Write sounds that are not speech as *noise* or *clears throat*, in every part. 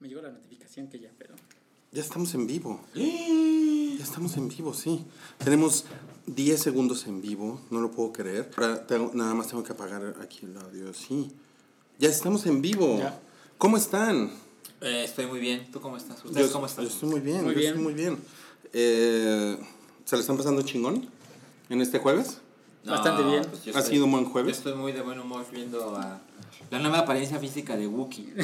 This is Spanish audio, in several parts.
Me llegó la notificación que ya, pero. Ya estamos en vivo. Ya estamos en vivo, sí. Tenemos 10 segundos en vivo, no lo puedo creer. Ahora tengo- nada más tengo que apagar aquí el audio, sí. Ya estamos en vivo. Ya. ¿Cómo están? Eh, estoy muy bien. ¿Tú cómo estás? ¿Ustedes Yo- cómo están? Yo estoy muy bien, Muy yo bien. estoy muy bien. Eh, ¿Se le están pasando chingón en este jueves? Bastante bien. pues yo ¿Ha estoy- sido un buen Yo jueves? estoy muy de buen humor viendo a la nueva apariencia física de Wookiee.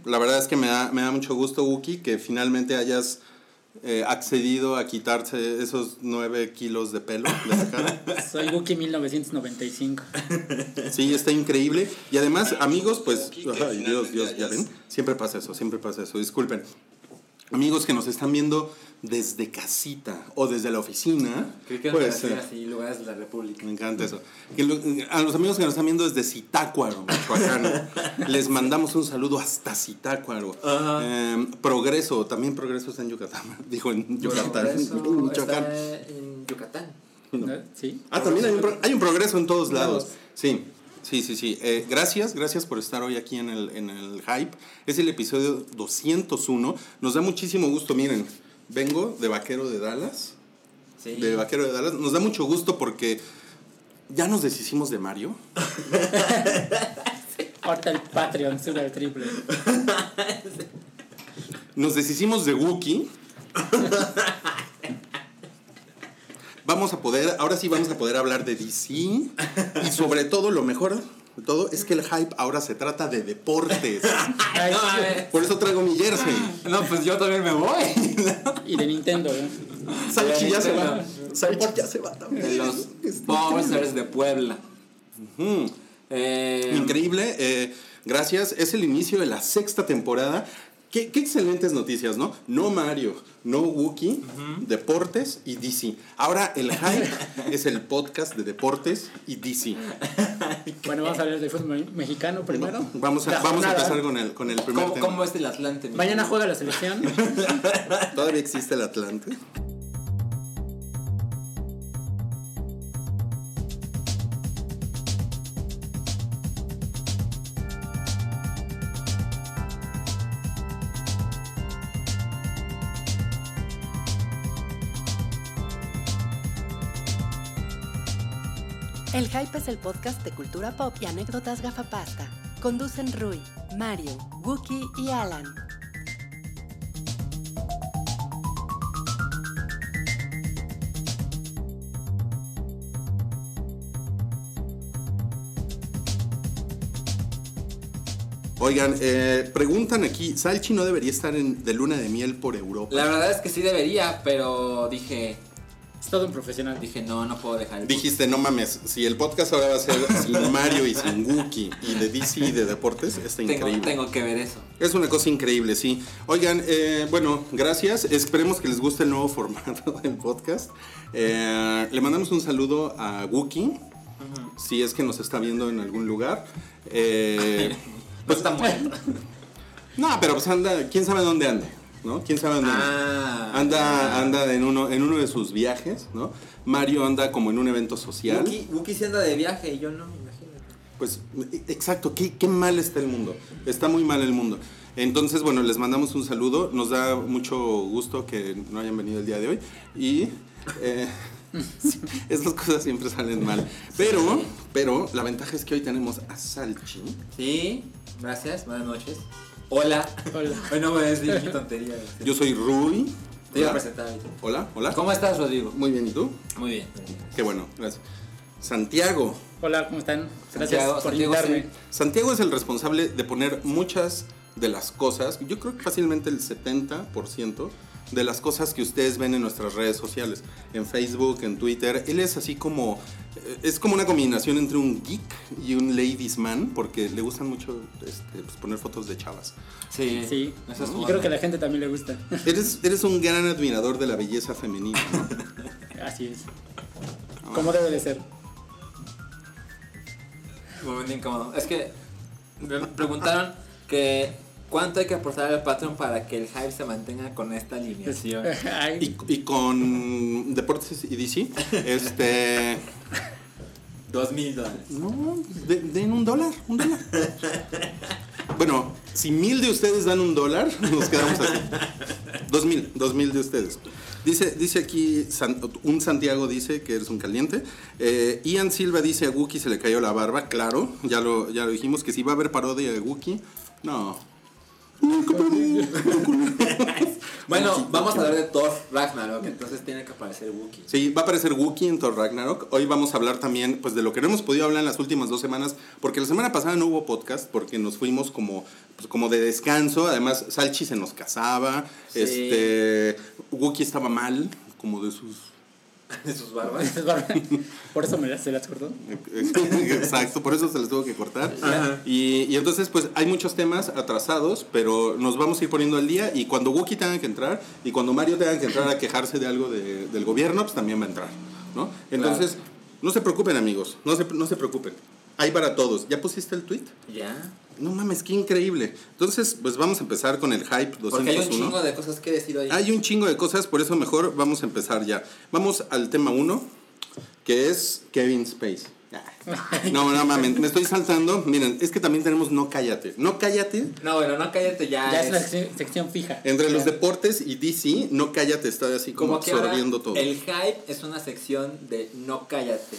*laughs* La verdad es que me da, me da mucho gusto, Wookie, que finalmente hayas eh, accedido a quitarse esos 9 kilos de pelo de la cara. *laughs* Soy Wookie 1995. Sí, está increíble. Y además, amigos, pues, ay, Dios, Dios, ya ven, siempre pasa eso, siempre pasa eso, disculpen. Amigos que nos están viendo desde casita o desde la oficina, Creo que puede ser. así lugares de la República. Me encanta eso. Que lo- a los amigos que nos están viendo desde Zitácuaro, Michoacán, *laughs* les mandamos un saludo hasta Zitácuaro. Eh, progreso, también Progreso está en Yucatán. *laughs* Dijo en Yucatán. En Michoacán. está en Yucatán. ¿no? Sí. Ah, también hay un, pro- hay un progreso en todos lados. Sí, sí, sí, sí. Eh, gracias, gracias por estar hoy aquí en el, en el Hype. Es el episodio 201. Nos da muchísimo gusto, miren. Vengo de Vaquero de Dallas. Sí. De Vaquero de Dallas. Nos da mucho gusto porque ya nos deshicimos de Mario. *laughs* Ahorita el Patreon sube al triple. Nos deshicimos de Wookiee. Vamos a poder, ahora sí vamos a poder hablar de DC. Y sobre todo, lo mejor todo es que el hype ahora se trata de deportes. *laughs* No. Por eso traigo mi jersey. No, pues yo también me voy. Y de Nintendo, ¿eh? Salchi ya se va. Salchi ya se va también. De los Bowsers de Puebla. Eh, Increíble. eh, gracias. Es el inicio de la sexta temporada. Qué, qué excelentes noticias, ¿no? No Mario, no Wookie, deportes y DC. Ahora el hype *laughs* es el podcast de deportes y DC. Bueno, vamos a hablar del fútbol mexicano primero. Vamos a, vamos a empezar con el, con el primer ¿Cómo, tema. cómo es el Atlante? Mañana juega la selección. *laughs* ¿Todavía existe el Atlante? El Hype es el podcast de cultura pop y anécdotas gafapasta. Conducen Rui, Mario, Wookie y Alan. Oigan, eh, preguntan aquí, Salchi no debería estar en, de luna de miel por Europa. La verdad es que sí debería, pero dije, Todo un profesional. dije no, no puedo dejar el Dijiste, no mames, si el podcast ahora va a ser sin *laughs* Mario y sin Wookie y de DC y de deportes, está tengo, increíble. tengo que ver eso. Es una cosa increíble, sí. Oigan, eh, bueno, gracias. Esperemos que les guste el nuevo *laughs* formato del podcast. Eh, le mandamos un saludo a Wookie, si es que nos está viendo en algún lugar. *laughs* Eh, Pues está muerto. no, pero pues anda, quién sabe dónde ande, ¿no? ¿Quién sabe dónde? Ah, Anda, anda en uno, en uno de sus viajes, ¿no? Mario anda como en un evento social. Wookie, Wookie se anda de viaje y yo no, imagínate. Pues, exacto, qué, qué mal está el mundo. Está muy mal el mundo. Entonces, bueno, les mandamos un saludo. Nos da mucho gusto que no hayan venido el día de hoy. Y eh, *laughs* sí, esas cosas siempre salen mal. Pero, pero, la ventaja es que hoy tenemos a Salchi. Sí, gracias, buenas noches. Hola. Hola. Hoy no voy a decir mi tontería. Yo soy Rui. Te iba a Hola, presentar hola. hola. ¿Cómo estás, Rodrigo? Muy bien, ¿y tú? Muy bien. Qué bueno, gracias. Santiago. Hola, ¿cómo están? Gracias Santiago, por Santiago, invitarme. sí. Santiago es el responsable de poner muchas de las cosas, yo creo que fácilmente el 70% de las cosas que ustedes ven en nuestras redes sociales, en Facebook, en Twitter. Él es así como, eh, es como una combinación entre un geek y un ladies man, porque le gustan mucho este, pues, poner fotos de chavas. Sí. Sí, Eso es y creo que a la gente también le gusta. Eres, eres un gran admirador de la belleza femenina. ¿no? *laughs* Así es. Como debe de ser. Un momento incómodo. Es que me preguntaron que cuánto hay que aportar al Patreon para que el hype se mantenga con esta alineación. *laughs* Y, y con Deportes y DC, este. Dos mil dólares. No, de- den un dólar, un dólar. Bueno, si mil de ustedes dan un dólar, nos quedamos así. Dos mil, dos mil de ustedes. Dice, dice aquí, San- un Santiago dice que eres un caliente. Eh, Ian Silva dice a Wookie se le cayó la barba. Claro, ya lo, ya lo dijimos, que si va a haber parodia de Wookie, no. *laughs* Bueno, vamos a hablar de Thor Ragnarok, entonces tiene que aparecer Wookiee. Sí, va a aparecer Wookiee en Thor Ragnarok. Hoy vamos a hablar también pues, de lo que no hemos podido hablar en las últimas dos semanas, porque la semana pasada no hubo podcast, porque nos fuimos como, pues, como de descanso. Además, Salchi se nos casaba, Sí. este, Wookiee estaba mal, como de sus... *laughs* De sus barbas. Por eso me las, se las cortó. *laughs* Exacto, por eso se les tuvo que cortar. Y, y entonces, pues hay muchos temas atrasados, pero nos vamos a ir poniendo al día. Y cuando Wookiee tenga que entrar, y cuando Mario tenga que entrar a quejarse de algo de- del gobierno, pues también va a entrar. ¿no? Entonces, no se preocupen, amigos, no se, no se preocupen. Hay para todos. ¿Ya pusiste el tweet? Ya. No mames, qué increíble. Entonces, pues vamos a empezar con el hype 201. Porque hay un chingo de cosas que decir hoy. Hay un chingo de cosas, por eso mejor vamos a empezar ya. Vamos al tema 1, que es Kevin Space. No, no mames, me estoy saltando. Miren, es que también tenemos No Cállate. No Cállate, No, bueno, no cállate ya. Ya es la es- sección, sección fija. entre los deportes y DC, No Cállate está así como, Como absorbiendo todo. el hype es una sección de no cállate.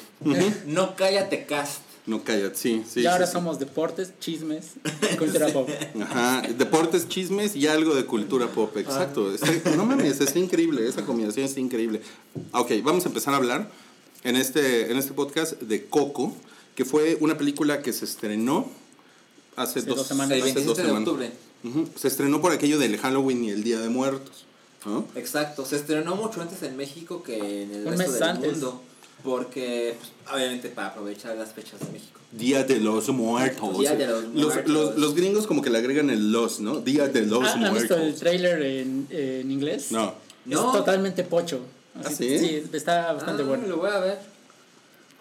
No cállate cast. No Cállate, sí, sí. y ahora sí, sí. somos deportes, chismes, *laughs* cultura pop. Ajá, deportes, chismes y algo de cultura pop, exacto. Está- no mames, está increíble, esa combinación está increíble. Ok, vamos a empezar a hablar en este, en este podcast de Coco, que fue una película que se estrenó hace, Hace dos, dos semanas. El hace 27 dos de semanas. octubre. Se estrenó por aquello del Halloween y el Día de Muertos. ¿no? Exacto. Se estrenó mucho antes en México que en el Un resto mes del antes. mundo. Porque, pues, obviamente, para aprovechar las fechas de México. Día de los Muertos. Día de los Muertos. los- los gringos como que le agregan el los, ¿no? Día de los Ah, ¿Han visto Muertos. el trailer en, en inglés? No. Es No. totalmente pocho. ¿Ah, sí? Sí, está bastante Ah, bueno. Lo voy a ver.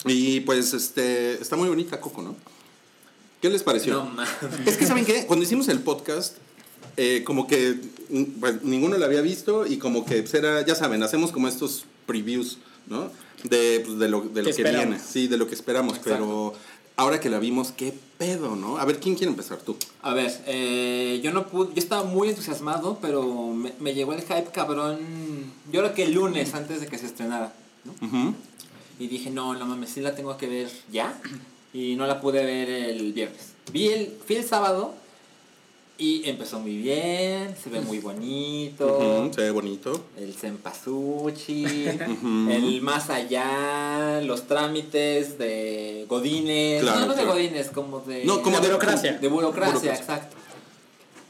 Y pues este está muy bonita Coco, ¿no? ¿Qué les pareció? No mames. Es que, ¿saben qué? Cuando hicimos el podcast, eh, como que mm, pues, ninguno lo había visto y como que pues, era, ya saben, hacemos como estos previews, ¿no? De, pues, de lo, de lo Que esperamos. viene, sí, de lo que esperamos, Exacto. pero ahora que la vimos, qué pedo, ¿no? A ver, ¿quién quiere empezar tú? A ver, eh, yo no pude, yo estaba muy entusiasmado, pero me, me llegó el hype cabrón, yo creo que el lunes antes de que se estrenara, ¿no? Y dije, no, no mames, sí la tengo que ver ya. Y no la pude ver el viernes. Vi el, fui el sábado y empezó muy bien, se ve muy bonito. Se ve bonito. El cempasúchil, el más allá, los trámites de Godines. Claro, no, no de. Godines, como de. No, como de burocracia. De burocracia, Burocracia. exacto.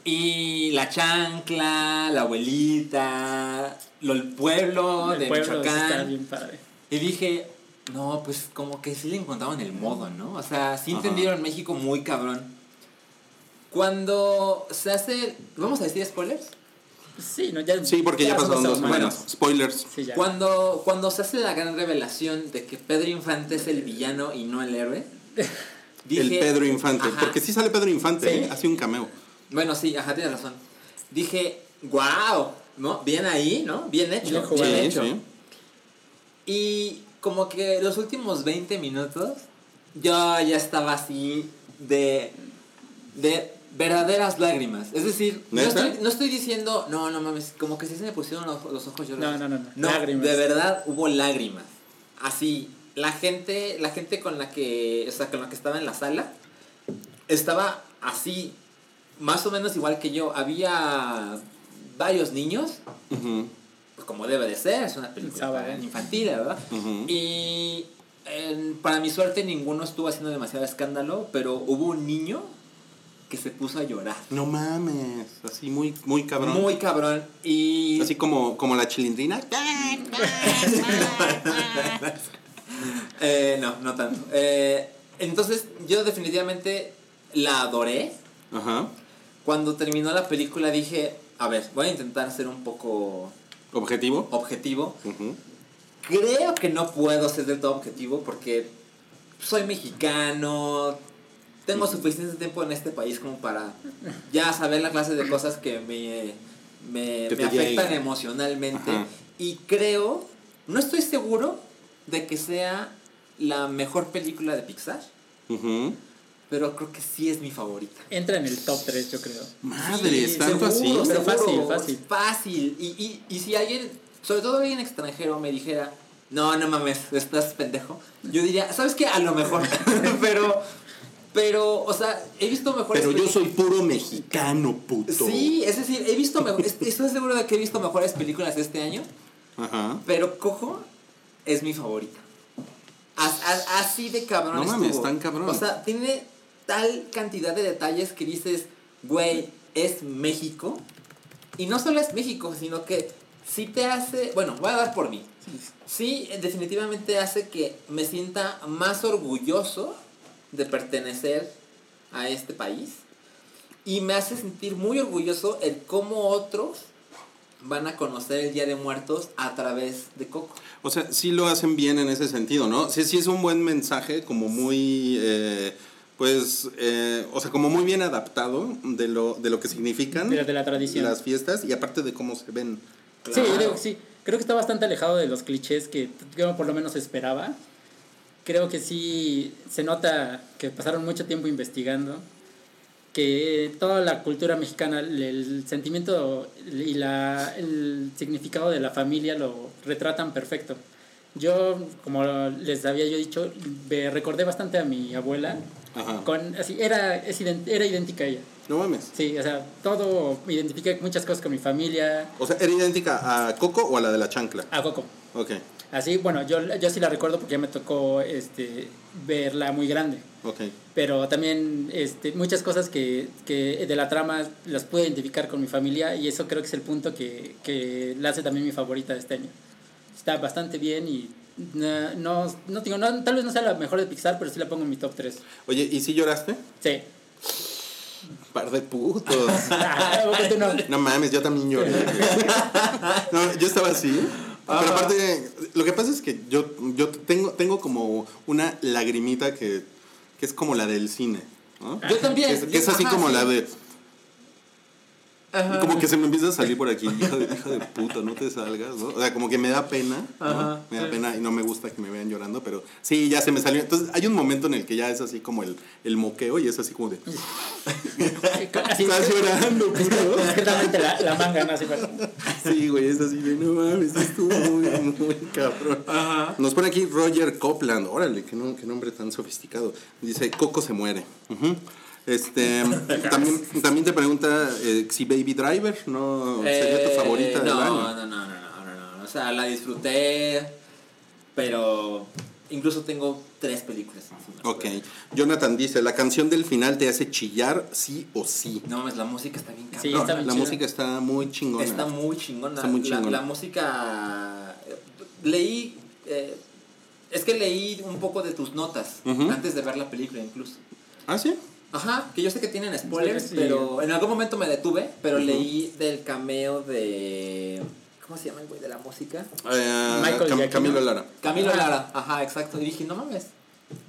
Y la chancla, la abuelita, lo, el pueblo El de pueblo Michoacán. está bien padre. Y dije, no, pues como que sí le encontraban el modo, ¿no? O sea, sí entendieron México muy cabrón. Cuando se hace. ¿Vamos a decir spoilers? Sí, no, ya, Sí, porque ya, pasaron dos semanas. Spoilers. Sí. Cuando, cuando se hace la gran revelación de que Pedro Infante es el villano y no el héroe. *laughs* el Pedro Infante. Ajá. Porque sí sale Pedro Infante, Sí. ¿eh? hace un cameo. Bueno, sí, ajá, tienes razón. Dije, wow, ¿no? Bien ahí, ¿no? Bien hecho. Bien bien Sí, hecho. sí. Y como que los últimos 20 minutos, yo ya estaba así de, de verdaderas lágrimas. Es decir, no estoy, no estoy diciendo, no, no mames, como que sí se me pusieron los, los ojos llorosos. No, no, no, no. No, Lágrimas. de verdad hubo lágrimas. Así, la gente, la gente con la que, o sea, con la que estaba en la sala, estaba así, más o menos igual que yo. Había varios niños, Ujú. pues como debe de ser, es una película infantil, ¿verdad? Ujú. Y en- para mi suerte ninguno estuvo haciendo demasiado escándalo, pero hubo un niño que se puso a llorar. No mames, así muy, muy cabrón. Muy cabrón. Y Así como, como la chilindrina. *laughs* Eh, no, no tanto. Eh, entonces yo definitivamente la adoré. Ajá. Cuando terminó la película dije, a ver, voy a intentar ser un poco Objetivo. objetivo. Creo que no puedo ser del todo objetivo porque soy mexicano, tengo suficiente tiempo en este país como para ya saber la clase de cosas que me, me, Que me afectan emocionalmente. Ajá. Y creo, no estoy seguro de que sea la mejor película de Pixar, pero creo que sí es mi favorita. Entra en el top 3, yo creo. Madres, Sí, tanto así. seguro, Pero fácil. Fácil. Y, y, y si alguien, sobre todo alguien extranjero, me dijera, no, no mames, estás pendejo, yo diría, ¿sabes qué? A lo mejor. *laughs* pero, pero, o sea, he visto mejores Pero yo soy puro mexicano, puto. Sí, es decir, he visto, me- est- estoy seguro de que he visto mejores películas este año, Ajá. pero Cojo es mi favorita. As- as- así de cabrón No mames, estuvo. tan cabrón. O sea, tiene tal cantidad de detalles que dices, güey, es México. Y no solo es México, sino que sí te hace, bueno, voy a dar por mí. Sí, definitivamente hace que me sienta más orgulloso de pertenecer a este país. Y me hace sentir muy orgulloso el cómo otros van a conocer el Día de Muertos a través de Coco. O sea, sí lo hacen bien en ese sentido, ¿no? Sí, sí es un buen mensaje, como muy, eh, pues, eh, o sea, como muy bien adaptado de lo, de lo que significan De la- de la tradición. las fiestas y aparte de cómo se ven. Sí, Claro. sí. Creo que está bastante alejado de los clichés que yo por lo menos esperaba. Creo que sí se nota que pasaron mucho tiempo investigando, que toda la cultura mexicana, el, sentimiento y la, el significado de la familia lo retratan perfecto. Yo, como les había yo dicho, me recordé bastante a mi abuela. Ajá. Con, así, era, es ident- era idéntica a ella. No mames. Sí, o sea, todo, me identifiqué muchas cosas con mi familia, O sea, ¿era idéntica a Coco o a la de la chancla? a Coco. Ok, Así, bueno, yo, yo sí la recuerdo porque ya me tocó este, verla muy grande. ok. Pero también este, muchas cosas que, que de la trama las pude identificar con mi familia y eso creo que es el punto que, que la hace también mi favorita de este año. Está bastante bien y no, no, no digo, no, tal vez no sea la mejor de Pixar, pero sí la pongo en mi top 3. Oye, ¿y si lloraste? Sí. Par de putos. *laughs* Ah. No mames, yo también lloré. *laughs* No, yo estaba así. Pero aparte, lo que pasa es que yo, yo tengo, tengo como una lagrimita que, que es como la del cine. ¿no? Yo también. Que es, que yo- es así ajá, como sí. la de. Ajá. Como que se me empieza a salir por aquí, hija de, hija de puta, no te salgas, ¿no? O sea, como que me da pena, ¿no? Ajá, me da sí. pena y no me gusta que me vean llorando, pero sí, ya se me salió. Entonces, hay un momento en el que ya es así como el, el moqueo y es así como de. *laughs* Estás llorando, puto. Exactamente la, la manga, ¿no? Así, pero- Sí, güey, es así de no mames, estuvo muy, muy cabrón. Nos pone aquí Roger Copland, órale, qué, nom- qué nombre tan sofisticado. Dice, Coco se muere. Ujú. Este, también, también te pregunta eh, si Baby Driver no sería tu Eh, favorita del no, año. No, no, no, no, no, no. O sea, la disfruté, pero incluso tengo tres películas. Ok, Jonathan dice, la canción del final te hace chillar sí o sí. No mames, la música está bien Sí, cabrón. está bien la chida. música está muy chingona. Está muy chingona. Está muy La- chingona. La, música. Leí. eh, es que leí un poco de tus notas antes de ver la película, incluso. ¿Ah, sí? Ajá, que yo sé que tienen spoilers, Sí, sí. pero en algún momento me detuve, pero leí del cameo de. ¿Cómo se llama el güey de la música? Eh, Michael Cam-. Camilo Lara. Camilo Ah. Lara, ajá, exacto. Y dije, no mames,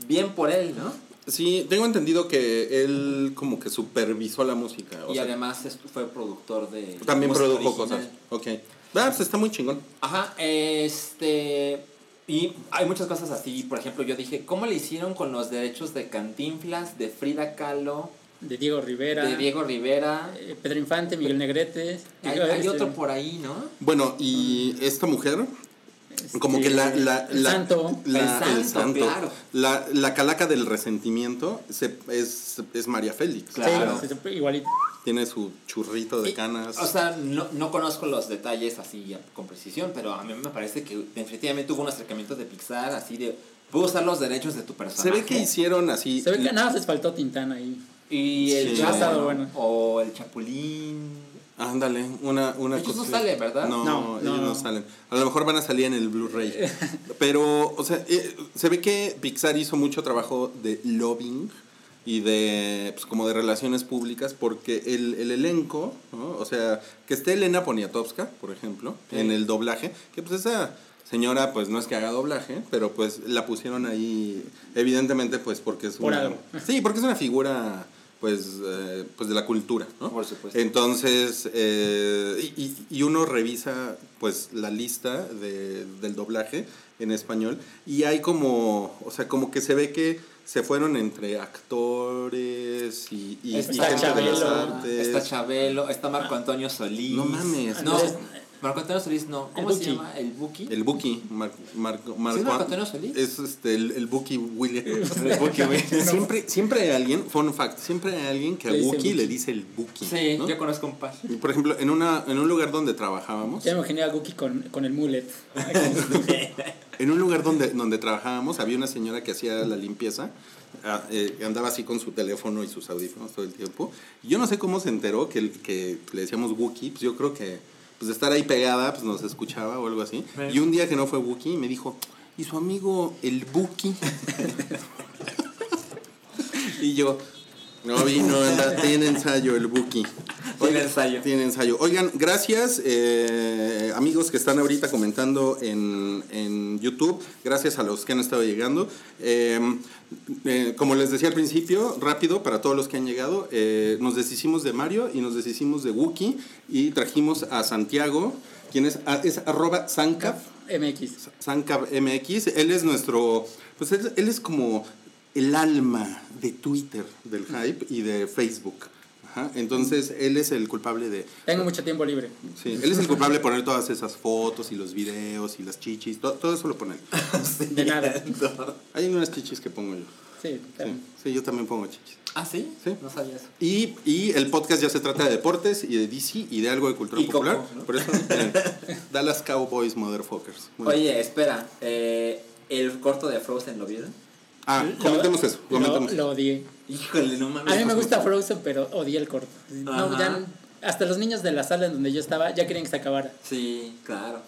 bien por él, ¿no? Sí, tengo entendido que él como que supervisó la música. o y sea, además fue productor de. también produjo original. cosas. Ok. Ah, pues está muy chingón. Ajá, este. Y hay muchas cosas así. Por ejemplo, yo dije, ¿cómo le hicieron con los derechos de Cantinflas, de Frida Kahlo, de Diego Rivera, de Diego Rivera? eh, Pedro Infante, Miguel Negrete. Hay, hay este, otro por ahí, ¿no? Bueno, y esta mujer, como este, que la... la, el la- santo. la- El santo, claro. La, la calaca del resentimiento se- es, es María Félix. Claro. Sí, igualito. Tiene su churrito de Y, canas. O sea, no, no conozco los detalles así con precisión, pero a mí me parece que definitivamente hubo un acercamiento de Pixar así de. Puedo usar los derechos de tu se personaje. ve que hicieron así... Se ve que nada les faltó Tintán ahí. Y el Sí. Bueno. O el Chapulín. Ándale, una, una Ellos no salen, ¿verdad? No, No, ellos no. salen. A lo mejor van a salir en el Blu-ray. *laughs* Pero, o sea, eh, se ve que Pixar hizo mucho trabajo de lobbying y de, pues, como de relaciones públicas, porque el, el elenco, ¿no? o sea, que esté Elena Poniatowska, por ejemplo, Sí. en el doblaje, que pues esa señora, pues no es que haga doblaje, pero pues la pusieron ahí, evidentemente, pues porque es Por una... algo. Sí, porque es una figura pues, eh, pues de la cultura, ¿no? Por supuesto. Entonces, eh, y, y- y uno revisa pues la lista de, del doblaje en español y hay como, o sea, como que se ve que se fueron entre actores y, y, y Está gente de las Chabelo. artes. Está Chabelo, está Marco Antonio Solís. No mames. No, Marco Antonio Solís no. ¿Cómo se Buki. llama? ¿El Buki? El Buki, Mar, Marco, Marco- ¿Sí es Marco Antonio Solís? Es este, el, el Buki Williams. *laughs* El Buki, siempre, siempre hay alguien, fun fact, siempre hay alguien que a Buki Buki. le dice el Buki. Sí, ¿no? yo conozco un par. Y, Por ejemplo, en, una, en un lugar donde trabajábamos, Ya me imaginé a Guki con, con el mullet. *laughs* en un lugar donde, donde trabajábamos había una señora que hacía la limpieza, ah, eh, andaba así con su teléfono y sus audífonos todo el tiempo. Y yo no sé cómo se enteró que, el- que le decíamos Wookie, pues yo creo que pues de estar ahí pegada pues nos escuchaba o algo así. Sí. Y un día que no fue Wookie me dijo, ¿y su amigo el Buki? *laughs* *laughs* y yo, no vino, anda, tiene ensayo el Buki. Tiene ensayo. Tiene ensayo. Oigan, gracias eh, amigos que están ahorita comentando en, en YouTube. Gracias a los que han estado llegando. Eh, eh, como les decía al principio, rápido para todos los que han llegado, nos deshicimos de Mario y nos deshicimos de Wookie y trajimos a Santiago, quien es, a- es arroba Sancap. MX. Sancab MX, él es nuestro, pues él, él es como el alma de Twitter, del hype y de Facebook. Ajá, Entonces, él es el culpable de... Tengo mucho tiempo libre. Sí, él es el culpable de poner todas esas fotos y los videos y las chichis, to- todo, eso lo pone él. *laughs* De nada. Hay unas chichis que pongo yo. Sí, Sí, sí, yo también pongo chichis. ¿Ah, sí? Sí. No sabía eso. Y, y el podcast ya se trata de deportes y de DC y de algo de cultura Y Coco, popular. ¿no? Por eso, *laughs* Dallas Cowboys Motherfuckers. Muy bien. Oye, espera. eh, ¿El corto de Frozen lo vieron? Ah, Lo- comentemos eso. Lo, Comentemos. lo odié. Híjole, no mames. A mí me gusta Frozen, pero odié el corto. No, ya, hasta los niños de la sala en donde yo estaba ya querían que se acabara. Sí, claro.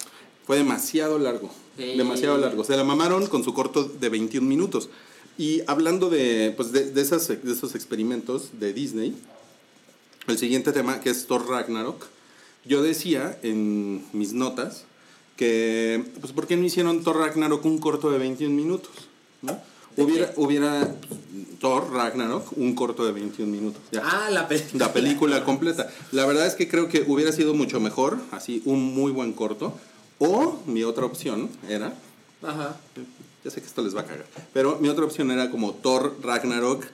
Fue demasiado largo. Sí. Demasiado largo. Se la mamaron con su corto de 21 minutos. Y hablando de, pues de, de esas, de esos experimentos de Disney, el siguiente tema que es Thor Ragnarok, yo decía en mis notas que, pues, ¿por qué no hicieron Thor Ragnarok un corto de 21 minutos? ¿no? ¿De Hubiera, hubiera Thor Ragnarok un corto de 21 minutos. Ya Ah, la película. la *laughs* película completa. La verdad es que creo que hubiera sido mucho mejor, así, un muy buen corto. O mi otra opción era, Ajá. ya sé que esto les va a cagar, pero mi otra opción era como Thor Ragnarok,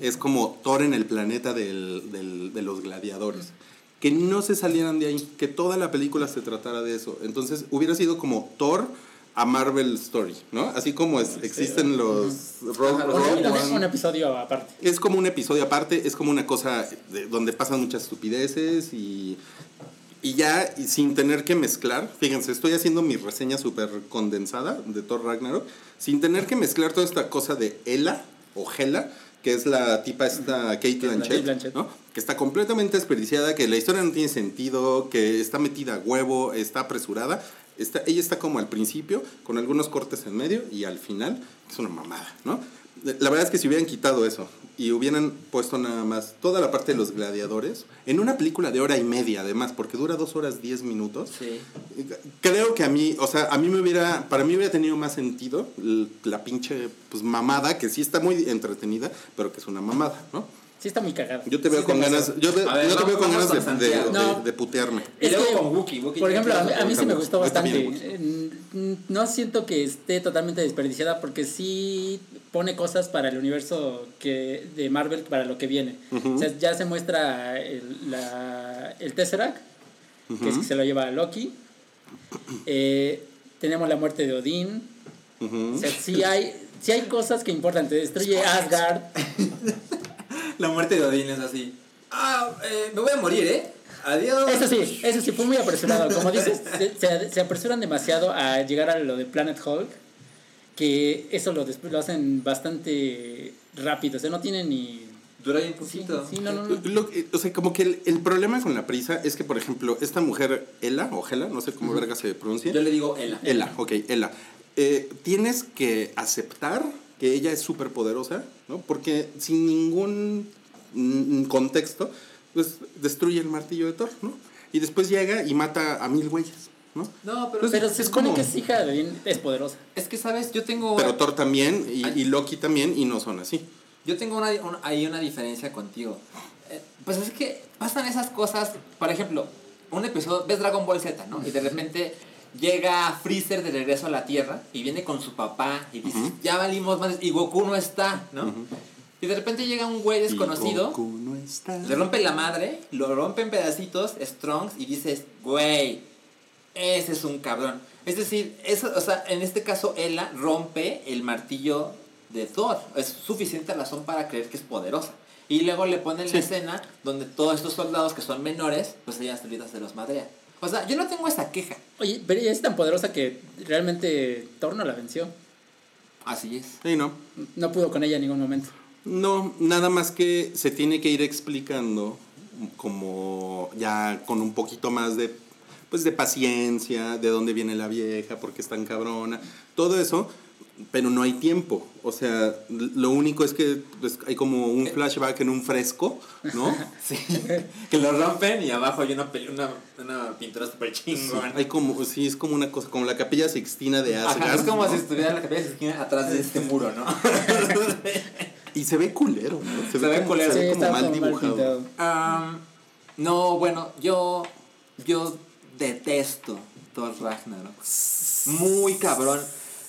es como Thor en el planeta del- del- de los gladiadores. Que no se salieran de ahí, que toda la película se tratara de eso. Entonces hubiera sido como Thor a Marvel Story, ¿no? Así como es- existen los Rogue, Ajá, Rogue One. un episodio aparte. Es como un episodio aparte, es como una cosa de- donde pasan muchas estupideces y, y ya y sin tener que mezclar. Fíjense, estoy haciendo mi reseña súper condensada de Thor Ragnarok, sin tener que mezclar toda esta cosa de Ela o Hela, que es la tipa esta Kate Blanchett, Blanchett. ¿no? que está completamente desperdiciada, que la historia no tiene sentido, que está metida a huevo, está apresurada. Está, ella está como al principio, con algunos cortes en medio, y al final es una mamada, ¿no? La verdad es que si hubieran quitado eso y hubieran puesto nada más toda la parte de los gladiadores, en una película de hora y media además, porque dura dos horas diez minutos, Sí. creo que a mí, o sea, a mí me hubiera, para mí hubiera tenido más sentido la pinche pues mamada, que sí está muy entretenida, pero que es una mamada, ¿no? Sí está muy cagado. Yo te veo Sí, con ganas, yo, ve- ver, yo te veo con ganas con de, de, Santiago. de- No. de putearme. Y luego con Wookiee. Wookiee Por ejemplo, a mí, a mí sí me gustó bastante. Eh, No siento que esté totalmente desperdiciada porque sí pone cosas para el universo que de Marvel para lo que viene. Ujú. O sea, ya se muestra el, la, el Tesseract, que es que se lo lleva a Loki. Eh, tenemos la muerte de Odín. Ujú. O sea, sí hay, sí hay cosas que importan. Te destruye Asgard. *laughs* La muerte de Odín es así. Ah, eh, me voy a morir, ¿eh? Adiós. Eso sí, eso sí, fue muy apresurado. Como dices, *laughs* se, se- apresuran demasiado a llegar a lo de Planet Hulk, que eso lo, lo hacen bastante rápido. O sea, no tienen ni... Dura bien Sí, poquito. sí, no, no, no. Lo que- o sea, como que el, el problema con la prisa es que, por ejemplo, esta mujer, Ela, o Hela, no sé cómo verga se pronuncia. Yo le digo Ela. Ela, ok, Ela. Eh, tienes que aceptar que ella es súper poderosa, ¿no? Porque sin ningún contexto, pues destruye el martillo de Thor, ¿no? Y después llega y mata a mil güeyes, ¿no? No, pero, Pero se es supone como- que es hija de Odín, es poderosa. es que, ¿sabes? Yo tengo... Pero Thor también y, Loki también y no son así. Yo tengo una, un- ahí una diferencia contigo. Eh, pues es que pasan esas cosas, por ejemplo, un episodio, ves Dragon Ball Z, ¿no? Y de repente llega Freezer de regreso a la Tierra y viene con su papá y dice, ya valimos más, y Goku no está, ¿no? Y de repente llega un güey desconocido, Y Goku no está. le rompe la madre, lo rompe en pedacitos, Strongs, y dices, güey, ese es un cabrón. Es decir, eso, o sea, en este caso, Ella rompe el martillo de Thor. Es suficiente razón para creer que es poderosa. Y luego le ponen la escena donde todos estos soldados que son menores, pues ella solitas se los madrea. O sea, yo no tengo esa queja. Oye, pero ella es tan poderosa que realmente Thor no la venció. Así es. Sí, no. No pudo con ella en ningún momento. No, nada más que se tiene que ir explicando como ya con un poquito más de pues de paciencia, de dónde viene la vieja, por qué es tan cabrona, todo eso, pero no hay tiempo. O sea, lo único es que pues, hay como un flashback en un fresco, ¿no? *laughs* Sí. que lo rompen y abajo hay una, una, una pintura súper chingón. Hay como, sí, es como una cosa, como la capilla sixtina de Asgard. Ajá, es como ¿no? si estuviera la de esquina atrás de este muro, ¿no? *laughs* Y se ve culero, ¿no? Se ve como, culero. se Sí, ve como mal dibujado. no, bueno, yo, yo detesto Thor Ragnarok. Muy cabrón.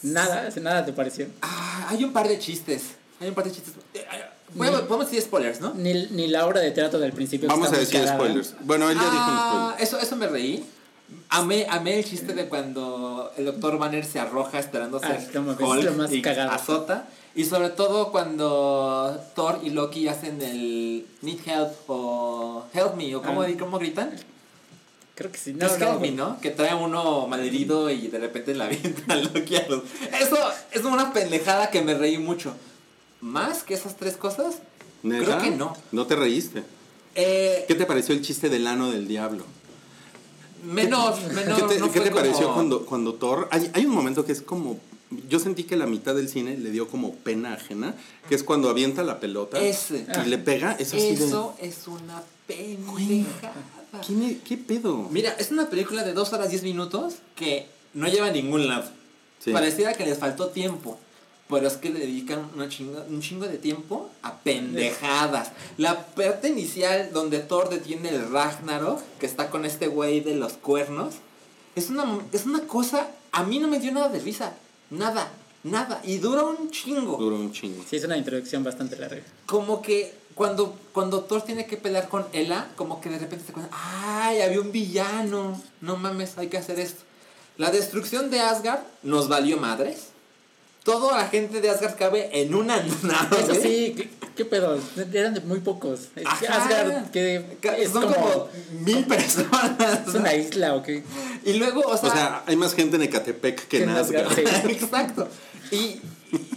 Nada, nada te pareció. Ah, hay un par de chistes. Hay un par de chistes. Eh, eh, Bueno, Ni- podemos decir spoilers, ¿no? Ni, ni la obra de teatro del principio. Vamos a decir spoilers. Bueno, él ya dijo un Ah, spoiler. eso, eso me reí. Amé, amé el chiste de cuando el doctor Banner se arroja esperando Ah, ser más y cagado. azota. Y sobre todo cuando Thor y Loki hacen el Need Help o Help Me o cómo, Ah. cómo gritan. Creo que sí. No, No, es no, Help Me, ¿no? Que trae uno malherido y de repente la avienta a Loki a los... *laughs* Eso es una pendejada que me reí mucho. ¿Más que esas tres cosas? ¿Neta? Creo que no. No te reíste. Eh, ¿Qué te pareció el chiste del ano del diablo? menos, menos. ¿Qué te, no qué fue te pareció cuando, cuando Thor... Hay, hay un momento que es como... Yo sentí que la mitad del cine le dio como pena ajena, que es cuando avienta la pelota Ese. y le pega, es así de... Eso es una pendejada. ¿Quién es- ¿Qué pedo? Mira, es una película de 2 horas 10 minutos que no lleva a ningún lado. Sí. Pareciera que les faltó tiempo. Pero es que le dedican una chinga- un chingo de tiempo a pendejadas. La parte inicial donde Thor detiene el Ragnarok, que está con este güey de los cuernos, es una, es una cosa, a mí no me dio nada de risa. Nada, nada. Y dura un chingo. Duró un chingo. Sí, es una introducción bastante larga. como que cuando, cuando Thor tiene que pelear con Ella, como que de repente se cuenta, ay, había un villano, no mames, hay que hacer esto. La destrucción de Asgard nos valió madres. Toda la gente de Asgard cabe en una *laughs* nave. Eso sí, ¿qué, qué pedo? Eran de muy pocos. Ajá. Asgard, que es Son como, como, mil *laughs* personas. ¿Es una isla o qué? Y luego, o sea, O sea, hay más gente en Ecatepec que Que en en Asgard. Asgard, sí. *laughs* Exacto. Y,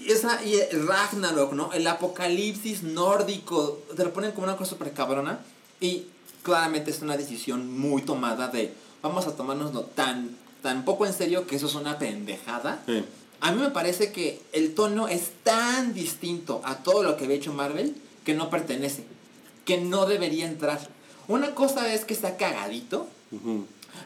y esa, y el Ragnarok, ¿no? El apocalipsis nórdico. Te lo ponen como una cosa súper cabrona. Y claramente es una decisión muy tomada de vamos a tomárnoslo tan, tan poco en serio que eso es una pendejada. Sí. A mí me parece que el tono es tan distinto a todo lo que había hecho Marvel que no pertenece, que no debería entrar. Una cosa es que está cagadito.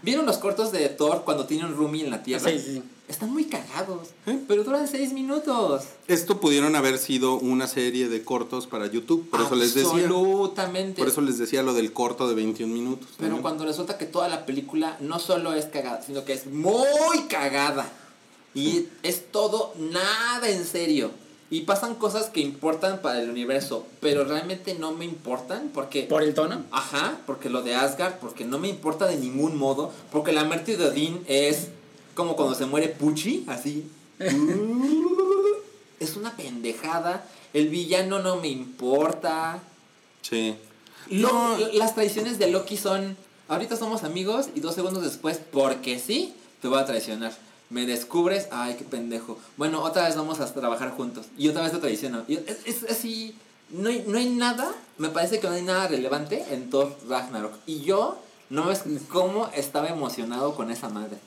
¿Vieron los cortos de Thor cuando tiene un roomie en la Tierra? Sí, sí. Están muy cagados, ¿Eh? pero duran seis minutos. Esto pudieron haber sido una serie de cortos para YouTube, por eso les decía. Absolutamente. Por eso les decía lo del corto de 21 minutos. Pero cuando resulta que toda la película no solo es cagada, sino que es muy cagada. Y es todo nada en serio. Y pasan cosas que importan para el universo, pero realmente no me importan porque... Por el tono. Ajá, porque lo de Asgard, porque no me importa de ningún modo, porque la muerte de Odín es como cuando se muere Pucci, así. *laughs* es una pendejada. El villano no me importa. Sí. No. Las traiciones de Loki son, ahorita somos amigos y dos segundos después, porque sí, te voy a traicionar. Me descubres, ay, qué pendejo. Bueno, otra vez vamos a trabajar juntos. Y otra vez te traiciono. Y es, es así, no hay, no hay nada, me parece que no hay nada relevante en Thor Ragnarok. Y yo, no ves cómo estaba emocionado con esa madre.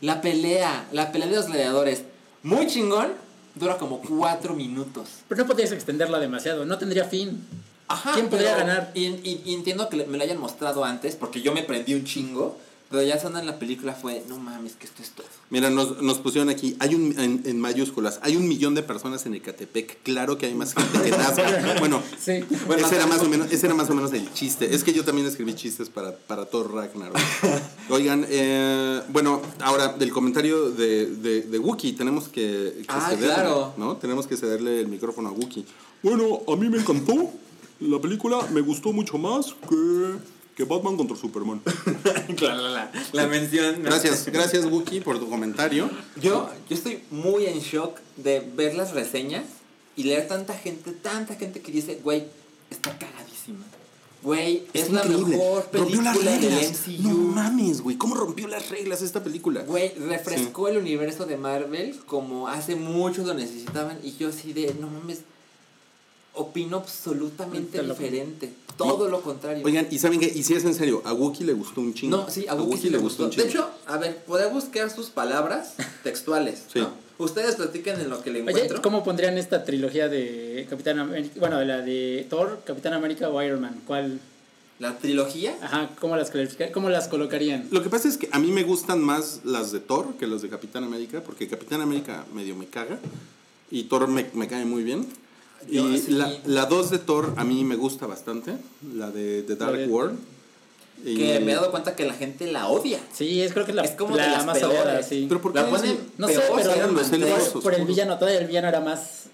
La pelea, la pelea de los gladiadores, muy chingón, dura como cuatro minutos. Pero no podías extenderla demasiado. No tendría fin. Ajá, ¿Quién podría ganar? Y, y- y entiendo que me lo hayan mostrado antes, porque yo me prendí un chingo, Pero ya sonando en la película fue, no mames, que esto es todo. Mira, nos, nos pusieron aquí, hay un, en, en mayúsculas, hay un millón de personas en Ecatepec. Claro que hay más gente que Nazca. *laughs* Bueno, Sí. Bueno, ese, era más o menos, ese era más o menos el chiste. Es que yo también escribí chistes para, para Thor Ragnarok. *laughs* Oigan, eh, bueno, ahora del comentario de, de, de Wookie, tenemos que, que Ah, cederle, claro. ¿no? Tenemos que cederle el micrófono a Wookie. Bueno, a mí me encantó. La película me gustó mucho más que, que Batman contra Superman. *laughs* claro, la, la, la mención. Gracias, gracias Wookie por tu comentario. Yo, yo estoy muy en shock de ver las reseñas y leer tanta gente, tanta gente que dice, güey, está cagadísima. Güey, es la mejor Rompió las película del. MCU. No mames, güey. ¿Cómo rompió las reglas esta película? Güey, refrescó el universo de Marvel como hace mucho lo necesitaban y yo así de, no mames, opino absolutamente diferente. Todo lo contrario. Oigan, ¿y saben qué? Y si es en serio, a Wookie le gustó un chingo. No, sí, a Wookiee sí le gustó. un De chingo. hecho, a ver, podría buscar sus palabras *laughs* textuales. Sí. ¿no? Ustedes platiquen en lo que le Oye, encuentro. ¿cómo pondrían esta trilogía de Capitán América? Bueno, la de Thor, Capitán América o Iron Man. ¿Cuál? La trilogía. Ajá, ¿cómo las, cómo las colocarían? Lo que pasa es que a mí me gustan más las de Thor que las de Capitán América, porque Capitán América medio me caga y Thor me, me cae muy bien. Yo y sí. la, la 2 de Thor a mí me gusta bastante, la de The Dark de- World. Y- Que me he dado cuenta que la gente la odia. Sí, es creo que es la, Es como de la las más peores. odiada, sí. Pero ¿por qué La ponen No sé, pero Iron los Man elevados 3. por, por el villano, todavía el villano era más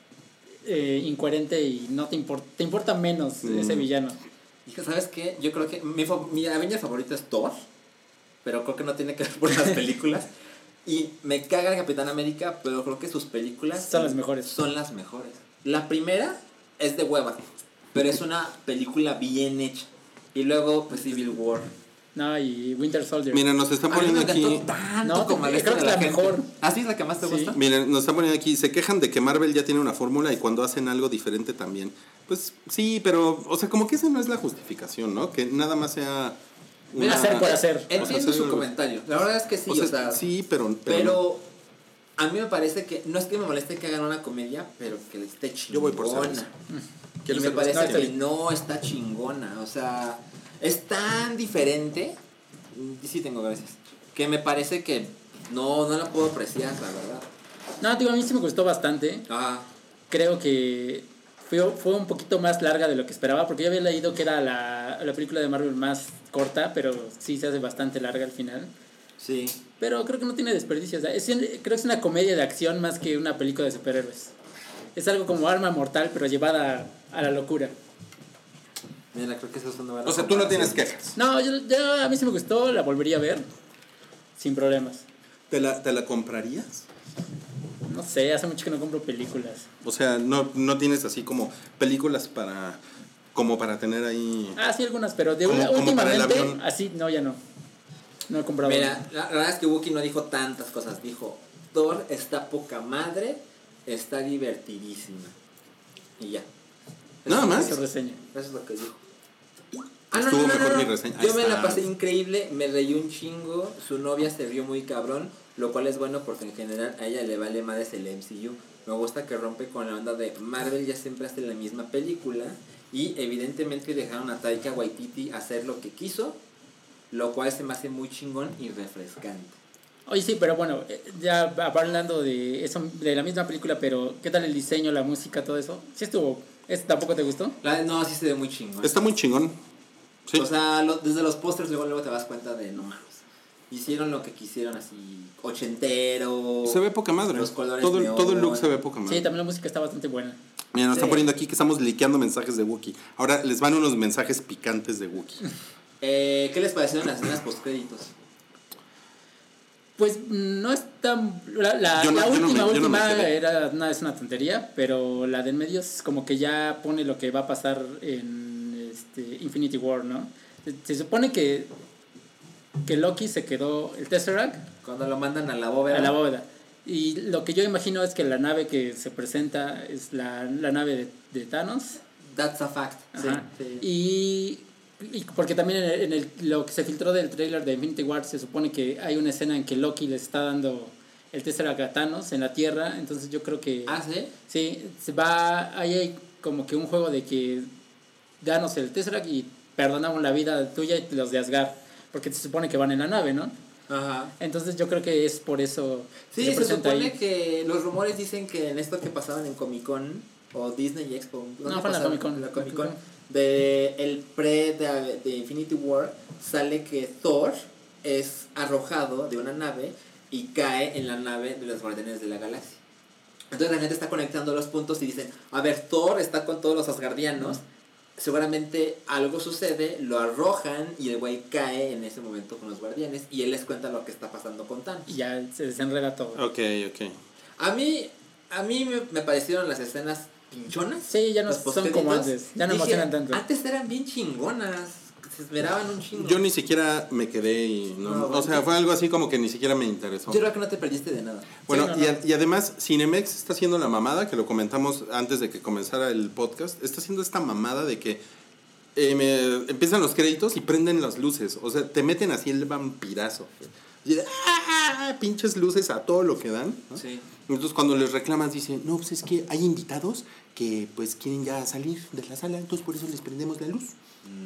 eh, incoherente y no te, impor- te importa menos Mm. ese villano. Hijo, ¿sabes qué? Yo creo que mi, mi Avenger favorito es Thor, pero creo que no tiene que ver por las películas. *laughs* Y me caga el Capitán América, pero creo que sus películas Son las mejores. Son las mejores. La primera es de hueva, pero es una película bien hecha. Y luego, pues Civil War. No, y Winter Soldier. Miren, nos están me poniendo aquí. tanto No, como creo que es la gente. mejor. ¿Ah, sí es la que más te Sí. gusta? Miren, nos están poniendo aquí, se quejan de que Marvel ya tiene una fórmula y cuando hacen algo diferente también. Pues sí, pero, o sea, como que esa no es la justificación, ¿no? Que nada más sea... Mira, hacer por hacer. Entiendo O sea, su soy- comentario. La verdad es que sí, o sea, o sea, sí, pero... Pero, Pero a mí me parece que no es que me moleste que hagan una comedia, pero que le esté chingona. Yo voy por cerveza. Y ¿Quieres me parece No, está que no está chingona. O sea, es tan diferente. Y sí tengo gracias. Que me parece que no, no la puedo apreciar, la verdad. No, digo, a mí sí me gustó bastante. Ah, Creo que fue, fue un poquito más larga de lo que esperaba, porque yo había leído que era la, la película de Marvel más corta, pero sí se hace bastante larga al final. Sí. Pero creo que no tiene desperdicio. o sea, es, creo que es una comedia de acción más que una película de superhéroes. Es algo como arma mortal, pero llevada a la locura. Mira, creo que eso es una buena O sea, tú no tienes quejas. No, yo, yo- a mí sí me gustó, la volvería a ver. Sin problemas. ¿Te la, ¿Te la comprarías? No sé, hace mucho que no compro películas. O sea, no, no tienes así como películas para... Como para tener ahí... Ah, sí, algunas, pero de Como- una- como para el últimamente, avión. así, no, ya no. No he comprado. Mira, la, la verdad es que Wookiee no dijo tantas cosas. Dijo, Thor está poca madre, está divertidísima. Y ya. Nada más. Su reseña. Eso es lo que dijo. Estuvo mejor mi reseña. Ahí Yo me la pasé increíble, me reí un chingo, su novia se rió muy cabrón, lo cual es bueno porque en general a ella le vale más el MCU. Me gusta que rompe con la onda de Marvel ya siempre hace la misma película y evidentemente dejaron a Taika Waititi hacer lo que quiso, lo cual se me hace muy chingón y refrescante. Oye, sí, pero bueno, eh, ya hablando de eso, de la misma película, pero ¿qué tal el diseño, la música, todo eso? ¿Sí estuvo? ¿Este tampoco te gustó? La- no, sí se ve muy chingón. Está muy chingón. Sí. O sea, lo- desde los pósters luego, luego te das cuenta de no mames. Hicieron lo que quisieron así, ochentero. Se ve poca madre. Los colores todo, neón. todo el look se ve poca madre. Sí, también la música está bastante buena. Mira, nos Sí. están poniendo aquí que estamos liqueando mensajes de Wookiee. Ahora les van unos mensajes picantes de Wookiee. Eh, ¿Qué les parecieron las escenas postcréditos? Pues no es tan... La, la- Yo no- la yo no me- última, no última era una, es una tontería, pero la de en medio es como que ya pone lo que va a pasar en este, Infinity War, ¿no? Se, se supone que, que Loki se quedó el Tesseract Cuando lo mandan a la bóveda. a la bóveda. Y lo que yo imagino es que la nave que se presenta es la, la nave de, de Thanos. That's a fact. Sí. Y, y porque también en, el, en el- lo que se filtró del trailer de Infinity War se supone que hay una escena en que Loki le está dando el Tesseract a Thanos en la Tierra, entonces yo creo que Ah, ¿sí? sí, se va, ahí hay como que un juego de que danos el Tesseract y perdonamos la vida tuya y los de Asgard. porque se supone que van en la nave, ¿no? Ajá. Entonces yo creo que es por eso Sí, se presenta supone ahí. que los rumores dicen que en esto que pasaban en Comic Con o Disney Expo, ¿dónde No, fue en la? Comic-Con. En la Comic Con, de el pre de, de Infinity War sale que Thor es arrojado de una nave y cae en la nave de los Guardianes de la Galaxia. Entonces la gente está conectando los puntos y dicen, a ver, Thor está con todos los asgardianos, seguramente algo sucede, lo arrojan y el güey cae en ese momento con los guardianes y él les cuenta lo que está pasando con Thanos. Y ya se desenreda todo. Ok, ok. A mí, a mí me, me parecieron las escenas pinchonas. Sí, ya no son como antes, ya no Dije, emocionan tanto. Antes eran bien chingonas, se esmeraban un chingo. Yo ni siquiera me quedé y no, No, o sea, fue algo así como que ni siquiera me interesó. Yo creo que no te perdiste de nada. Bueno, Sí, no, y, a- no. y además Cinemex está haciendo la mamada, que lo comentamos antes de que comenzara el podcast, está haciendo esta mamada de que eh, me- empiezan los créditos y prenden las luces, o sea, te meten así el vampirazo. Y de, ¡ah! pinches luces a todo lo que dan. ¿no? Sí. Entonces cuando les reclamas dicen, no, pues es que hay invitados que pues quieren ya salir de la sala, entonces por eso les prendemos la luz.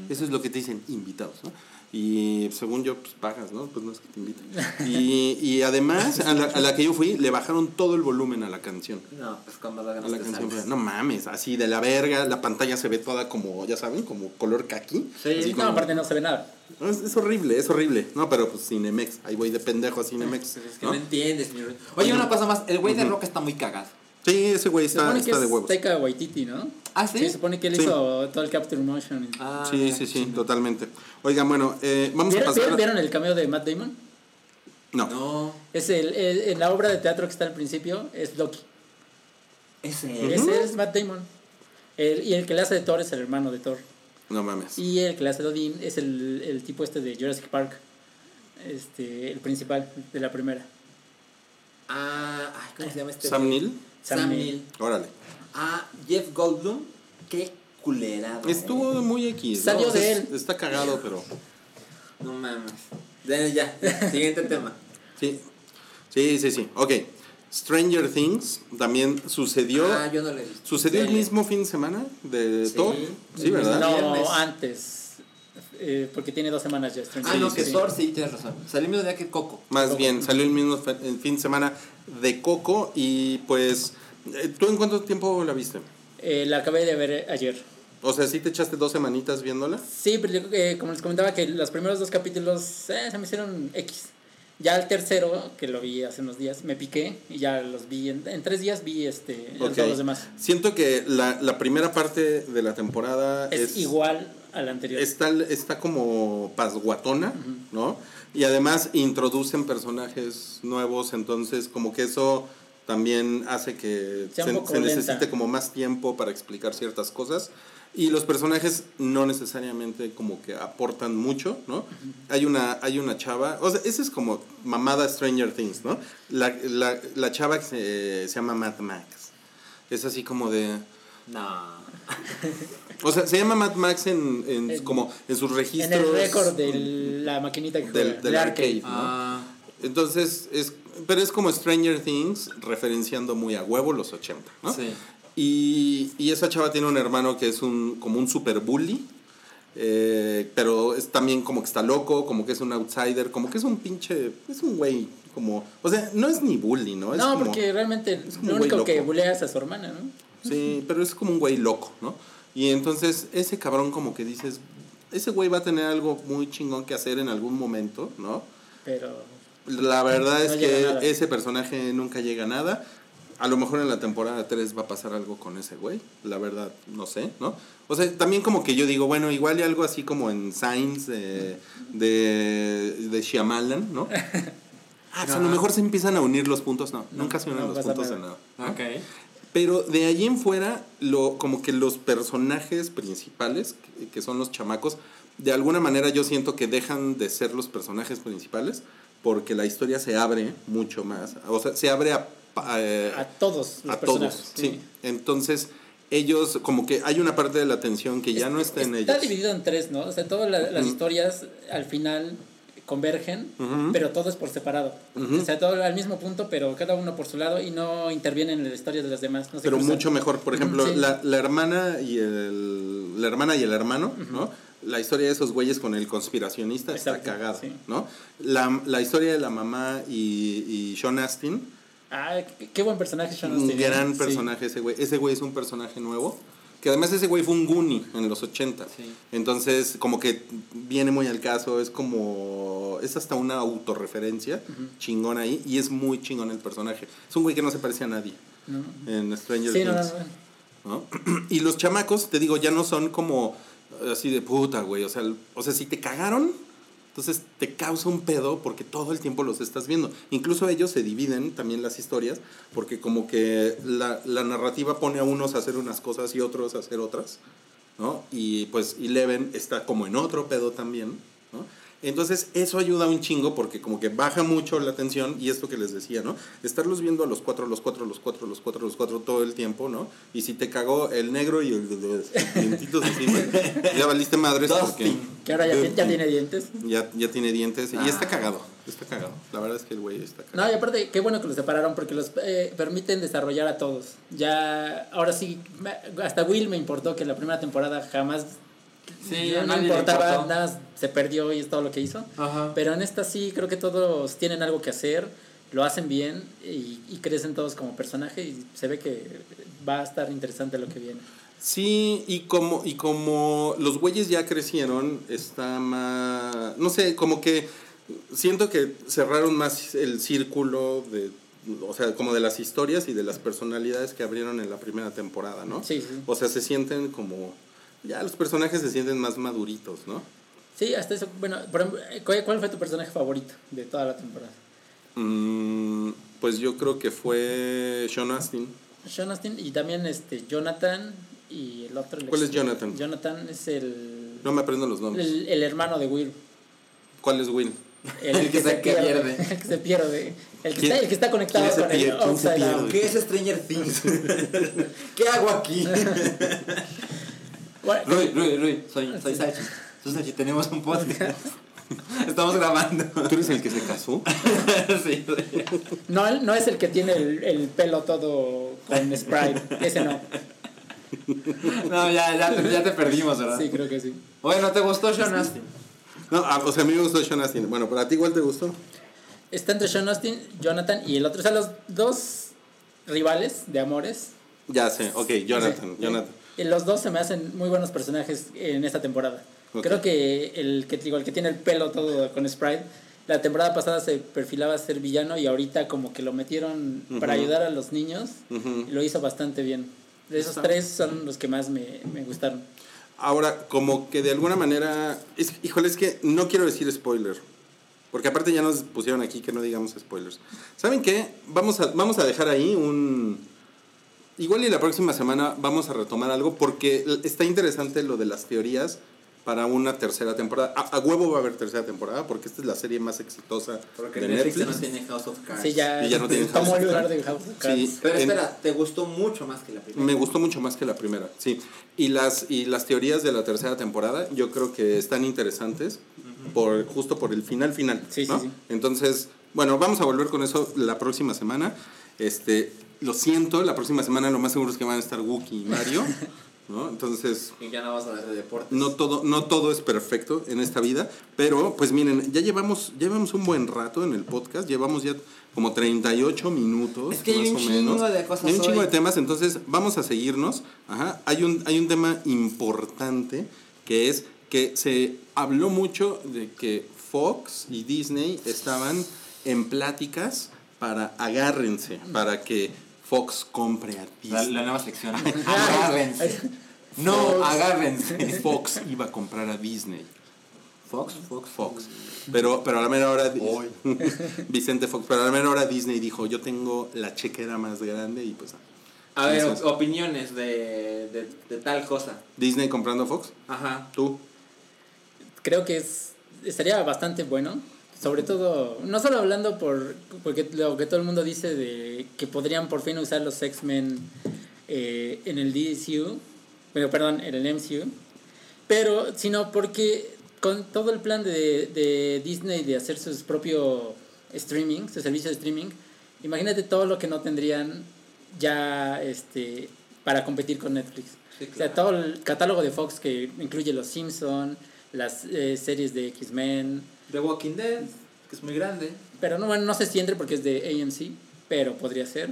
Eso es lo que te dicen, invitados, ¿no? Y según yo, pues pagas, ¿no? Pues no es que te inviten. Y, y además, a la, a la que yo fui, le bajaron todo el volumen a la canción. No, pues con más A la canción, sales. no mames, así de la verga, la pantalla se ve toda como, ya saben, como color kaki. Sí, No, como- aparte no se ve nada. No, es, es horrible, es horrible. No, pero pues Cinemex, ahí voy de pendejo a Cinemex. Pues es que ¿no? no, entiendes, mi rey. Oye, una cosa más, el güey de Rock está muy cagado. Sí, ese güey Se está, que está de es huevos. Taika Waititi, ¿no? ¿Ah, sí? Se supone que él Sí. hizo todo el capture motion. Ah, Sí, sí, sí, totalmente. Oigan, bueno, eh, vamos a ¿Vieron, pasar. vieron- vieron el cameo de Matt Damon? No. No, Es el, el- en la obra de teatro que está al principio es Loki. ese Ese es Matt Damon. El- y el que le hace de Thor es el hermano de Thor. No mames. Y el que le hace de Odin es el, el tipo este de Jurassic Park. Este, el principal de la primera. Ah, ay, ¿cómo se llama este? Sam? Neill, Sam, Sam Neill. Neill. órale. Ah, Jeff Goldblum. Qué culerado. Estuvo muy X. ¿no? Salió de es- él. Está cagado, pero. No mames. Ya, ya. *laughs* Siguiente tema. Sí. Sí, sí, sí. Ok. Stranger Things también sucedió. Ah, yo no lo he visto. ¿Sucedió el mismo fin de semana de Sí. Thor? Sí, ¿verdad? No. Antes. Eh, porque tiene dos semanas ya. Stranger Ah, no, que Thor, sí, tienes razón. Salió el mismo día que Coco. Más Coco. bien, salió el mismo el fin de semana de Coco y pues. eh, ¿Tú en cuánto tiempo la viste? Eh, la acabé de ver ayer. O sea, ¿sí te echaste dos semanitas viéndola? Sí, pero yo, eh, como les comentaba que los primeros dos capítulos eh, se me hicieron X. Ya el tercero, que lo vi hace unos días, me piqué y ya los vi. En, en tres días vi este, todos los demás. Siento que la, la primera parte de la temporada Es, es, igual a la anterior. está, está como pasguatona, ¿no? Y además introducen personajes nuevos, entonces como que eso también hace que se, se lenta. necesite como más tiempo para explicar ciertas cosas. Y los personajes no necesariamente como que aportan mucho, ¿no? Hay una, hay una chava, o sea, esa es como mamada Stranger Things, ¿no? La, la, la chava que se, se llama Mad Max. Es así como de... No. *laughs* O sea, se llama Mad Max en, en, En- como en sus en registros. el récord de la maquinita que del- juega, del de arcade. ¿no? Ah, Entonces, es, pero es como Stranger Things, referenciando muy a huevo los 80, ¿no? sí. Y, y esa chava tiene un hermano que es un, como un super bully, eh, pero es también como que está loco, como que es un outsider, como que es un pinche, es un güey como, o sea, no es ni bully, ¿no? Es No, como- porque realmente como lo un güey único que bulea es a su hermana, ¿no? Sí, pero es como un güey loco, ¿no? Y entonces ese cabrón como que dices, ese güey va a tener algo muy chingón que hacer en algún momento, ¿no? Pero La verdad No es que ese personaje nunca llega a nada. A lo mejor en la temporada 3 va a pasar algo con ese güey. La verdad, no sé, ¿no? O sea, también como que yo digo, bueno, igual y algo así como en Signs de, de, de Shyamalan, ¿no? *laughs* Ah, pues a lo mejor se empiezan a unir los puntos. No, nunca se unen no los puntos de nada. nada. Pero de allí en fuera, lo, como que los personajes principales, que, que son los chamacos, de alguna manera yo siento que dejan de ser los personajes principales porque la historia se abre mucho más. O sea, se abre a... pa- eh, a todos los a todos, sí. Entonces, ellos, como que hay una parte de la atención que ya no está en Está ellos. dividido en tres, ¿no? O sea, todas la- las historias al final convergen, Ujú. pero todo es por separado. Ujú. O sea, todo al mismo punto, pero cada uno por su lado y no intervienen en la historia de los demás. No pero cruzan. mucho mejor. Por ejemplo, Sí. la, la hermana y el la hermana y el hermano, ¿no? la historia de esos güeyes con el conspiracionista está Exacto, cagada, sí. ¿no? La, la historia de la mamá y, y Sean Astin, Ah, qué, qué buen personaje Sean un Astin, ¿eh? gran Sí. personaje ese güey. Ese güey es un personaje nuevo. Que además ese güey fue un Goonie en los 80. Sí. Entonces, como que viene muy al caso, es como. Es hasta una autorreferencia chingón ahí. Y es muy chingón el personaje. Es un güey que no se parece a nadie ¿no? en Stranger Sí, Things. no. ¿no? *clears throat* Y los chamacos, te digo, ya no son como así de puta, güey. O sea, o sea, si te cagaron, entonces te causa un pedo porque todo el tiempo los estás viendo. Incluso ellos se dividen también las historias porque como que la, narrativa pone a unos a hacer unas cosas y otros a hacer otras, ¿no? Y pues Eleven está como en otro pedo también. Entonces eso ayuda un chingo porque como que baja mucho la tensión y esto que les decía, ¿no? Estarlos viendo a los cuatro, los cuatro, los cuatro, los cuatro, los cuatro todo el tiempo, ¿no? Y si te cagó el negro y el de los dientitos encima, ya valiste madres porque. Que ahora ya, ya tiene dientes. ya, ya tiene dientes y Ah. está cagado, está cagado. La verdad es que el güey está No, cagado. y aparte, qué bueno que los separaron porque los eh, permiten desarrollar a todos. Ya, ahora sí, hasta Will me importó que la primera temporada jamás Sí, no le importaba, importó. nada, más se perdió y es todo lo que hizo. Ajá. Pero en esta sí, creo que todos tienen algo que hacer, lo hacen bien y, y crecen todos como personaje y se ve que va a estar interesante lo que viene. Sí, y como, y como los güeyes ya crecieron, está más. No sé, como que siento que cerraron más el círculo de. O sea, como de las historias y de las personalidades que abrieron en la primera temporada, ¿no? Sí, sí. O sea, se sienten como. Ya los personajes se sienten más maduritos, ¿no? Sí, hasta eso. Bueno, por ejemplo, ¿cuál, cuál fue tu personaje favorito de toda la temporada? Mm, pues yo creo que fue Sean Astin. Sean Astin y también este Jonathan y el otro. el ¿Cuál ex- es Jonathan? Jonathan es el, No me aprendo los nombres. el, el hermano de Will. ¿Cuál es Will? El que se pierde. *laughs* El que se pierde. El que, ¿Quién- está, el que está conectado con el pierde? ¿Quién se Upside pierde? Down. ¿Qué es Stranger Things? *laughs* ¿Qué hago aquí? *laughs* Rui, Rui, Rui, soy, soy Sachi. Soy Sachi, tenemos un podcast. *laughs* Estamos grabando. ¿Tú eres el que se casó? *laughs* sí. no, no es el que tiene el, el pelo todo con Sprite. Ese no. No, ya, ya, te- ya te perdimos, ¿verdad? Sí, creo que sí. Bueno, ¿te gustó Sean Astin? No, ah, o sea, a mí me gustó Sean Astin. Bueno, ¿pero a ti igual te gustó? Está entre Sean Austin, Jonathan y el otro. O sea, los dos rivales de amores. Ya sé, ok, Jonathan, Sí, Jonathan. Los dos se me hacen muy buenos personajes en esta temporada. Creo que el que digo, el que tiene el pelo todo con Sprite, la temporada pasada se perfilaba a ser villano y ahorita como que lo metieron para ayudar a los niños y lo hizo bastante bien. De esos Está- tres son los que más me, me gustaron. Ahora, como que de alguna manera. Es, híjole, es que no quiero decir spoiler. Porque aparte ya nos pusieron aquí que no digamos spoilers. ¿Saben qué? Vamos a, vamos a dejar ahí un. Igual y la próxima semana vamos a retomar algo porque está interesante lo de las teorías para una tercera temporada. A, a huevo va a haber tercera temporada porque esta es la serie más exitosa Porque de Netflix, Netflix. ya no tiene House of Cards. Sí, ya, Y ya no tienen House of el lugar Cards. de House of Cards. Sí. Pero En- espera, ¿te gustó mucho más que la primera? Me gustó mucho más que la primera, sí. Y las, y las teorías de la tercera temporada yo creo que están interesantes por, justo por el final final. Sí, sí, ¿no? sí. Entonces, bueno, vamos a volver con eso la próxima semana. Este, lo siento, la próxima semana lo más seguro es que van a estar Wookie y Mario. *laughs* ¿no? Entonces, Y ya no vas a hablar de deportes. no todo, no todo es perfecto en esta vida, pero pues miren, ya llevamos, llevamos un buen rato en el podcast, llevamos ya como 38 minutos. Es que hay más un o chingo menos. de cosas Hay un chingo hoy. de temas, entonces vamos a seguirnos. Ajá. Hay, un, hay un tema importante que es que se habló mucho de que Fox y Disney estaban en pláticas para agárrense, para que Fox compre a La, Disney. la nueva sección. *laughs* agárrense. No, Fox. agárrense. Fox iba a comprar a Disney. Fox, Fox, Fox. Pero, pero a la mera hora. Hoy. *laughs* Vicente Fox. Pero a la mera hora Disney dijo: Yo tengo la chequera más grande y pues. A ver, opiniones de, de, de tal cosa. Disney comprando a Fox. Ajá. Tú. creo que es, estaría bastante bueno. Sobre todo, no solo hablando por porque lo que todo el mundo dice de que podrían por fin usar los X-Men eh, en el DCU, pero perdón, en el MCU, pero sino porque con todo el plan de, de Disney de hacer su propio streaming, su servicio de streaming, imagínate todo lo que no tendrían ya este para competir con Netflix. Sí, O sea, todo el catálogo de Fox que incluye Los Simpson, las eh, series de X-Men. The Walking Dead, que es muy grande. Pero no, bueno, no sé si entre porque es de AMC, pero podría ser.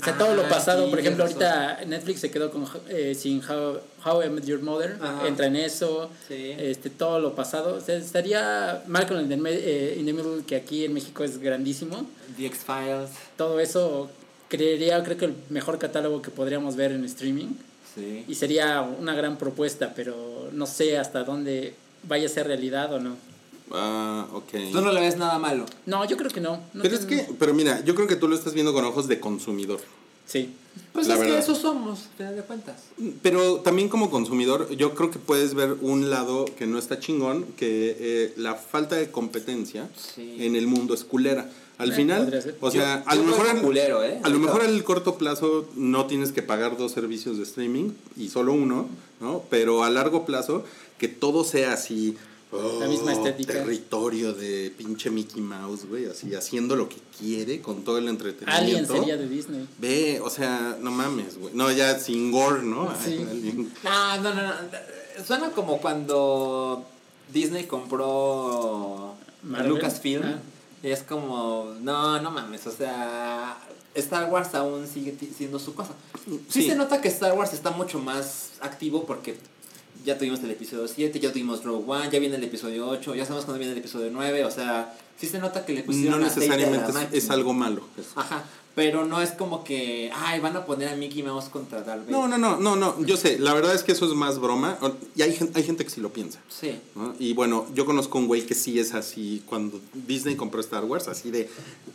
O sea, Ah, todo lo pasado, sí, por ejemplo, ahorita Netflix se quedó con eh, sin How, How I Met Your Mother, Ajá. entra en eso, Sí. este todo lo pasado. O sea, estaría Malcolm in the, eh, in the Middle, que aquí en México es grandísimo. The X-Files. Todo eso creería, creo que el mejor catálogo que podríamos ver en streaming. Sí. Y sería una gran propuesta, pero no sé hasta dónde vaya a ser realidad o no. Ah, ok. Tú no le ves nada malo. No, yo creo que no. no Pero es que, pero mira, yo creo que tú lo estás viendo con ojos de consumidor. Sí. Pues La es verdad. que eso somos, a final de cuentas. Pero también como consumidor, yo creo que puedes ver un lado que no está chingón, que eh, la falta de competencia Sí. en el mundo es culera. Al Eh, final, o sea, Yo- a lo mejor culero, ¿eh? a lo mejor al corto plazo no tienes que pagar dos servicios de streaming y solo uno, ¿no? Pero a largo plazo que todo sea así La misma oh, estética. territorio de pinche Mickey Mouse, güey, así haciendo lo que quiere con todo el entretenimiento. Alien sería de Disney. Ve, o sea, no mames, güey. No, ya sin gore, ¿no? *laughs* Sí. Alien. No, no, no, no. Suena como cuando Disney compró Marvel. Lucasfilm. Ah. Y es como, no, no mames, o sea, Star Wars aún sigue siendo su cosa. Sí. Sí. se nota que Star Wars está mucho más activo porque ya tuvimos el episodio 7, ya tuvimos Rogue One, ya viene el episodio 8, ya sabemos cuándo viene el episodio 9, o sea, sí se nota que le pusieron No aceite a la necesariamente es, es algo malo. eso. Ajá, pero no es como que, ay, van a poner a Mickey Mouse contra Darth Vader. No, no, no, no, no. Yo sé, la verdad es que eso es más broma. Y hay, hay gente que sí lo piensa. Sí. ¿no? Y bueno, yo conozco un güey que sí es así. Cuando Disney compró Star Wars, así de.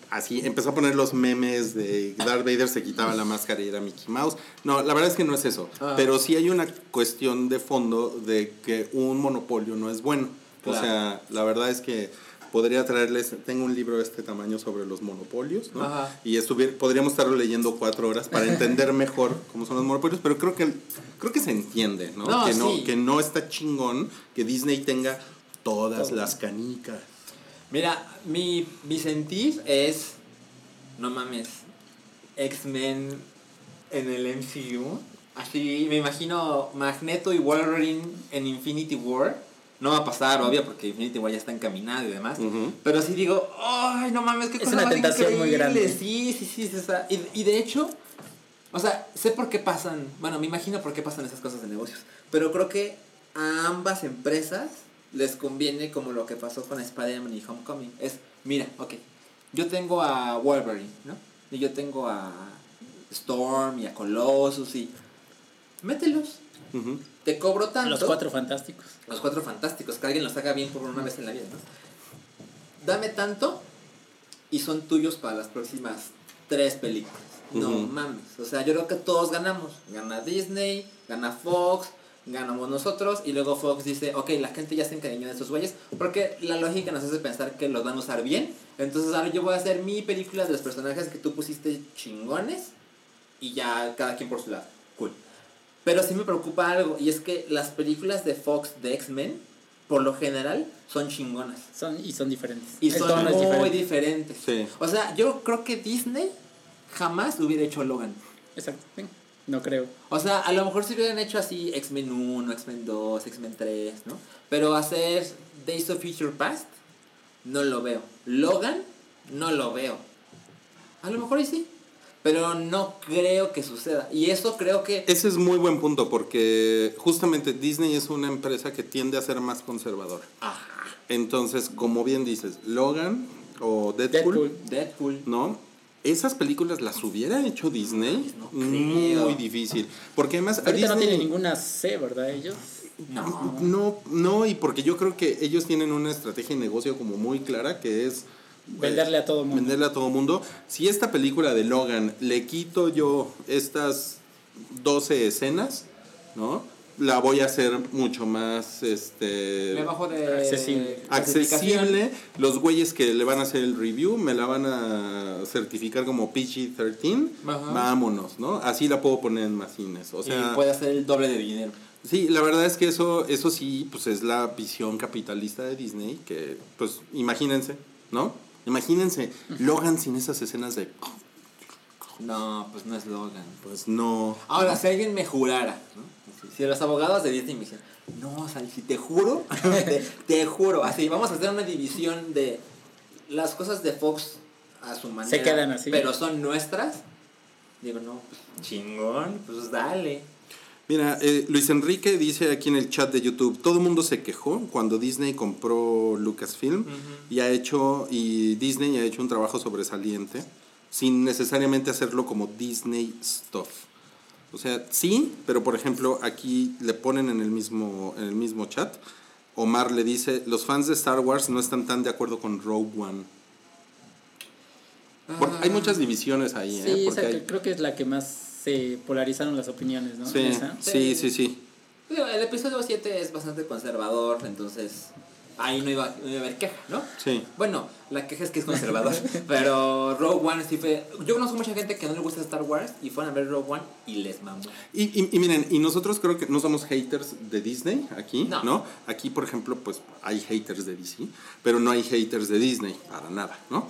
Así empezó a poner los memes de Darth Vader se quitaba la máscara y era Mickey Mouse. No, la verdad es que no es eso. Ah. Pero sí hay una cuestión de fondo de que un monopolio no es bueno. O sea, la verdad es que podría traerles. Tengo un libro de este tamaño sobre los monopolios, ¿no? Ajá. Y estuvier- podríamos estarlo leyendo cuatro horas para *laughs* entender mejor cómo son los monopolios, pero creo que creo que se entiende, ¿no? No, que no sí. que no está chingón que Disney tenga todas Todo. las canicas. Mira, mi, mi sentir es, no mames, X-Men en el MCU. Así me imagino Magneto y Wolverine en Infinity War. No va a pasar, obvio, porque Infinity War ya está encaminado y demás. Pero sí digo, ay, no mames, qué Es cosa una más tentación muy increíble". grande. Sí, sí, sí. sí, o sea, y, y de hecho, o sea, sé por qué pasan, bueno, me imagino por qué pasan esas cosas de negocios. Pero creo que a ambas empresas les conviene como lo que pasó con Spider-Man y Homecoming. Es, mira, ok, yo tengo a Wolverine, ¿no? Y yo tengo a Storm y a Colossus y... Mételos. Te cobro tanto. Los cuatro fantásticos. Los cuatro fantásticos, que alguien los haga bien por una vez en la vida, ¿no? Dame tanto y son tuyos para las próximas tres películas. No mames. O sea, yo creo que todos ganamos. Gana Disney, gana Fox, ganamos nosotros y luego Fox dice, ok, la gente ya se encariñó de estos güeyes porque la lógica nos hace pensar que los van a usar bien. Entonces ahora yo voy a hacer mi película de los personajes que tú pusiste chingones y ya cada quien por su lado. Pero sí me preocupa algo, y es que las películas de Fox de X-Men, por lo general, son chingonas. Son, y son diferentes. Y El son muy diferente. diferentes. Sí. O sea, yo creo que Disney jamás hubiera hecho Logan. Exacto. sí. No creo. O sea, a lo mejor si hubieran hecho así X-Men 1, X-Men 2, X-Men 3, ¿no? Pero hacer Days of Future Past, no lo veo. Logan, no lo veo. A lo mejor y sí. Pero no creo que suceda. Y eso creo que... Ese es muy buen punto porque justamente Disney es una empresa que tiende a ser más conservadora. Ajá. Entonces, como bien dices, Logan o Deadpool, Deadpool. Deadpool. ¿no? Esas películas las hubiera hecho Disney No muy difícil. Porque además a Ahorita no Disney- tiene ninguna C, ¿verdad? Ellos. No. No, no, y porque yo creo que ellos tienen una estrategia de negocio como muy clara que es Venderle a todo mundo. venderle a todo mundo. Si esta película de Logan le quito yo estas 12 escenas, ¿no? La voy a hacer mucho más este Me bajo de Accesible. accesible. Los güeyes que le van a hacer el review me la van a certificar como PG-13. Ajá. Vámonos, ¿no? Así la puedo poner en más cines. O sea, y puede hacer el doble de dinero. Sí, la verdad es que eso, eso sí, pues es la visión capitalista de Disney, que, pues, imagínense, ¿no? Imagínense, Logan sin esas escenas de... No, pues no es Logan. Pues no. Ahora, si alguien me jurara, ¿no? Si- los abogados de Disney me dicen, no, Sal, si te juro, *laughs* te, te juro, así, vamos a hacer una división de las cosas de Fox a su manera. quedan así. Pero son nuestras. Digo, no, pues chingón, pues dale. Mira, eh, Luis Enrique dice aquí en el chat de YouTube, todo el mundo se quejó cuando Disney compró Lucasfilm y ha hecho, y Disney ha hecho un trabajo sobresaliente sin necesariamente hacerlo como Disney Stuff. O sea, sí, pero por ejemplo aquí le ponen en el mismo, en el mismo chat, Omar le dice, los fans de Star Wars no están tan de acuerdo con Rogue One. Hay muchas divisiones ahí, ¿eh? Sí, Porque esa hay- creo que es la que más se polarizaron las opiniones, ¿no? sí, sí, sí, sí. Digo, el episodio 7 es bastante conservador, entonces ahí no iba, no iba a haber queja, ¿no? Sí. Bueno, la queja es que es conservador, *laughs* pero Rogue One sí fue... Yo conozco mucha gente que no le gusta Star Wars y fueron a ver Rogue One y les mamó. Y, y, y miren, y nosotros creo que no somos haters de Disney aquí, No. ¿no? Aquí, por ejemplo, pues hay haters de DC, pero no hay haters de Disney, para nada, ¿no?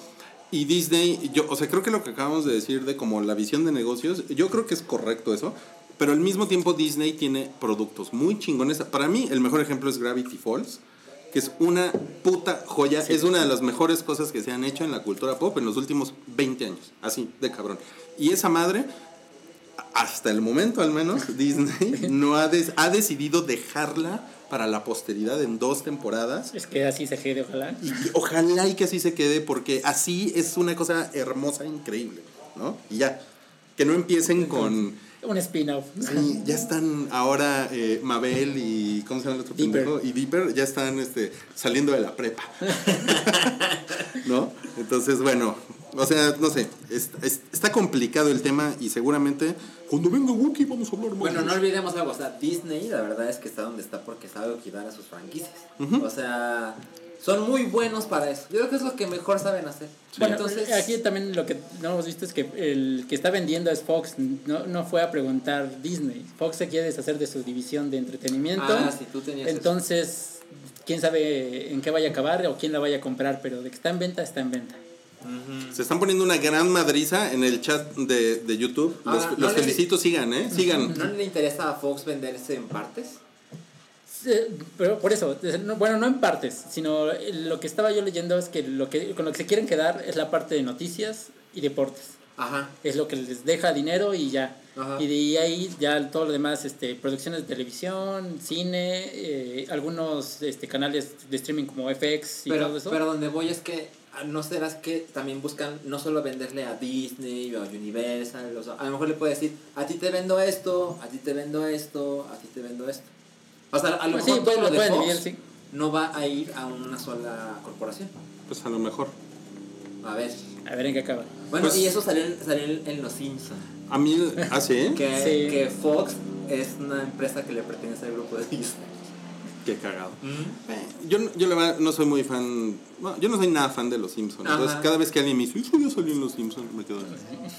Y Disney, yo, o sea, creo que lo que acabamos de decir de como la visión de negocios, yo creo que es correcto eso, pero al mismo tiempo Disney tiene productos muy chingones. Para mí, el mejor ejemplo es Gravity Falls, que es una puta joya, es una de las mejores cosas que se han hecho en la cultura pop en los últimos 20 años, así, de cabrón. Y esa madre, hasta el momento al menos, *laughs* Disney no ha, des- ha decidido dejarla para la posteridad en dos temporadas. Es que así se quede, ojalá. Y ojalá y que así se quede, porque así es una cosa hermosa, increíble, ¿no? Y ya, que no empiecen con... Un spin-off. Sí, ya están ahora eh, Mabel y. ¿Cómo se llama el otro Dipper. pendejo? Y Dipper ya están este, saliendo de la prepa. *laughs* ¿No? Entonces, bueno, o sea, no sé. es- es- está complicado el tema y seguramente cuando venga Wookiee vamos a hablar más. Bueno, de no olvidemos algo, o sea, Disney la verdad es que está donde está porque sabe cuidar a sus franquicias. O sea, son muy buenos para eso. Yo creo que es lo que mejor saben hacer. Bueno, Entonces, aquí también lo que no hemos visto es que el que está vendiendo es Fox, no, no fue a preguntar Disney. Fox se quiere deshacer de su división de entretenimiento. Ah, sí, tú tenías eso. Entonces, quién sabe en qué vaya a acabar o quién la vaya a comprar, pero de que está en venta, está en venta. Se están poniendo una gran madriza en el chat de, de YouTube. Los, Ahora, los no le- felicito, sigan, ¿eh? Sigan. ¿no le interesa a Fox venderse en partes? Pero por eso, es- no- bueno, no en partes, sino lo que estaba yo leyendo es que lo que con lo que se quieren quedar es la parte de noticias y deportes. Ajá. Es lo que les deja dinero y ya. Ajá. Y de ahí ya todo lo demás, este, producciones de televisión, cine, eh, algunos este, canales de streaming como FX y Pero, todo eso. pero donde voy es que no serás que también buscan no solo venderle a Disney o a Universal, o sea, a lo mejor le puede decir, a ti te vendo esto, a ti te vendo esto, a ti te vendo esto. O sea, a lo Pues sí, mejor pues todo lo de pueden Fox dividir, sí. no va a ir a una sola corporación. Pues a lo mejor. A ver. A ver en qué acaba. Bueno, Pues- y eso salió, en- salió en, en Los Simpsons. A mí, ¿ah, sí? Que, Sí. que Fox es una empresa que le pertenece al grupo de Disney. Qué cagado. Eh, Yo, no- yo la verdad no soy muy fan, no, yo no soy nada fan de Los Simpsons. Entonces cada vez que alguien me dice, eso ya salió en Los Simpsons, me quedo así.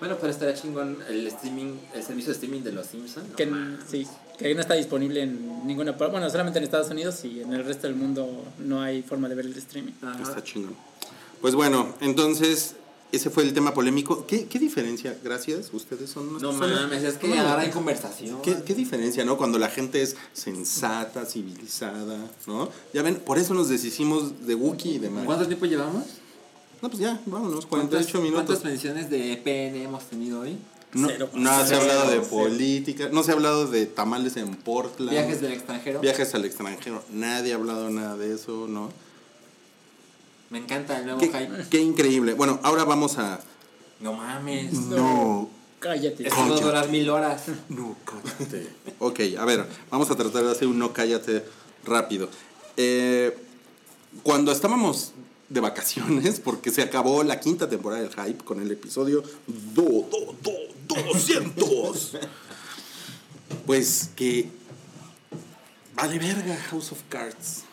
Bueno, pero estaría chingón el streaming, el servicio de streaming de Los Simpsons. Que, sí, que no está disponible en ninguna parte. Bueno, solamente en Estados Unidos y en el resto del mundo no hay forma de ver el streaming. Ajá. Está chingón. Pues bueno, entonces ese fue el tema polémico. ¿Qué, qué diferencia? Gracias, ustedes son No mames, es que ahora hay conversación. ¿Qué, qué diferencia, no? Cuando la gente es sensata, civilizada, ¿no? Ya ven, por eso nos deshicimos de Wookiee y de Mario. ¿Cuánto tiempo llevamos? No, pues ya, vámonos, ¿Cuántas- 48 minutos. ¿Cuántas mediciones de PN hemos tenido hoy? No, Cero. no se ha Cero, hablado de cero. política, no se ha hablado de tamales en Portland. Viajes del extranjero. Viajes al extranjero. Nadie ha hablado nada de eso, ¿no? Me encanta el nuevo Qué, hype. qué increíble. Bueno, ahora vamos a... No mames. No, Cállate. Esto va a durar mil horas. no, cállate. *laughs* ok, a ver, vamos a tratar de hacer un no cállate rápido. Eh, cuando estábamos de vacaciones, porque se acabó la quinta temporada del Hype con el episodio do, do, do, 200. pues que vale verga House of Cards.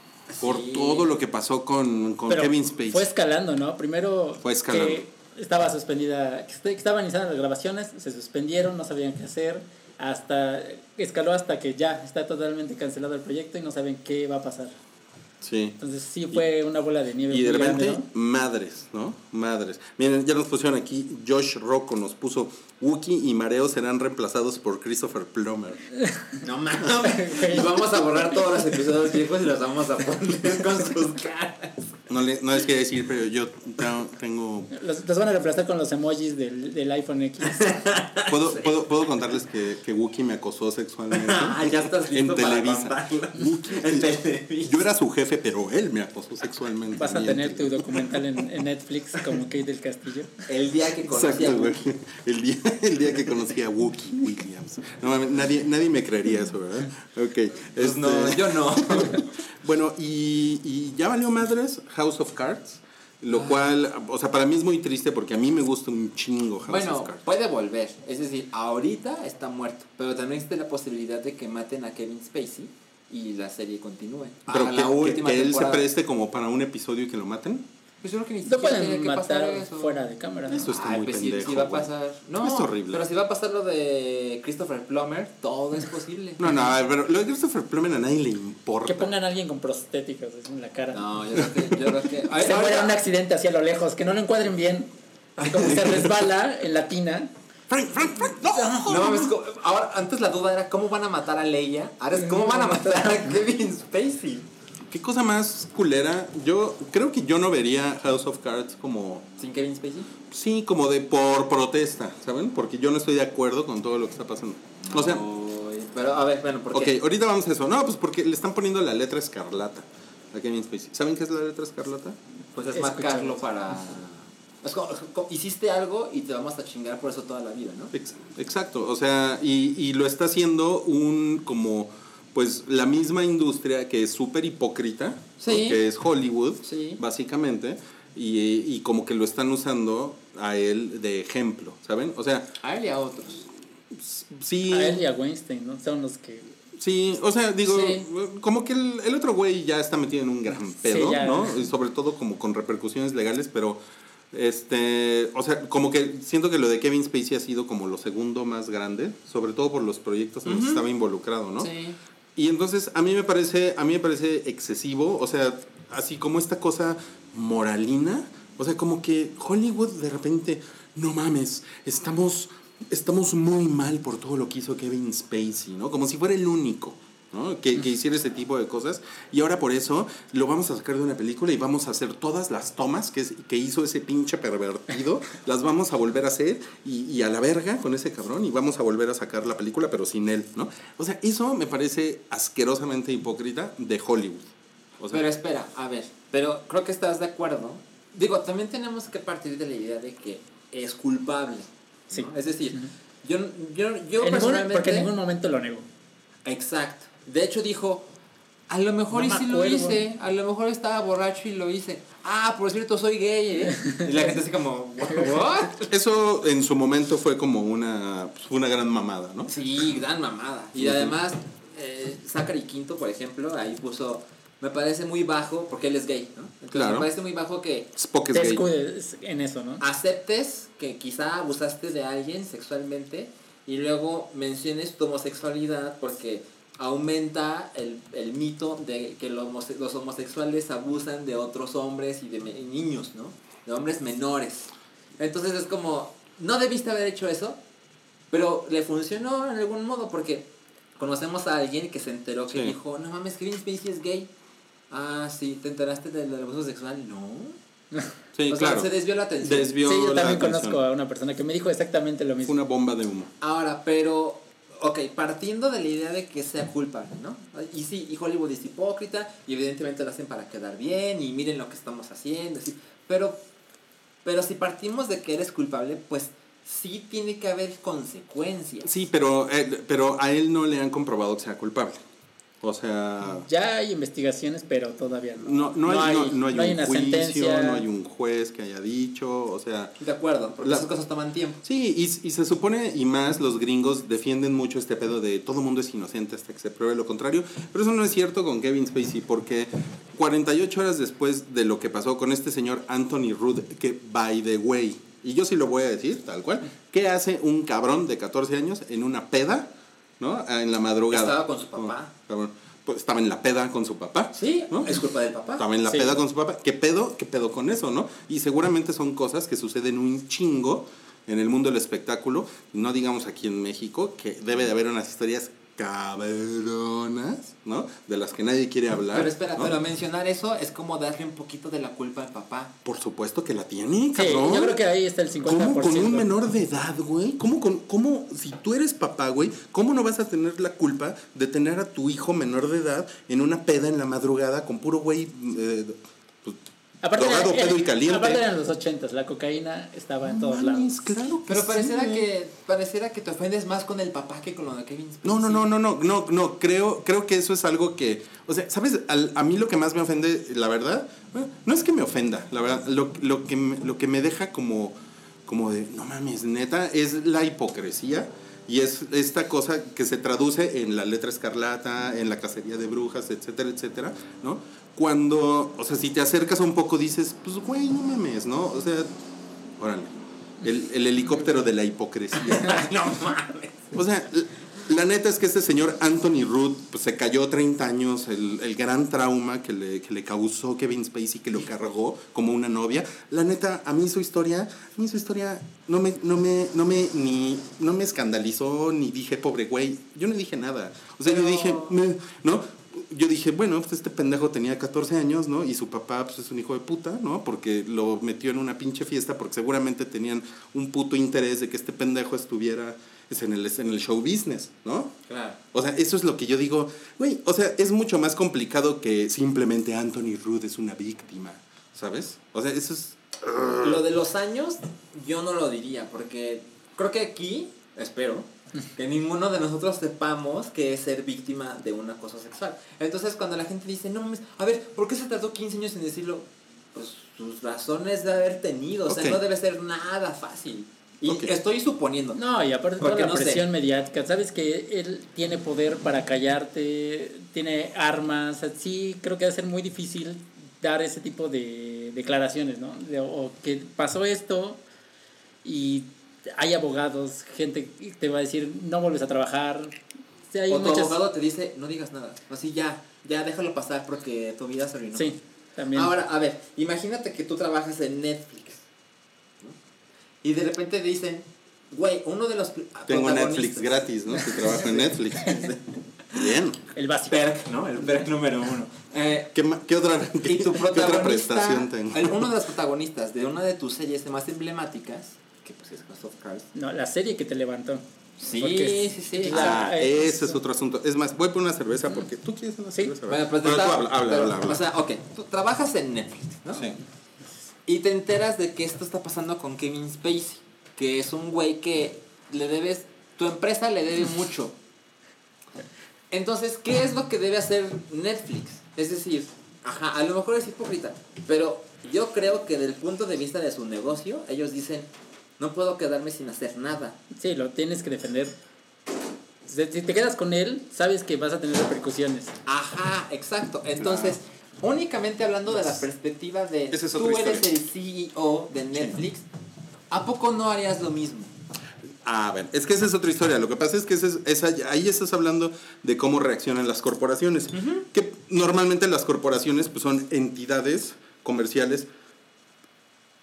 Por Sí. todo lo que pasó con, con Kevin Spacey. Fue escalando, ¿no? Primero Fue escalando. que estaba suspendida, que est- que estaban iniciando las grabaciones, se suspendieron, no sabían qué hacer, hasta escaló hasta que ya está totalmente cancelado el proyecto y no saben qué va a pasar. Sí. Entonces sí fue una bola de nieve. Y de repente, grande, ¿no? madres, ¿no? Madres. Miren, ya nos pusieron aquí, Josh Rocco nos puso, Wookie y Mareo serán reemplazados por Christopher Plummer. No mames. Y vamos a borrar todos los episodios viejos y los vamos a poner con sus caras. No, le, no les quería decir, pero yo tengo... Los, los van a reemplazar con los emojis del, del iPhone X. *laughs* ¿Puedo, puedo, puedo contarles que, que Wookie me acosó sexualmente? *laughs* Ah, ya estás en listo para Televisa. Wookie- En Televisa. Yo era su jefe, pero él me acosó sexualmente. Vas a tener en tu documental en, en Netflix como Kate del Castillo. El día que conocí a Exacto, güey. Wookie. El día, *laughs* el día que conocí a Wookie Williams. No nadie, nadie me creería eso, ¿verdad? Ok. Pues este, no, yo no. *laughs* Bueno, y, y ya valió madres House of Cards. Lo cual, o sea, para mí es muy triste porque a mí me gusta un chingo House Bueno, of Cards. puede volver. Es decir, ahorita está muerto. Pero también existe la posibilidad de que maten a Kevin Spacey y la serie continúe. Pero que, la que- última que él se preste como para un episodio y que lo maten. Pues yo creo que ni No siquiera tiene pueden pasar matar eso. fuera de cámara. ¿no? Eso está Ay, muy pues si- pendejo. si va a pasar. No, Es horrible. Pero si va a pasar lo de Christopher Plummer, todo es posible. No, no, a ver, pero lo de Christopher Plummer a nadie le importa. Que pongan a alguien con prostéticos en la cara. No, yo creo que. Yo creo que Ay, *laughs* se muera ahorita- en un accidente hacia lo lejos, que no lo encuadren bien. Como se resbala en la tina. Frank, Frank, Frank, no. No mames, ahora antes la duda era cómo van a matar a Leia, ahora es cómo van a matar a Kevin Spacey. Qué cosa más culera. Yo creo que yo no vería House of Cards como ¿Sin Kevin Spacey? Sí, como de por protesta, ¿saben? Porque yo no estoy de acuerdo con todo lo que está pasando. O sea, Uy, pero a ver, bueno, ¿por ok, qué? ahorita vamos a eso. No, pues porque le están poniendo la letra escarlata a Kevin Spacey. ¿Saben qué es la letra escarlata? Pues es marcarlo para... Es como, como- hiciste algo y te vamos a chingar por eso toda la vida, ¿no? Ex- Exacto, o sea, y, y lo está haciendo un como pues la misma industria que es súper hipócrita. Sí. que es Hollywood, Sí. básicamente, y, y como que lo están usando a él de ejemplo, ¿saben? O sea, A él y a otros. sí... A él y a Weinstein, ¿no? Son los que. Sí, o sea, digo, Sí. como que el, el otro güey ya está metido en un gran pedo, ya. ¿no? Y sobre todo como con repercusiones legales, pero este, o sea, como que siento que lo de Kevin Spacey ha sido como lo segundo más grande, sobre todo por los proyectos en los que estaba involucrado, ¿no? Sí. Y entonces a mí me parece, a mí me parece excesivo, o sea, así como esta cosa moralina, o sea, como que Hollywood de repente, no mames, estamos, estamos muy mal por todo lo que hizo Kevin Spacey, ¿no? Como si fuera el único. ¿No? Que, que hiciera ese tipo de cosas y ahora por eso lo vamos a sacar de una película y vamos a hacer todas las tomas que, es- que hizo ese pinche pervertido las vamos a volver a hacer y, y a la verga con ese cabrón y vamos a volver a sacar la película pero sin él, ¿no? O sea, eso me parece asquerosamente hipócrita de Hollywood. O sea, Pero espera, a ver, pero creo que estás de acuerdo. Digo, también tenemos que partir de la idea de que es culpable. ¿no? Sí. Es decir, yo, yo, yo En ningún- personalmente... porque en ningún momento lo negó. Exacto. De hecho dijo, a lo mejor No y me sí lo hice, a lo mejor estaba borracho y lo hice. Ah, por cierto, soy gay, ¿eh? *laughs* Y la gente así como, *laughs* ¿what? eso en su momento fue como una, pues, una gran mamada, ¿no? Sí, gran mamada. Y además, eh, Zachary Quinto, por ejemplo, ahí puso, me parece muy bajo, porque él es gay, ¿no? Entonces Claro. me parece muy bajo que Spock es gay. en eso, ¿no? aceptes que quizá abusaste de alguien sexualmente y luego menciones tu homosexualidad porque aumenta el, el mito de que los, homose- los homosexuales abusan de otros hombres y de niños, ¿no? De hombres menores. Entonces es como, no debiste haber hecho eso, pero le funcionó en algún modo porque conocemos a alguien que se enteró que Sí. dijo, no mames, Kevin Spacey es gay. Ah, sí, ¿te enteraste del, abuso sexual? No. Sí, o sea, claro. se desvió la atención. Desvió sí, yo la también atención. conozco a una persona que me dijo exactamente lo Fue mismo. una bomba de humo. Ahora, pero, ok, partiendo de la idea de que sea culpable, ¿no? Y sí, y Hollywood es hipócrita, y evidentemente lo hacen para quedar bien, y miren lo que estamos haciendo, sí, pero, pero si partimos de que eres culpable, pues sí tiene que haber consecuencias. Sí, pero, eh, pero a él no le han comprobado que sea culpable. O sea, Ya hay investigaciones, pero todavía no. no, no, hay, no, no hay un juicio, sentencia. no hay un juez que haya dicho, o sea... De acuerdo, porque La- esas cosas toman tiempo. Sí, y, y se supone, y más los gringos defienden mucho este pedo de todo mundo es inocente hasta que se pruebe lo contrario, pero eso no es cierto con Kevin Spacey, porque 48 horas después de lo que pasó con este señor Anthony Rudd, que by the way, y yo sí lo voy a decir tal cual, ¿qué hace un cabrón de 14 años en una peda, ¿no? En la madrugada. Estaba con su papá. cabrón. pues, estaba en la peda con su papá. Sí, ¿no? es culpa del papá. Estaba en la Sí. peda con su papá. ¿Qué pedo? ¿Qué pedo con eso, no? Y seguramente son cosas que suceden un chingo en el mundo del espectáculo, no digamos aquí en México, que debe de haber unas historias cabronas, ¿no? De las que nadie quiere hablar. Pero espera, ¿no? pero mencionar eso es como darle un poquito de la culpa al papá. Por supuesto que la tiene, Sí, cabrón. yo creo que ahí está el 50%. ¿Cómo con un menor de edad, güey? ¿Cómo, con, ¿Cómo, si tú eres papá, güey, cómo no vas a tener la culpa de tener a tu hijo menor de edad en una peda en la madrugada con puro güey eh, Aparte, drogado, era- pedo y caliente? aparte eran los 80 la cocaína estaba en todos lados. claro que Pero sí, pareciera que pareciera que te ofendes más con el papá que con lo de Kevin Spacey. No, no, no, no, no, no, no, creo, creo que eso es algo que, o sea, ¿sabes? Al- a mí lo que más me ofende, la verdad, bueno, no es que me ofenda, la verdad, lo, lo, que, me, lo que me deja como, como de, no mames, neta, es la hipocresía y es esta cosa que se traduce en la letra escarlata, en la cacería de brujas, etcétera, etcétera, ¿no? Cuando, o sea, si te acercas un poco dices, pues, güey, no mames, ¿no? O sea, órale, el, el helicóptero de la hipocresía. *laughs* no mames. O sea, la neta es que este señor Anthony Root pues, se cayó 30 años, el, el gran trauma que le, que le causó Kevin Spacey, que lo cargó como una novia. La neta, a mí su historia, a mí su historia no me, no me, no me, ni, no me escandalizó, ni dije, pobre güey. Yo no dije nada. O sea, yo dije, ¿no? Yo dije, bueno, pues este pendejo tenía 14 años, ¿no? Y su papá, pues es un hijo de puta, ¿no? Porque lo metió en una pinche fiesta porque seguramente tenían un puto interés de que este pendejo estuviera pues, en el, en el show business, ¿no? Claro. O sea, eso es lo que yo digo, güey, o sea, es mucho más complicado que simplemente Anthony Rudd es una víctima, ¿sabes? O sea, eso es... Lo de los años, yo no lo diría, porque creo que aquí, espero, que ninguno de nosotros sepamos que es ser víctima de un acoso sexual. Entonces, cuando la gente dice, no mames, a ver, ¿por qué se tardó 15 años en decirlo? Pues sus razones de haber tenido, o sea, no debe ser nada fácil. Y estoy suponiendo. No, y aparte toda la no sé. presión mediática, sabes que él tiene poder para callarte, tiene armas, sí, creo que va a ser muy difícil dar ese tipo de declaraciones, ¿no? De- o que pasó esto y hay abogados, gente que te va a decir no vuelves a trabajar. Sí, hay o tu abogado te dice, no digas nada. Así ya, ya déjalo pasar porque tu vida se arruinó. Sí, también. Ahora, a ver, imagínate que tú trabajas en Netflix. ¿no? Y de repente dicen, güey, uno de los pr- Tengo Netflix gratis, ¿no? Si trabajo en Netflix. *laughs* Bien. el básico. Perk, ¿no? El perk número uno. Eh, ¿Qué, qué otra, *laughs* qué, otra prestación tengo? el- uno de los protagonistas de una de tus series más emblemáticas, pues es House of Cards. No, la serie que te levantó. Sí, Porque- sí, sí. Ah, Ah, eh, ese es otro asunto. Es más, voy por una cerveza porque tú quieres una Sí. cerveza. Bueno, pues Pero tú está- habla, habla, pero, habla, habla. O sea, ok, tú trabajas en Netflix, ¿no? Sí. Y te enteras de que esto está pasando con Kevin Spacey, que es un güey que le debes, tu empresa le debe mucho. Entonces, ¿qué es lo que debe hacer Netflix? Es decir, ajá, a lo mejor es hipócrita, pero yo creo que del punto de vista de su negocio, ellos dicen, no puedo quedarme sin hacer nada. Sí, lo tienes que defender. Si te quedas con él, sabes que vas a tener repercusiones. Ajá, exacto. Entonces, únicamente hablando de la perspectiva de es tú eres historia. el CEO de Netflix, ¿a poco no harías lo mismo? A ver, es que esa es otra historia. Lo que pasa es que esa es- esa- ahí estás hablando de cómo reaccionan las corporaciones. Que normalmente las corporaciones pues, son entidades comerciales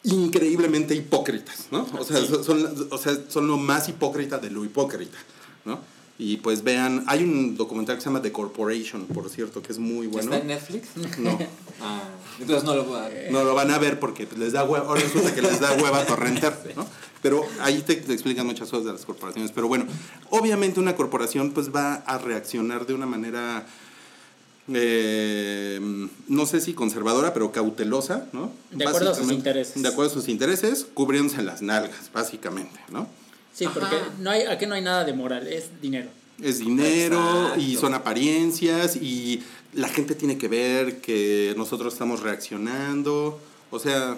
increíblemente hipócritas, ¿no? O sea, son, o sea, son lo más hipócrita de lo hipócrita, ¿no? Y pues vean, hay un documental que se llama The Corporation, por cierto, que es muy bueno. ¿Está en Netflix? No, *laughs* Ah, entonces no lo voy a ver. no lo van a ver porque pues, les da hueva, ahora resulta que les da hueva torrentar, ¿no? Pero ahí te, te explican muchas cosas de las corporaciones. Pero bueno, obviamente una corporación pues va a reaccionar de una manera, eh, no sé si conservadora, pero cautelosa, ¿no? De acuerdo a sus Básicamente, intereses. De acuerdo a sus intereses, cubriéndose las nalgas, básicamente, ¿no? Sí, Ajá. porque no hay, aquí no hay nada de moral, es dinero. Es dinero y son apariencias y la gente tiene que ver que nosotros estamos reaccionando. O sea,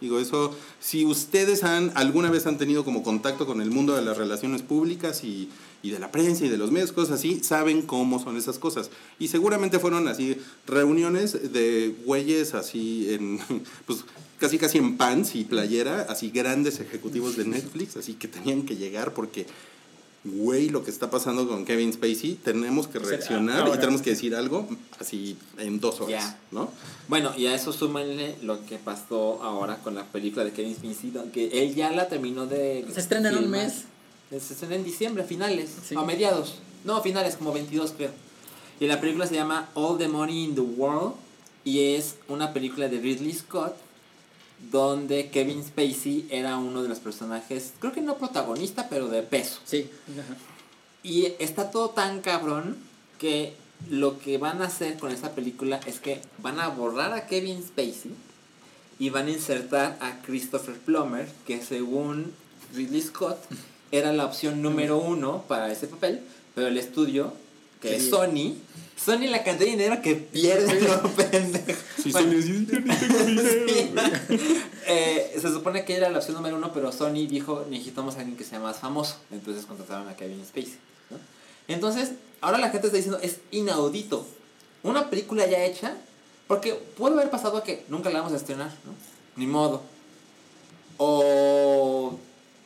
digo eso, si ustedes han alguna vez han tenido como contacto con el mundo de las relaciones públicas y, y de la prensa y de los medios, cosas así, saben cómo son esas cosas. Y seguramente fueron así reuniones de güeyes así en, *laughs* pues casi casi en pants y playera, así grandes ejecutivos de Netflix, así que tenían que llegar porque güey, lo que está pasando con Kevin Spacey, tenemos que reaccionar y tenemos que decir algo así en dos horas. ¿no? Bueno, y a eso súmenle lo que pasó ahora con la película de Kevin Spacey, que él ya la terminó de Se estrena en un mes. Se estrena en diciembre, a finales, Sí. a mediados. No, finales, como 22 creo. Y la película se llama All the Money in the World y es una película de Ridley Scott donde Kevin Spacey era uno de los personajes, creo que no protagonista, pero de peso. Sí. ajá. Y está todo tan cabrón que lo que van a hacer con esta película es que van a borrar a Kevin Spacey y van a insertar a Christopher Plummer, que según Ridley Scott *laughs* era la opción número uno para ese papel, pero el estudio, que es Sí. Sony, Sony la cantidad de dinero que pierde *laughs* pendejo. Sí, Bueno, Sony así, "Yo ni tengo *laughs* dinero". Sí. *laughs* Eh, se supone que era la opción número uno, pero Sony dijo necesitamos a alguien que sea más famoso. Entonces contrataron a Kevin Spacey. ¿no? Entonces, ahora la gente está diciendo es inaudito. Una película ya hecha, porque puede haber pasado que nunca la vamos a estrenar, ¿no? Ni modo. O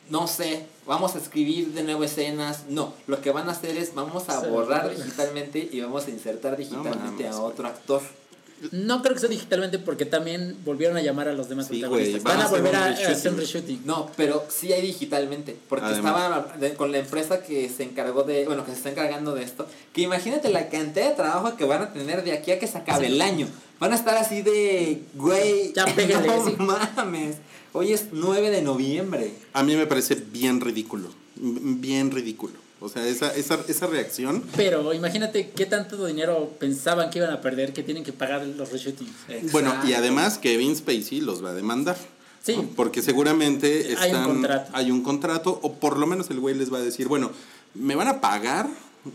no sé, vamos a escribir de nuevo escenas. No, lo que van a hacer es vamos a Sí. borrar digitalmente y vamos a insertar digitalmente a otro actor. No creo que sea digitalmente porque también volvieron a llamar a los demás Sí, protagonistas. van Van a volver a, hacer un reshooting. No, pero sí hay digitalmente, porque Además. estaba con la empresa que se encargó de, bueno, que se está encargando de esto, que imagínate la cantidad de trabajo que van a tener de aquí a que se acabe el año. Van a estar así de, güey, Ya pégale, *laughs* no sí. mames. Hoy es 9 de noviembre. A mí me parece bien ridículo, bien ridículo. O sea, esa, esa, esa reacción, Pero imagínate qué tanto dinero pensaban que iban a perder que tienen que pagar los reshootings. bueno, y además Kevin Spacey los va a demandar. Sí. ¿no? Porque seguramente Hay un están, contrato. hay un contrato, o por lo menos el güey les va a decir, bueno, me van a pagar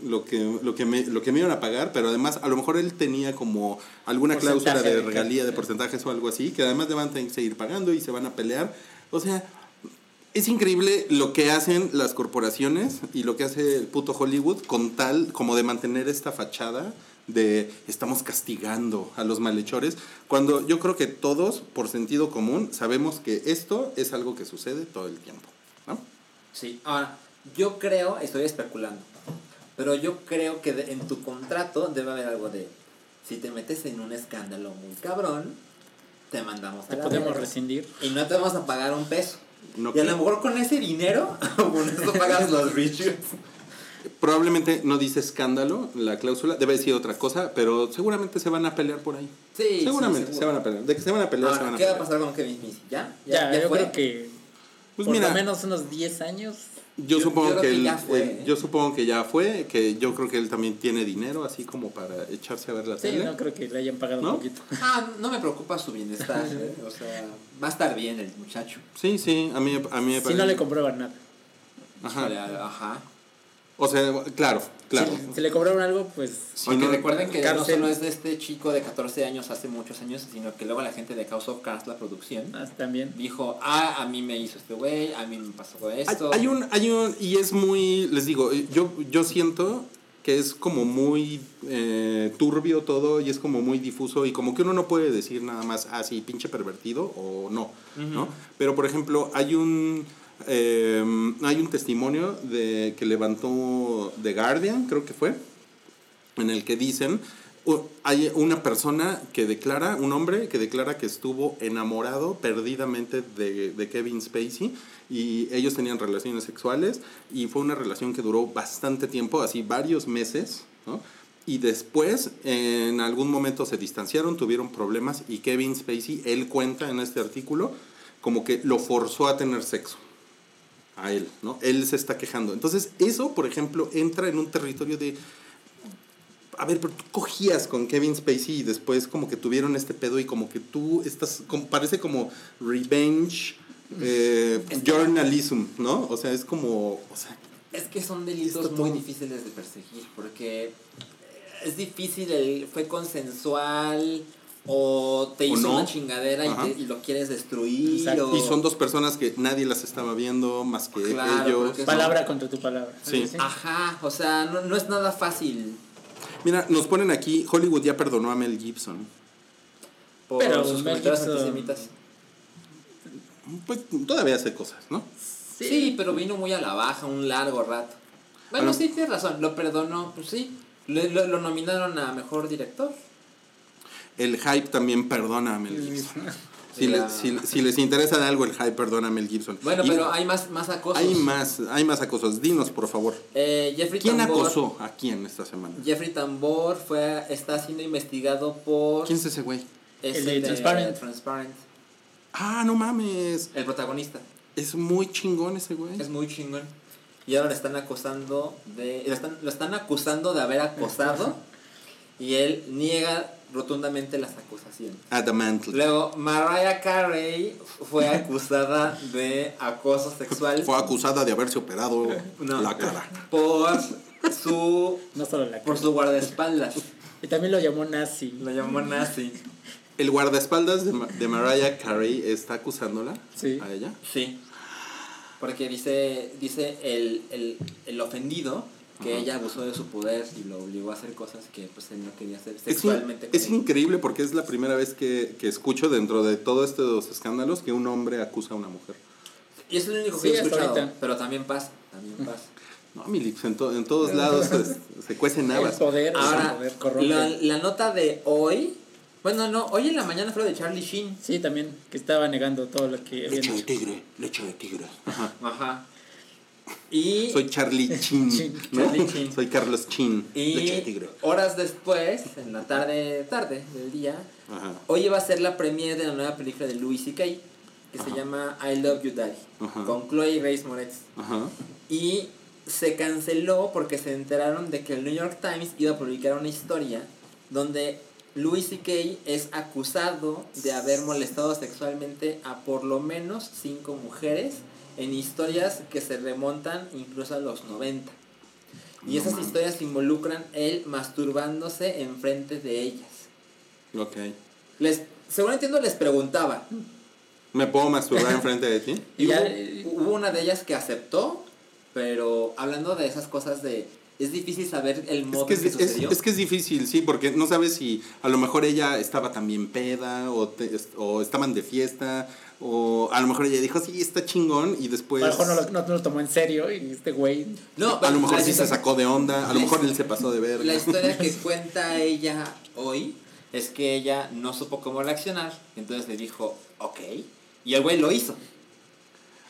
lo que, lo que, me, lo que me iban a pagar, pero además a lo mejor él tenía como alguna cláusula de regalía, de porcentajes o algo así, que además le van a seguir pagando y se van a pelear. O sea, es increíble lo que hacen las corporaciones y lo que hace el puto Hollywood con tal como de mantener esta fachada de estamos castigando a los malhechores, cuando yo creo que todos, por sentido común, sabemos que esto es algo que sucede todo el tiempo. ¿no? Sí, ahora, yo creo, estoy especulando, pero yo creo que de- en tu contrato debe haber algo de, si te metes en un escándalo muy cabrón, te mandamos a Te la podemos verga. rescindir. Y no te vamos a pagar un peso. No y a lo mejor con ese dinero, *laughs* con eso pagas los reshoots. Probablemente no dice escándalo la cláusula, debe decir otra cosa, pero seguramente se van a pelear por ahí. Sí, seguramente sí, se van a pelear. De que se van a pelear, se van a ¿qué va a pasar con Kevin Spacey? ¿Ya? Ya, yo fue? creo que Pues por mira, lo menos unos 10 años. Yo, Yo- supongo yo que, que él, ya fue, él- ¿eh? yo supongo que ya fue, que yo creo que él también tiene dinero así como para echarse a ver la Sí, tele. no creo que le hayan pagado ¿No? un poquito. *laughs* Ah, no me preocupa su bienestar, *laughs* ¿eh? O sea, va a estar bien el muchacho. Sí, sí, a mí, a mí me Si parece. no le comproban nada. Ajá. Ajá. O sea, claro, claro. Si, si le cobraron algo, pues Porque no- recuerden que no solo es de este chico de 14 años hace muchos años, sino que luego la gente de House of Cards, la producción, ah, también. dijo, ah, a mí me hizo este güey, a mí me pasó esto. hay un, hay un, y es muy, les digo, yo, yo siento que es como muy eh, turbio todo y es como muy difuso y como que uno no puede decir nada más, ah, sí, pinche pervertido o no, ¿no? Pero, por ejemplo, hay un, eh, hay un testimonio que levantó The Guardian, creo que fue, en el que dicen, hay una persona que declara, un hombre que declara que estuvo enamorado perdidamente de, Kevin Spacey y ellos tenían relaciones sexuales y fue una relación que duró bastante tiempo, así varios meses. Y después, en algún momento se distanciaron, tuvieron problemas y Kevin Spacey, él cuenta en este artículo, como que lo forzó a tener sexo a él, ¿no? Él se está quejando. Entonces, eso, por ejemplo, entra en un territorio de a ver, pero tú cogías con Kevin Spacey y después como que tuvieron este pedo y como que tú estás, como, parece como revenge eh, journalism, ¿no? O sea, es como, o sea, Es que son delitos muy todo- difíciles de perseguir, porque es difícil, el, fue consensual o te O hizo no. una chingadera y, te- y lo quieres destruir. O- y son dos personas que nadie las estaba viendo más que Claro, ellos. Palabra contra tu palabra. Sí. Ajá, o sea, no, no es nada fácil. Mira, nos ponen aquí, Hollywood ya perdonó a Mel Gibson. Por Pero sus Mel comentarios Gibson- antisemitas. Pues todavía hace cosas, ¿no? Sí. pero vino muy a la baja un largo rato. Bueno, lo- sí, tienes razón, lo perdonó, pues sí. Le- lo, lo nominaron a mejor director. El hype también perdona a Mel Gibson. *laughs* Si, le- si- si les interesa de algo el hype, perdona a Mel Gibson. Bueno, Y pero hay más, más acosos. hay más, hay más acosos. Dinos, por favor. Eh, Jeffrey ¿Quién Tambor, acosó a quién esta semana? Jeffrey Tambor fue, está siendo investigado por... ¿Quién es ese güey? es El de Transparent. Transparent. Ah, no mames. El protagonista. Es muy chingón ese güey. Es muy chingón. Y ahora le están acusando de. Lo están, lo están acusando de haber acosado. Y él niega rotundamente las acusaciones. Adamantly. Luego, Mariah Carey fue acusada de acoso sexual Fue acusada de haberse operado No. la cara. por su *laughs* No solo la por su guardaespaldas. Y también lo llamó nazi. Lo llamó nazi. El guardaespaldas de, Ma- de Mariah Carey está acusándola Sí. a ella. Sí. Porque dice, dice el, el, el ofendido que ella abusó de su poder y lo obligó a hacer cosas que pues él no quería hacer Es, sexualmente. con es ella. increíble porque es la primera vez que, que escucho dentro de todos estos escándalos que un hombre acusa a una mujer. Y es lo único que Sí, he escuchado. ahorita. Pero también pasa, también pasa. No, Milix, en, to- en todos lados pues, se cuecen El habas. poder, Ahora, el poder la, la nota de hoy. Bueno, no, hoy en la mañana fue de Charlie Sheen. Sí, también, que estaba negando todo lo que Leche de tigre, leche de tigre. Ajá. Ajá. Y, Soy Charlie *laughs* Chin. Chin. ¿no? Charlie Chin. Soy Carlos Chin. De y horas después, en la tarde, tarde del día, Ajá. hoy iba a ser la premiere de la nueva película de Louis C.K. que se llama I Love You Daddy, Ajá. con Chloe Grace Moretz. Y se canceló porque se enteraron de que el New York Times iba a publicar una historia donde Louis C.K. es acusado de haber molestado sexualmente a por lo menos cinco mujeres en historias que se remontan incluso a los 90. Y No esas historias involucran él masturbándose enfrente de ellas. Ok. Les, según entiendo, les preguntaba. ¿Me puedo masturbar enfrente de ti? *laughs* Y ya- hubo, una de ellas que aceptó, pero hablando de esas cosas de... Es difícil saber el Es modo que es, que es- sucedió. es que es difícil, sí, porque no sabes si a lo mejor ella estaba también peda o, te- es- o estaban de fiesta o a lo mejor ella dijo, sí, está chingón y después... A lo mejor no lo, no, no lo tomó en serio y este güey No, a lo mejor sí se sacó de onda, a lo mejor él se pasó de ver. La historia que *laughs* cuenta ella hoy es que ella no supo cómo reaccionar, entonces le dijo, ok, y el güey lo hizo.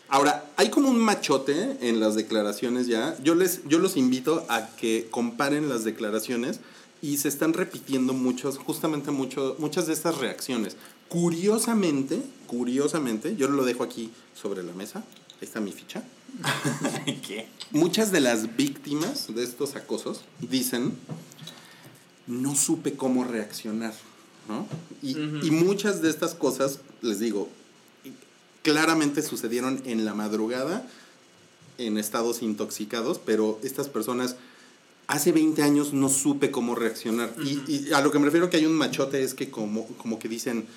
Ahora, hay como un machote en las declaraciones ya. Yo, les, yo los invito a que comparen las declaraciones y se están repitiendo muchos, justamente mucho, muchas de estas reacciones. Curiosamente, curiosamente, yo lo dejo aquí sobre la mesa. Ahí está mi ficha. *laughs* ¿Qué? Muchas de las víctimas de estos acosos dicen, no supe cómo reaccionar, ¿no? Y, muchas de estas cosas, les digo, claramente sucedieron en la madrugada, en estados intoxicados, pero estas personas, hace 20 años no supe cómo reaccionar. y, y a lo que me refiero que hay un machote es que como, como que dicen,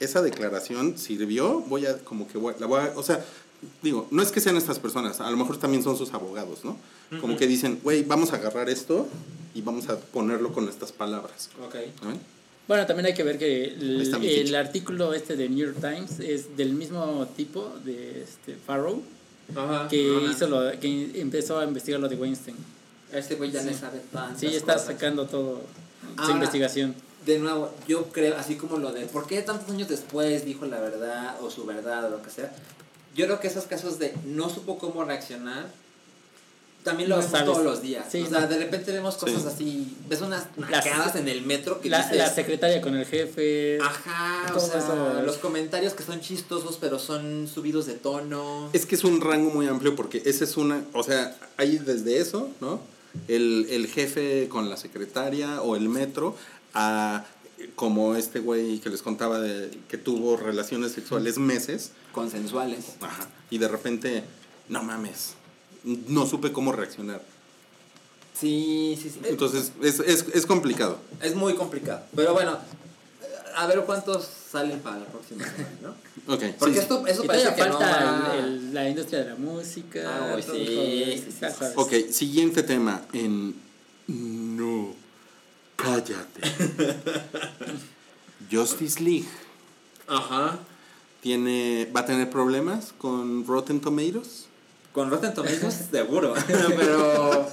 esa declaración sirvió, voy a, como que voy- la voy a, o sea, digo, no es que sean estas personas, a lo mejor también son sus abogados, ¿no? Como que dicen, güey, vamos a agarrar esto y vamos a ponerlo con estas palabras. Ok. ¿no? Bueno, también hay que ver que el, artículo este de New York Times es del mismo tipo de este Farrow Ajá. que hizo lo que empezó a investigar lo de Weinstein. Este güey ya Sí. le sabe Sí, está cosas. sacando todo su Ahora- investigación. De nuevo, yo creo, así como lo de por qué tantos años después dijo la verdad o su verdad o lo que sea, yo creo que esos casos de no supo cómo reaccionar, también lo No vemos sabes. todos los días. Sí, o sea, no. de repente vemos cosas Sí. así, ves unas nacadas en el metro que La, dices, la secretaria con el jefe. ajá, o sea, eso. los comentarios que son chistosos pero son subidos de tono. Es que es un rango muy amplio porque esa es una, o sea, hay desde eso, ¿no? El, el jefe con la secretaria o el metro a como este güey que les contaba de que tuvo relaciones sexuales meses Consensuales. ajá, y de repente, no mames, no supe cómo reaccionar. Sí, sí, sí. Entonces es, es, es complicado. es muy complicado. Pero bueno, a ver cuántos salen para la próxima semana, ¿no? *laughs* Ok, Porque sí. esto, eso y parece que no falta va- el- el- la industria de la música. Ah, sí, sí, sí. Ok, siguiente tema en No, cállate. *laughs* Justice League. Ajá. tiene va a tener problemas con Rotten Tomatoes Con Rotten Tomatoes *laughs* seguro, pero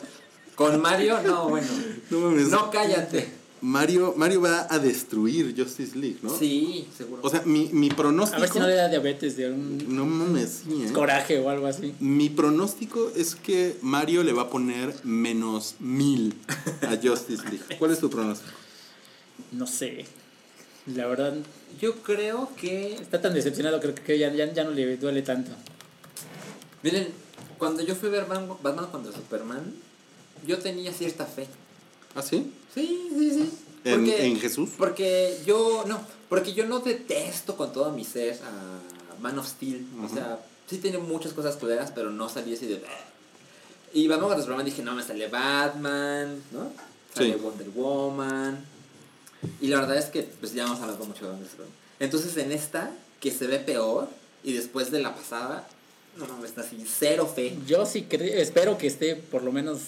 con Mario no, bueno. No. No cállate. Mario, Mario va a destruir Justice League, ¿no? Sí, seguro. O sea, mi, mi pronóstico. A ver si no le da diabetes de un No mames, sí, ¿eh? coraje o algo así. Mi pronóstico es que Mario le va a poner menos mil a Justice League. *laughs* ¿Cuál es tu pronóstico? No sé. La verdad, Yo creo que está tan decepcionado, creo que ya, ya, ya no le duele tanto. Miren, cuando yo fui a ver Batman, Batman contra Superman, yo tenía cierta fe. ¿Ah, sí? Sí, sí, sí. ¿En- en Jesús? Porque yo, no, porque yo no detesto con todo mi ser a Man of Steel. O sea, sí tiene muchas cosas culeras, pero no salí así de... Y Batman contra Superman dije, no, me sale Batman, ¿no? Sale Sí. Wonder Woman. Y la verdad es que, pues ya hemos hablado mucho de Wonder Woman. Entonces en esta, que se ve peor, y después de la pasada, no mames, está así, cero fe. Yo sí cre- espero que esté por lo menos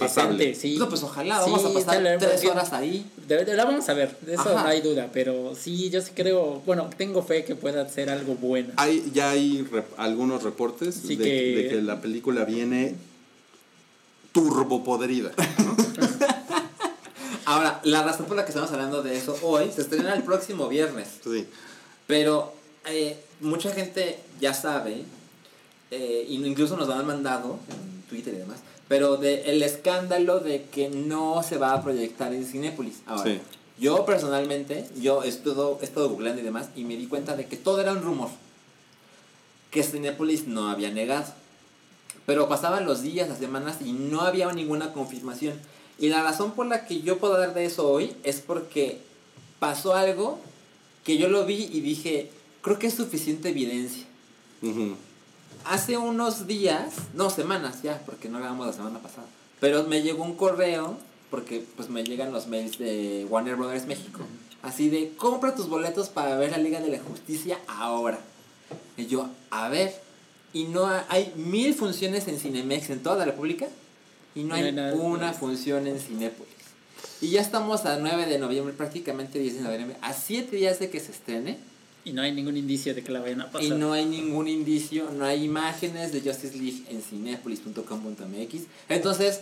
Pasable. sí. No, pues ojalá, Sí, vamos a pasar dale, tres horas ahí. De, de- la vamos a ver, de eso Ajá. no hay duda, pero sí, yo sí creo, bueno, tengo fe que pueda ser algo bueno. Hay, ya hay rep- algunos reportes Sí de, que- de que la película viene turbopodrida. *laughs* Ahora, la razón por la que estamos hablando de eso hoy se estrena el próximo viernes. Sí. Pero eh, mucha gente ya sabe, eh, incluso nos lo han mandado en Twitter y demás, pero de el escándalo de que no se va a proyectar en Cinépolis. Ahora, Sí. yo personalmente, yo he estado, he estado googleando y demás, y me di cuenta de que todo era un rumor. Que Cinépolis no había negado. Pero pasaban los días, las semanas y no había ninguna confirmación. Y la razón por la que yo puedo hablar de eso hoy es porque pasó algo que yo lo vi y dije, creo que es suficiente evidencia. Hace unos días, no semanas ya, porque no grabamos la semana pasada, pero me llegó un correo, porque pues me llegan los mails de Warner Brothers México, así de, compra tus boletos para ver la Liga de la Justicia ahora. Y yo, a ver, y no ha- hay mil funciones en Cinemex en toda la República, y no hay una función en Cinépolis. Y ya estamos a 9 de noviembre, prácticamente 10 de noviembre, a 7 días de que se estrene. Y no hay ningún indicio de que la vayan a pasar. Y no hay ningún indicio, no hay imágenes de Justice League en cinepolis.com.mx. Entonces,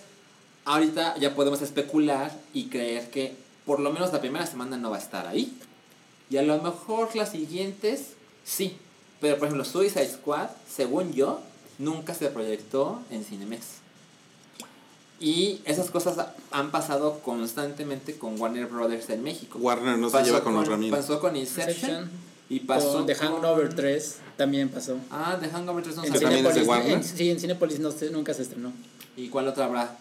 ahorita ya podemos especular y creer que por lo menos la primera semana no va a estar ahí. Y a lo mejor las siguientes, sí. Pero por ejemplo, Suicide Squad, según yo, nunca se proyectó en Cinemex. Y esas cosas han pasado constantemente con Warner Brothers en México. Warner no se lleva con los Ramírez. Pasó con Inception. Inception, Y pasó con The Hangover 3 también pasó. Ah, The Hangover 3 no sabía. también es de Warner. en- sí, en Cinepolis no se- nunca se estrenó. ¿Y cuál otra habrá?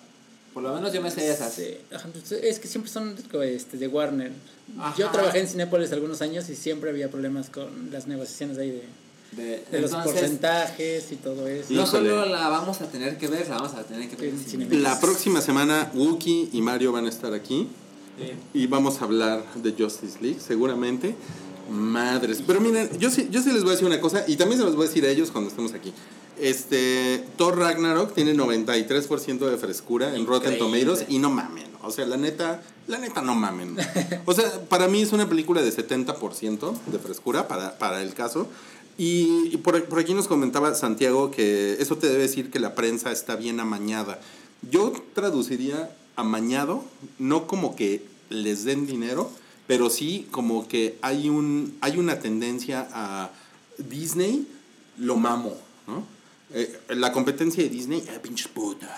Por lo menos yo me sé esas. Sí, pues, Es que siempre son este, de Warner. Ajá. Yo trabajé en Cinepolis algunos años y siempre había problemas con las negociaciones ahí de, De, de los entonces, porcentajes y todo eso. no Híjole. solo la vamos a tener que ver, la vamos a tener que ver en. La próxima semana, Wookie y Mario van a estar aquí. Y vamos a hablar de Justice League, seguramente. Madres. Pero miren, yo sí, yo sí les voy a decir una cosa, y también se los voy a decir a ellos cuando estemos aquí. Este, Thor Ragnarok tiene 93% de frescura en Rotten. Tomatoes y no mamen. O sea, la neta, la neta no mamen. O sea, para mí es una película de 70% de frescura para, para el caso. Y, y por, por aquí nos comentaba Santiago que eso te debe decir que la prensa está bien amañada. Yo traduciría amañado, no como que les den dinero, pero sí como que hay, un, hay una tendencia a Disney, lo mamo, ¿no? Eh, la competencia de Disney, eh, pinches putas.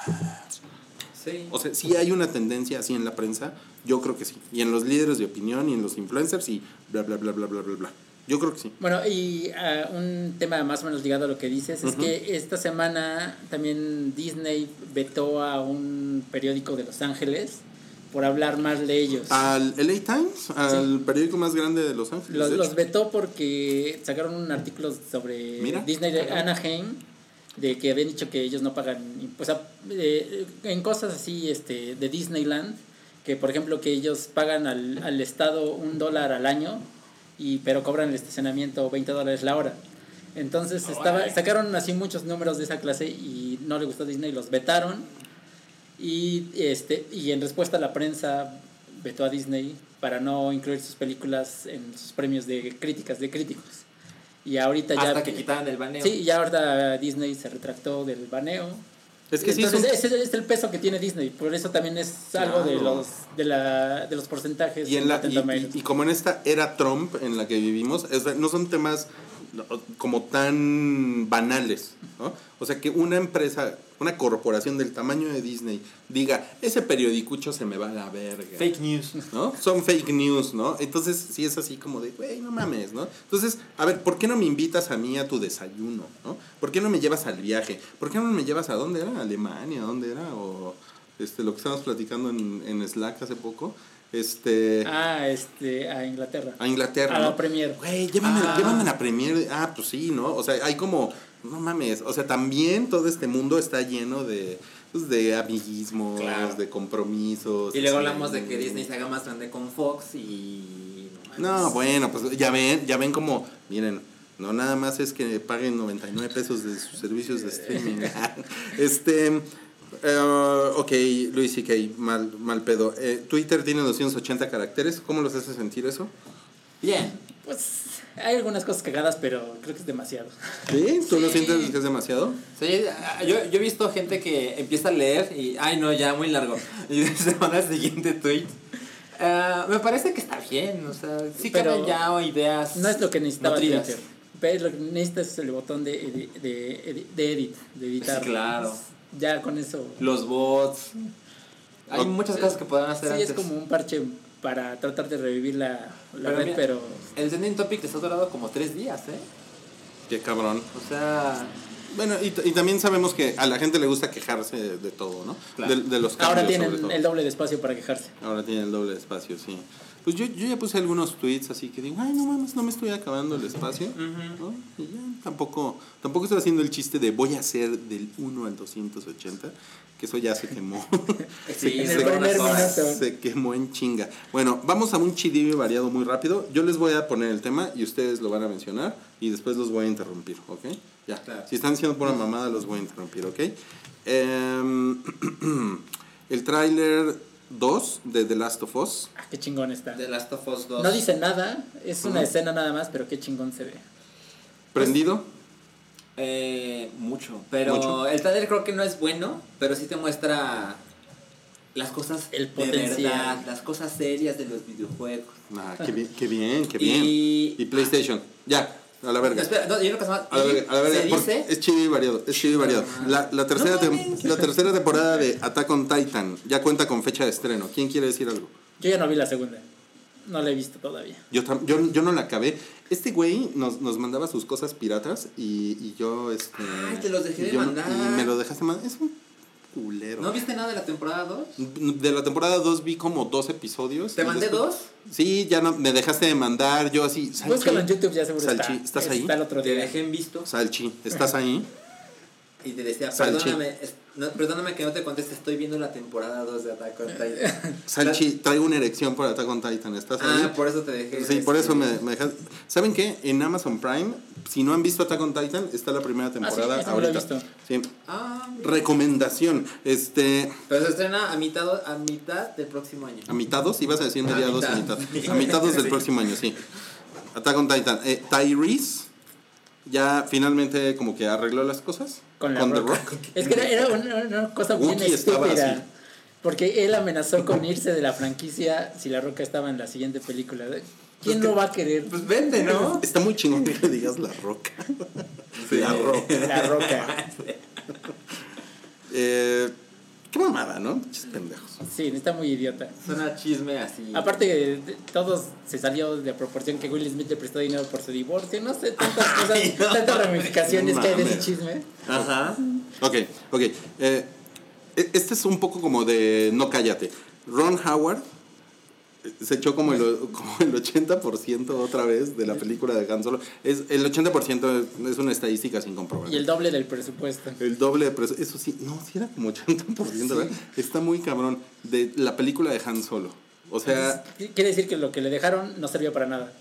Sí. O sea, sí hay una tendencia así en la prensa, yo creo que sí. Y en los líderes de opinión y en los influencers y bla, bla, bla, bla, bla, bla, bla. Yo creo que sí. Bueno, y ah, un tema más o menos ligado a lo que dices es que esta semana también Disney vetó a un periódico de Los Ángeles por hablar mal de ellos. Al LA Times, al periódico más grande de Los Ángeles. Los, vetó porque sacaron un artículo sobre Mira. Disney de Anaheim de que habían dicho que ellos no pagan sea, eh, en cosas así este de Disneyland que por ejemplo que ellos pagan al, al estado un dólar al año y pero cobran el estacionamiento 20 dólares la hora entonces estaba sacaron así muchos números de esa clase y no le gustó a Disney los vetaron y este y en respuesta la prensa vetó a Disney para no incluir sus películas en sus premios de críticas de críticos Y ahorita ya... Hasta que quitaran el baneo. Sí, ya ahorita Disney se retractó del baneo. Es que sí, Entonces, son- ese es el peso que tiene Disney. Por eso también es algo de los de, la, de los porcentajes Y, en la, y, y- y como en esta era Trump en la que vivimos, es no son temas como tan banales, ¿no? O sea, que una empresa, una corporación del tamaño de Disney diga, ese periodicucho se me va a la verga. Fake news. ¿no? Son fake news, ¿no? Entonces sí es así como de, güey, no mames, ¿no? Entonces, a ver, ¿por qué no me invitas a mí a tu desayuno, ¿no? ¿Por qué no me llevas al viaje? ¿Por qué no me llevas a dónde era? ¿A Alemania? ¿A dónde era? O este, lo que estábamos platicando en, en Slack hace poco, este, Ah, este, a Inglaterra. a Inglaterra, a ¿no? la Premier. Güey, llévame, Ah. llévame a la premier. Ah, pues sí, ¿no? O sea, hay como, no mames, o sea, también todo este mundo está lleno de, pues, de amiguismos, Claro. de compromisos. Y luego hablamos de que Disney se haga más grande con Fox y... No, bueno, pues ya ven, ya ven como, miren, no nada más es que paguen 99 pesos de sus servicios de streaming. *laughs* este, eh, ok, Luis C.K., mal, mal pedo. Eh, Twitter tiene 280 caracteres, ¿cómo los hace sentir eso? Bien. Pues hay algunas cosas cagadas, pero creo que es demasiado. ¿Sí? ¿Tú no Sí. sientes que es demasiado? Sí, yo, yo he visto gente que empieza a leer y, ay no, ya muy largo. Y *laughs* se manda al siguiente tweet. Ah, me parece que está bien, o sea, sí Pero caben ya o ideas. No es lo que necesitaba nutridas. Twitter. Pero lo que necesitas es el botón de, edi- de, edi- de edit, de editar. Sí, claro. Ya con eso. Los bots. Hay muchas cosas que podrán hacer Sí, antes. es como un parche para tratar de revivir la, la Pero red, mira, pero El trending topic les ha durado como tres días, ¿eh? Qué cabrón. O sea, Bueno, y, y también sabemos que a la gente le gusta quejarse de, de todo, ¿no? Claro. De, de los cambios, ahora sobre tienen todo. el doble de espacio para quejarse. Ahora tiene el doble de espacio, sí. Pues yo, yo ya puse algunos tweets así que digo, ay, no mames, no me estoy acabando el espacio. ¿no? Y ya tampoco, tampoco estoy haciendo el chiste de voy a hacer del 1 al 280, que eso ya se quemó. *laughs* sí, se quemó en chinga. Bueno, vamos a un chidillo variado muy rápido. Yo les voy a poner el tema y ustedes lo van a mencionar y después los voy a interrumpir, ¿ok? Ya. Claro. Si están diciendo pura mamada, los voy a interrumpir, ¿ok? Em, *clears throat* el tráiler 2 de The Last of Us. Ah, qué chingón está. The Last of Us 2. No dice nada, es una escena nada más, pero qué chingón se ve. ¿Prendido? Eh, mucho. Pero Mucho. el trailer creo que no es bueno, pero sí te muestra las cosas El de potencial. verdad, las cosas serias de los videojuegos. Ah, qué bien, qué bien, qué bien. Y- Y, PlayStation. Ya, a la verga. Espera, no, yo creo que se llama- A la verga, a la verga, se dice es chido y variado, es chido y variado. La, la, tercera No tem- mames. la tercera temporada de Attack on Titan ya cuenta con fecha de estreno. ¿Quién quiere decir algo? Yo ya no vi la segunda. No la he visto todavía. Yo, tam- yo, yo no la acabé. Este güey nos, nos mandaba sus cosas piratas y, y yo... Este, Ay, te los dejé y de yo mandar. Y me lo dejaste mandar. Es un culero. ¿No viste nada de la temporada 2? De la temporada 2 vi como dos episodios. ¿Te mandé después- dos? Sí, ya no, me dejaste de mandar. Yo así... Salchi, Búscalo en YouTube, ya seguro Salchi, está. ¿estás ahí? Está el otro Te día. dejé en visto Salchi, ¿estás ahí? y te decía, Salchi. perdóname, no, perdóname que no te conteste, estoy viendo la temporada 2 de Attack on Titan. *laughs* Salchi, traigo una erección por Attack on Titan. ¿Estás ahí? Ah, por eso te dejé. Sí, por eso me, me dejas. ¿Saben qué? En Amazon Prime, si no han visto Attack on Titan, está la primera temporada Ah, lo he ahorita. visto. Sí. Ah, Recomendación. Este. pero se estrena a mitad, a mitad del próximo año. A mitados, ibas a decir A mediados, a mitad. mitad. A mitados del *laughs* Sí. próximo año, sí. Attack on Titan. Eh, Tyrese ya finalmente como que arregló las cosas. Con la The Rock. Rock. Es que era, era una, una cosa bien estúpida. Porque él amenazó con irse de la franquicia si la roca estaba en la siguiente película. ¿Quién Pues no va a querer? Pues vente, ¿no? Está muy chingón que le digas la roca. La roca. La roca. *laughs* Eh, qué mamada, ¿no? Pinches pendejos. Sí, está muy idiota. Suena chisme así. Aparte, todos se salió de proporción que Will Smith le prestó dinero por su divorcio. No sé, tantas cosas, Ay, no. tantas ramificaciones que hay de ese chisme. Ajá. Ok, ok. Eh, e- este es un poco como de no cállate. Ron Howard se echó como el, *laughs* como el 80% otra vez de la película de Han Solo. Es, el 80% es una estadística sin comprobar. Y el doble del presupuesto. El doble de precio. Eso sí, no, sí era como 80%, ¿verdad? Está muy cabrón. De la película de Han Solo. O sea, Quiere decir que lo que le dejaron no sirvió para nada.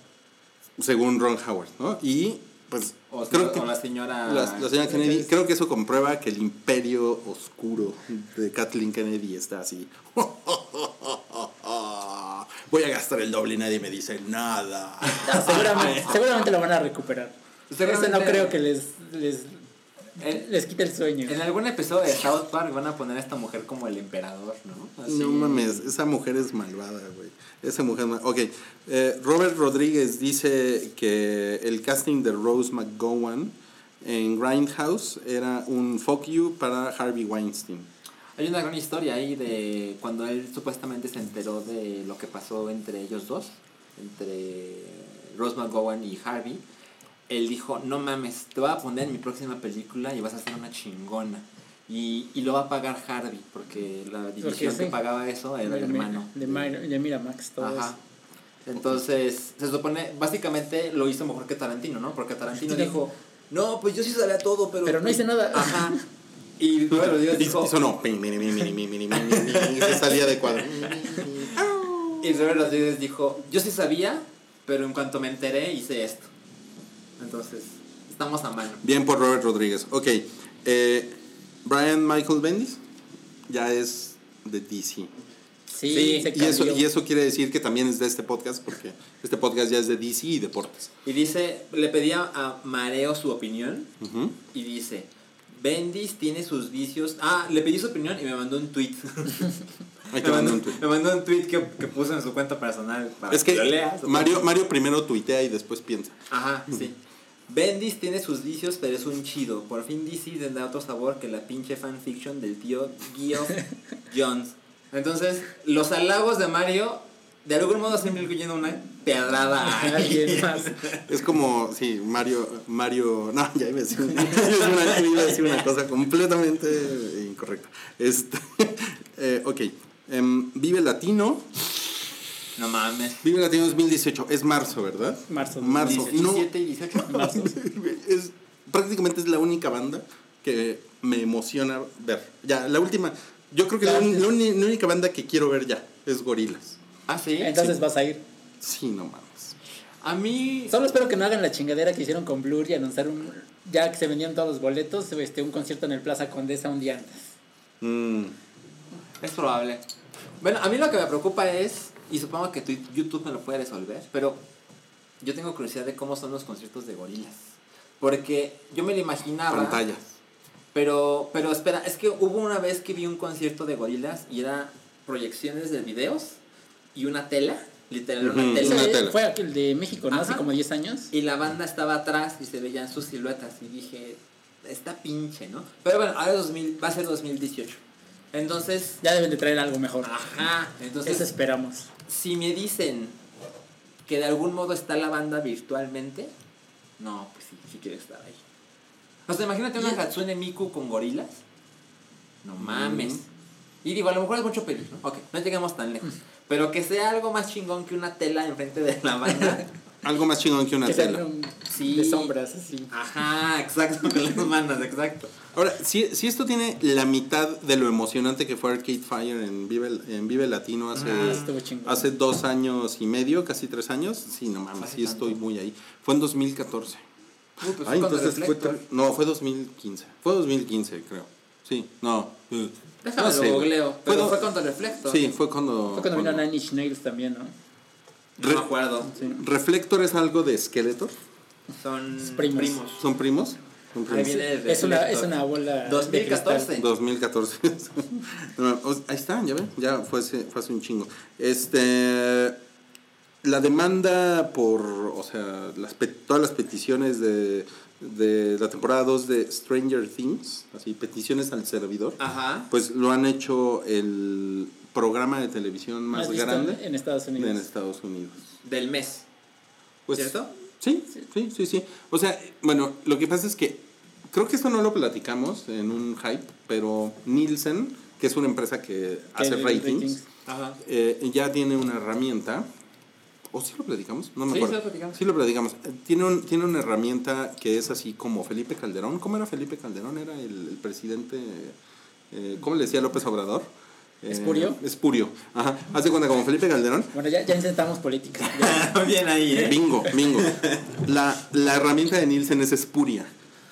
según Ron Howard, ¿no? Y pues O, creo que o la señora. la, la señora Kennedy, creo que eso comprueba que el imperio oscuro de Kathleen Kennedy está así. *laughs* Voy a gastar el doble y nadie me dice nada. No, seguramente, *laughs* seguramente lo van a recuperar. Este no creo que les, les, En, les quite el sueño. en algún episodio de South Park van a poner a esta mujer como el emperador, ¿no? Así. No mames, esa mujer es malvada, güey. Esa mujer es mal- Ok, eh, Robert Rodríguez dice que el casting de Rose McGowan en Grindhouse era un fuck you para Harvey Weinstein. Hay una gran historia ahí de cuando él supuestamente se enteró de lo que pasó entre ellos dos, entre Rose McGowan y Harvey. Él dijo, no mames, te voy a poner en mi próxima película y vas a ser una chingona. Y, y lo va a pagar Harvey, porque la división sí. que pagaba eso era el de, hermano. de, de Miramax, todo Ajá. eso. Entonces, se supone, básicamente lo hizo mejor que Tarantino, ¿no? Porque Tarantino dijo, no, pues yo sí sabía todo, pero... Pero no hice nada. Ajá. *laughs* Y Robert Rodríguez dijo, y se salía de cuadro. Y Robert Rodríguez dijo, yo sí sabía, pero en cuanto me enteré hice esto. Entonces, estamos a mano. Bien por Robert Rodríguez. Ok, eh, Brian Michael Bendis ya es de DC. Sí, Sí, se Y eso, y eso quiere decir que también es de este podcast, porque este podcast ya es de DC y deportes. Y dice, le pedía a Mareo su opinión y dice, Bendis tiene sus vicios. Ah, le pedí su opinión y me mandó un tweet. *laughs* Ahí te me, mandó, un tweet. me mandó un tweet que, que puso en su cuenta personal para Es que lo leas. Mario, Mario primero tuitea y después piensa. Ajá, sí. Bendis tiene sus vicios, pero es un chido. Por fin DC da otro sabor que la pinche fanfiction del tío Geoff *laughs* Jones. Entonces, los halagos de Mario, de algún modo siempre incluyendo una pedrada a *laughs* Alguien más. Es como, sí, Mario, Mario, no, ya iba a decir, una, *laughs* iba a decir una cosa completamente incorrecta. Este, *laughs* eh, ok, em, Vive Latino, No mames. Vive Latino 2018, es marzo, ¿verdad? Marzo. Marzo, no, 17 y 18. Marzo. es, prácticamente es la única banda que me emociona ver. Ya, la última, yo creo que la, la única banda que quiero ver ya es Gorilas. Ah, sí. Entonces vas a ir. Sí, no mames. A mí. Solo espero que no hagan la chingadera que hicieron con Blur y anunciar un. Ya que se vendían todos los boletos, este, un concierto en el Plaza Condesa un día antes. Mm, Es probable. Bueno, a mí lo que me preocupa es, y supongo que tu- YouTube me lo puede resolver, pero yo tengo curiosidad de cómo son los conciertos de gorilas. Porque yo me lo imaginaba. pantallas. Pero, pero espera, es que hubo una vez que vi un concierto de gorilas y era proyecciones de videos y una tela, literal, una tela. una tela. Fue aquel de México, ¿no? Hace como 10 años. Y la banda estaba atrás y se veían sus siluetas y dije, está pinche, ¿no? Pero bueno, ahora es 2000, va a ser 2018. Entonces, Ya deben de traer algo mejor. ajá, entonces Eso esperamos. si me dicen que de algún modo está la banda virtualmente, no, pues sí, sí quiero estar ahí. O sea, imagínate una Hatsune Miku con gorilas. No mames. Y digo, a lo mejor es mucho pedir, ¿no? Ok, no llegamos tan lejos. Pero que sea algo más chingón que una tela enfrente de la banda. *laughs* Algo más chingón que una Que tela. un- Sí. de sombras, así. Ajá, exacto, con las manos, exacto. Ahora, si, si esto tiene la mitad de lo emocionante que fue Arcade Fire en Vive, en Vive Latino hace, Ah, estuvo chingón. hace dos años y medio, casi tres años, sí, no mames, Hace sí tanto. estoy muy ahí. Fue en 2014. Uy, pues Ay, entonces fue... No, fue 2015. Fue 2015, creo. Sí, no. Déjame no sé, lo güey. googleo. Fue Pero do- fue con reflector. Sí, fue cuando... Fue cuando vino cuando- Nine Inch Nails también, ¿no? No me acuerdo. Reflector es algo de Skeletor. Son Primos. primos. ¿Son primos? Son Ahí primos. viene el Es una, es una bola. de 2014. cristal. 2014. *laughs* No, o- ahí está, ya ven, ya fue hace, fue hace un chingo. Este, la demanda por, o sea, las, todas las peticiones de, de la temporada 2 de Stranger Things, así, peticiones al servidor, Ajá. pues lo han hecho el programa de televisión más ¿Has visto grande En Estados Unidos. en Estados Unidos. Del mes. Pues, ¿Cierto? Sí, sí, sí, sí. O sea, bueno, lo que pasa es que creo que esto no lo platicamos en un hype, pero Nielsen, que es una empresa que hace ratings, ratings. Ajá. eh, ya tiene una herramienta. ¿O sí lo platicamos? No me Sí, acuerdo. sí lo platicamos. Sí lo platicamos. Eh, Tiene, un, tiene una herramienta que es así como Felipe Calderón. ¿Cómo era Felipe Calderón? Era el, el presidente. eh, ¿Cómo le decía López Obrador? Eh, ¿Espurio? Espurio. Ajá. Haz de cuenta como Felipe Calderón. Bueno, ya, ya intentamos política. Ya. *laughs* Bien ahí, ¿eh? Bingo, bingo. La, la herramienta de Nielsen es espuria.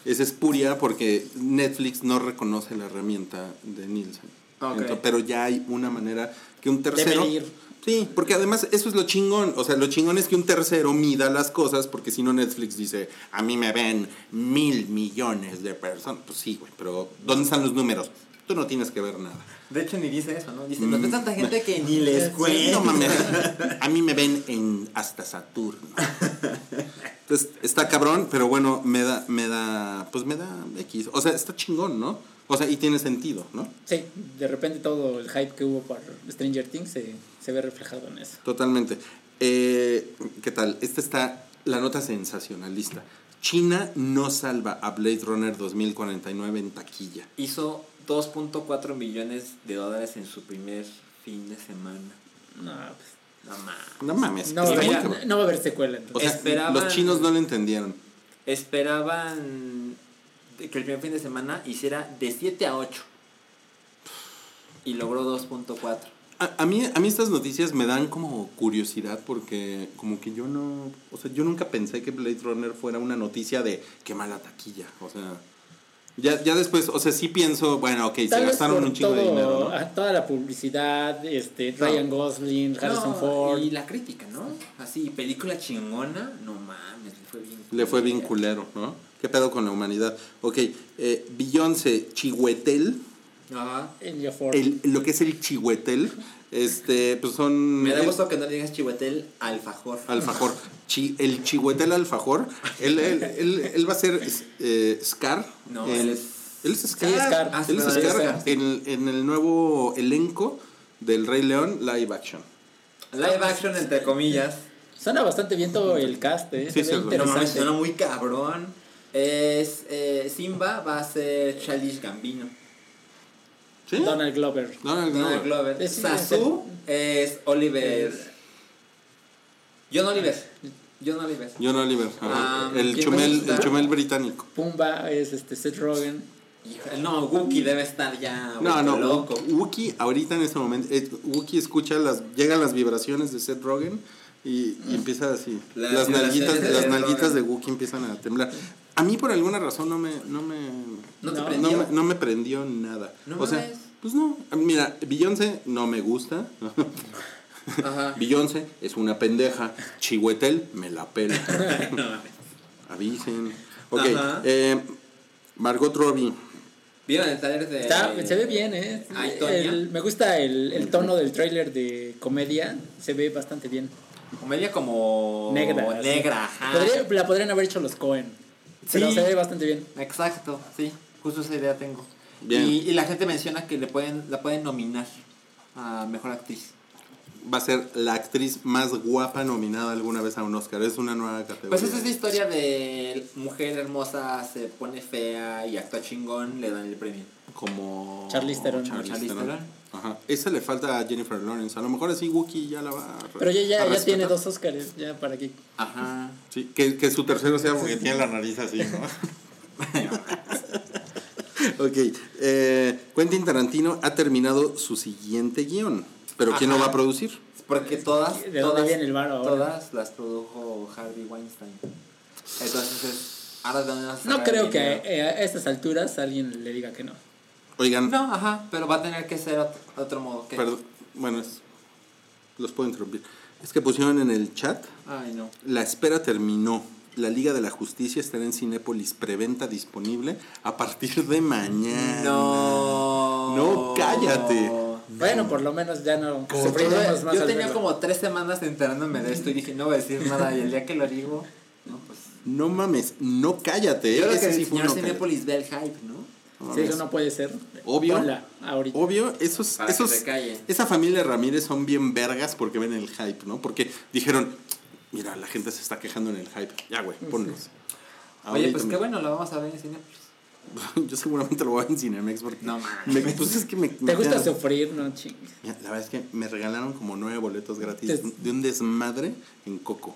Es espuria porque Netflix no reconoce la herramienta de Nielsen. Ok. Ento- pero ya hay una manera que un tercero, medir. Sí, porque además eso es lo chingón. O sea, lo chingón es que un tercero mida las cosas, porque si no Netflix dice, a mí me ven mil millones de personas. Pues sí, güey, pero ¿dónde están los números? Tú no tienes que ver nada. De hecho, ni dice eso, ¿no? Dice, no ves tanta gente que ni les cuento. No mames, *laughs* a mí me ven en hasta Saturno. Entonces, está cabrón, pero bueno, me da, me da, pues me da X. O sea, está chingón, ¿no? O sea, y tiene sentido, ¿no? Sí, de repente todo el hype que hubo por Stranger Things se, se ve reflejado en eso. Totalmente. Eh, ¿Qué tal? Esta está la nota sensacionalista. China no salva a Blade Runner 2049 en taquilla. Hizo 2.4 millones de dólares en su primer fin de semana. No, pues, No mames. No mames. no, va a muy haber, cabrón. no va a haber secuela O entonces. sea, Esperaban- los chinos no lo entendieron. Esperaban que el primer fin de semana hiciera de 7 a 8. Y logró 2.4. A, a mí, a mí estas noticias me dan como curiosidad porque como que yo no, o sea, yo nunca pensé que Blade Runner fuera una noticia de qué mala taquilla, o sea, ya, ya después, o sea, sí pienso, bueno, ok, se Tal gastaron un chingo todo, de dinero, ¿no? Toda la publicidad, este, No. Ryan Gosling, Harrison No, Ford. Y la crítica, ¿no? Así, película chingona, no mames, le fue bien. Le fue bien culero, ¿no? ¿Qué pedo con la humanidad? Ok, eh, Beyoncé, Chihuetel, Ajá. El, lo que es el Chihuetel, este, pues son... Me da el- gusto que no le digas chihuetel alfajor. Alfajor. Chi- el Chihuetel Alfajor. Él, él, él, él va a ser eh, Scar. No, él es- Él es Scar. Sí, Scar. Ah, sí, Él es no, él es Scar en, el- en el nuevo elenco del Rey León live action. Live action, entre comillas. Suena bastante bien todo el cast, ¿eh? Sí, sí, interesante. suena muy cabrón. Es eh, Simba va a ser Childish Gambino. ¿Sí? Donald Glover. Donald Donald Glover. Glover. Es- Sasu es Oliver. Es- John Oliver. John Oliver. John Oliver. Ah, el, ¿quién chumel, el chumel británico. Pumba es este Seth Rogen. No, Wookie debe estar ya No, no, loco. Wookie ahorita en este momento, eh, Wookie escucha las, llegan las vibraciones de Seth Rogen y, y empieza así. Las Las, nalguitas, de las Seth nalguitas de Wookie empiezan a temblar. A mí por alguna razón no me, no me, ¿No te No, prendió? no me, no me prendió nada. No o sea, mames. pues no. Mira, Beyoncé no me gusta. Ajá. *laughs* Beyoncé es una pendeja. Chihuetel me la pela. *laughs* No mames. Avisen. Ok, eh, Margot Robbie. ¿Vieron el trailer de.? Está, se ve bien, ¿eh? El- me gusta el, el tono del tráiler de comedia. Se ve bastante bien. Comedia como. Negra. así. Negra, ajá. Podría- la podrían haber hecho los Cohen. Pero Sí. se ve bastante bien. Exacto, sí. Justo esa idea tengo. Bien. Y, y la gente menciona que le pueden, la pueden nominar a mejor actriz. Va a ser la actriz más guapa nominada alguna vez a un Oscar. Es una nueva categoría. Pues esa es la historia de mujer hermosa, se pone fea y actúa chingón, le dan el premio. Como. Charlize Theron. Charlize Theron. Ajá. Esa le falta a Jennifer Lawrence. A lo mejor así Wookiee ya la va a. Pero ya, a ya, ya tiene dos Oscars. Ya para qué. Ajá. Sí, que, que su tercero sea porque tiene la nariz así, ¿no? *laughs* ok. Eh, Quentin Tarantino ha terminado su siguiente guion. Pero ¿quién lo Ajá. va a producir? Porque todas, ¿De dónde todas, viene el varo ahora? todas las produjo Harvey Weinstein. Entonces, es- ahora de dónde vas a No creo que eh, a estas alturas alguien le diga que no. Oigan, No, ajá, pero va a tener que ser otro, otro modo. que perdón, bueno, es- los puedo interrumpir. Es que pusieron en el chat, Ay, no. la espera terminó. La Liga de la Justicia estará en Cinépolis preventa disponible a partir de mañana. No. No, cállate. Bueno, por lo menos ya no yo más. yo tenía verlo. como tres semanas enterándome de esto y dije, no voy a decir nada. Y el día que lo digo, no, pues. No mames, no cállate. Yo creo que el fue señor Cinépolis ve el hype, ¿no? Sí, eso no puede ser. Obvio. Ahorita. Obvio, esos, Para esos, esa familia Ramírez son bien vergas porque ven el hype, ¿no? Porque dijeron, mira, la gente se está quejando en el hype. Ya, güey, ponlos. Oye, pues qué bueno, lo vamos a ver en Cinépolis. *laughs* Yo seguramente lo voy a ver en Cinemex porque... No mames. me- pues es que me... ¿Te me gusta sufrir? No, chingues. La verdad es que me regalaron como nueve boletos gratis Des- de un desmadre en Coco.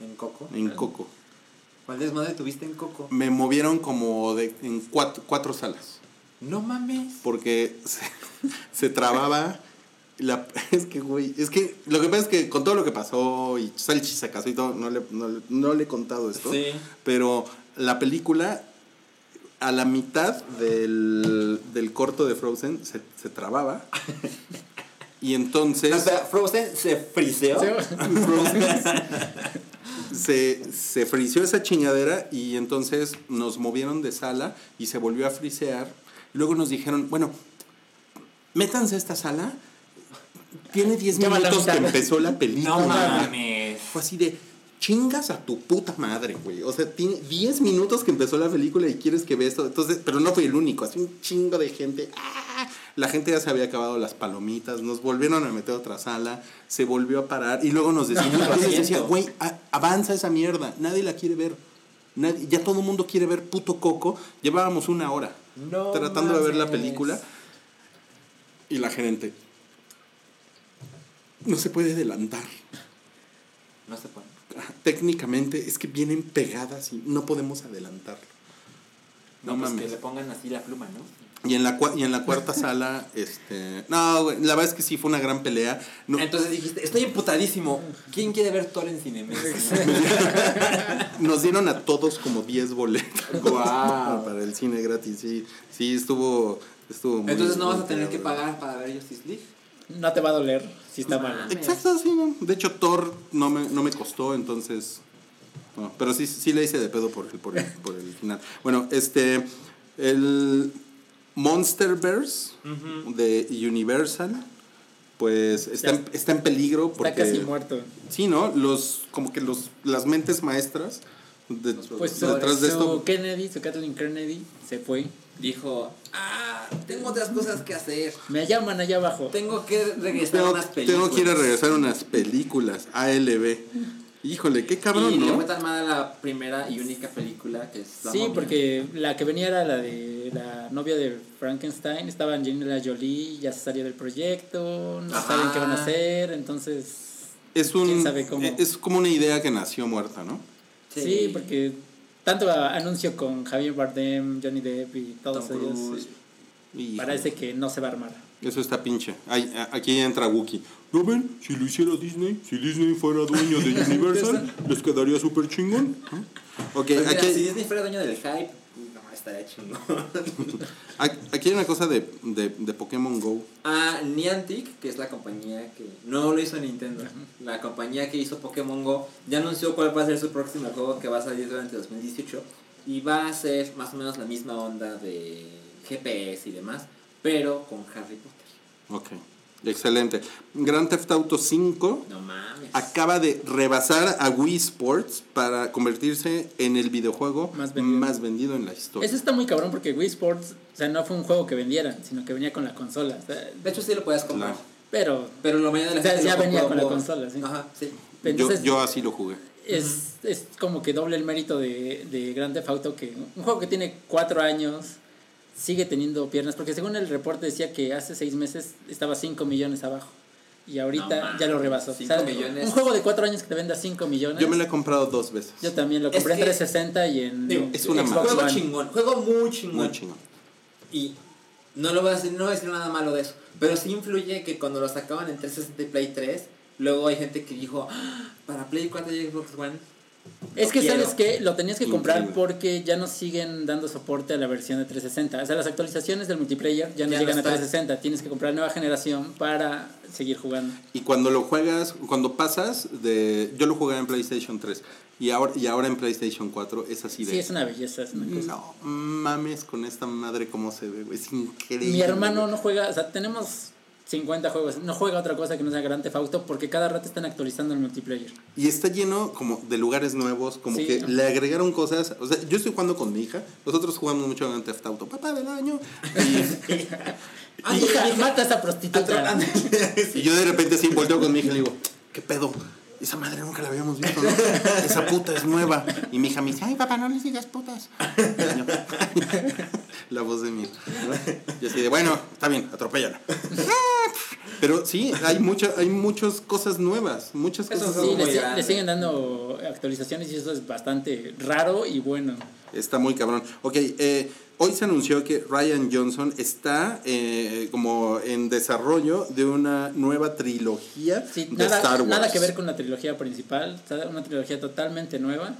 En Coco. En Coco. ¿Cuál desmadre tuviste en Coco? Me movieron como de en cuatro, cuatro salas. No mames. porque se, *laughs* se trababa. La, *laughs* es que, güey, es que lo que pasa es que con todo lo que pasó y Salchi se casó y todo, no le, no, no le he contado esto. Sí. Pero la película, a la mitad del, del corto de Frozen, se, se trababa. *laughs* Y entonces No, espera, Frozen se friseó. Se, se frició esa chingadera y entonces nos movieron de sala y se volvió a frisear. Luego nos dijeron, bueno, métanse a esta sala. Tiene 10 Lleva la minutos que empezó la película. No mames. Fue así de chingas a tu puta madre, güey. O sea, tiene 10 minutos que empezó la película y quieres que vea esto. Entonces, pero no fui el único, así un chingo de gente. ¡Ah! La gente ya se había acabado las palomitas, nos volvieron a meter a otra sala, se volvió a parar y luego nos decían, güey, avanza esa mierda, nadie la quiere ver. Nadie- ya todo el mundo quiere ver puto coco. Llevábamos una hora No tratando de ver la película y la gerente no se puede adelantar. No se puede. Técnicamente es que vienen pegadas y no podemos adelantarlo. No, No pues mames. que le pongan así la pluma, ¿no? Y en la, cua- y en la cuarta *laughs* sala, este... No, güey, la verdad es que sí fue una gran pelea. No, Entonces dijiste, estoy emputadísimo. ¿Quién quiere ver Thor en Cinemex? *laughs* nos dieron a todos como 10 boletos *laughs* Guau. para el cine gratis. Sí, sí estuvo, estuvo muy- Entonces no vas a tener que pagar para ver Justice League. No te va a doler si está mal. Exacto, sí. no. De hecho, Thor no me, no me costó, entonces... no, pero sí, sí le hice de pedo por el, por el, por el final. Bueno, este... El Monsterverse de Universal, pues está, en, está en peligro porque... Está casi muerto. Sí, ¿no? Los, como que los, las mentes maestras de- Pues detrás de esto... Kennedy, su Kathleen Kennedy, se fue. Dijo, ah, tengo otras cosas que hacer. Me llaman allá abajo. Tengo que regresar a unas películas. tengo que ir a regresar a unas películas, ALB. Híjole, qué cabrón, y ¿no? fue tan mal a la primera y única película que es la Sí, momia. porque la que venía era la de la novia de Frankenstein, estaba Angelina Jolie, ya se salió del proyecto, no Ajá. saben qué van a hacer, entonces Es, un, ¿Quién sabe cómo? es como una idea que nació muerta, ¿no? sí, porque tanto anuncio con Javier Bardem, Johnny Depp y todos Tom ellos, parece que no se va a armar. Eso está pinche. Ay, aquí entra Wookie. ¿No ven? Si lo hiciera Disney, si Disney fuera dueño de *laughs* Universal, les quedaría súper chingón. ¿no? Ok, mira, aquí, si Disney fuera dueño del hype, no, estaría chingón. *laughs* aquí hay una cosa de, de, de Pokémon Go. a Niantic, que es la compañía que no lo hizo Nintendo, la compañía que hizo Pokémon Go, ya anunció cuál va a ser su próximo juego que va a salir durante 2018 y va a ser más o menos la misma onda de GPS y demás, pero con Harry Potter. Ok, excelente. Grand Theft Auto 5 No mames. acaba de rebasar a Wii Sports para convertirse en el videojuego Más más vendido. vendido, en la historia. Eso está muy cabrón porque Wii Sports, o sea, no fue un juego que vendieran, sino que venía con la consola. o sea, De hecho sí lo puedes comprar. Claro. pero Pero lo mayoría de la O sea, ya venía con la consola, sí. Ajá, sí. Yo, yo así lo jugué. es, es como que doble el mérito de, de Grand Theft Auto que un juego que tiene cuatro años sigue teniendo piernas porque según el reporte decía que hace seis meses estaba 5 millones abajo y ahorita No ya lo rebasó. cinco O sea, millones. Un juego de cuatro años que te venda 5 millones. Yo me lo he comprado dos veces. Yo también lo Es compré en que- 360 y en Digo, Es una Xbox. Juego One. chingón, juego muy chingón. Muy chingón. Y no lo voy a decir, no voy a decir nada malo de eso. Pero sí influye que cuando lo sacaban en 360 y Play 3, luego hay gente que dijo, "Ah, para Play 4 y Xbox One. Es que quiero". sabes que lo tenías que comprar Increíble. porque ya no siguen dando soporte a la versión de 360. O sea, las actualizaciones del multiplayer ya no Ya no llegan a están. 360. Tienes que comprar nueva generación para seguir jugando. Y cuando lo juegas, cuando pasas de... Yo lo jugué en PlayStation 3 y ahora, y ahora en PlayStation 4 es así de... Sí, es una belleza, es una cosa. No mames con esta madre cómo se ve, güey. Es increíble. Mi hermano no juega, o sea, tenemos 50 juegos, no juega otra cosa que no sea Grand Theft Auto porque cada rato están actualizando el multiplayer. Y está lleno como de lugares nuevos, como Sí. que le agregaron cosas. O sea, yo estoy jugando con mi hija. Nosotros jugamos mucho Grand Theft Auto. Papá del año. *laughs* Y, Ay, Hija, hija, mata a esa prostituta. y yo de repente así volteo con mi hija y le digo, ¿qué pedo? Esa madre nunca la habíamos visto, ¿no? Esa puta es nueva. Y mi hija me dice, ay papá, no les digas putas. *laughs* Yo, la voz de mi hija. Y así de, bueno, está bien, atropéllala. Pero sí, hay, mucha, hay muchas cosas nuevas. Muchas cosas Sí, nuevas. le, le siguen dando actualizaciones y eso es bastante raro y bueno. Está muy cabrón. Ok, eh, hoy se anunció que Ryan Johnson está eh, como en desarrollo de una nueva trilogía Sí, de nada, Star Wars. nada que ver con la trilogía principal, una trilogía totalmente nueva.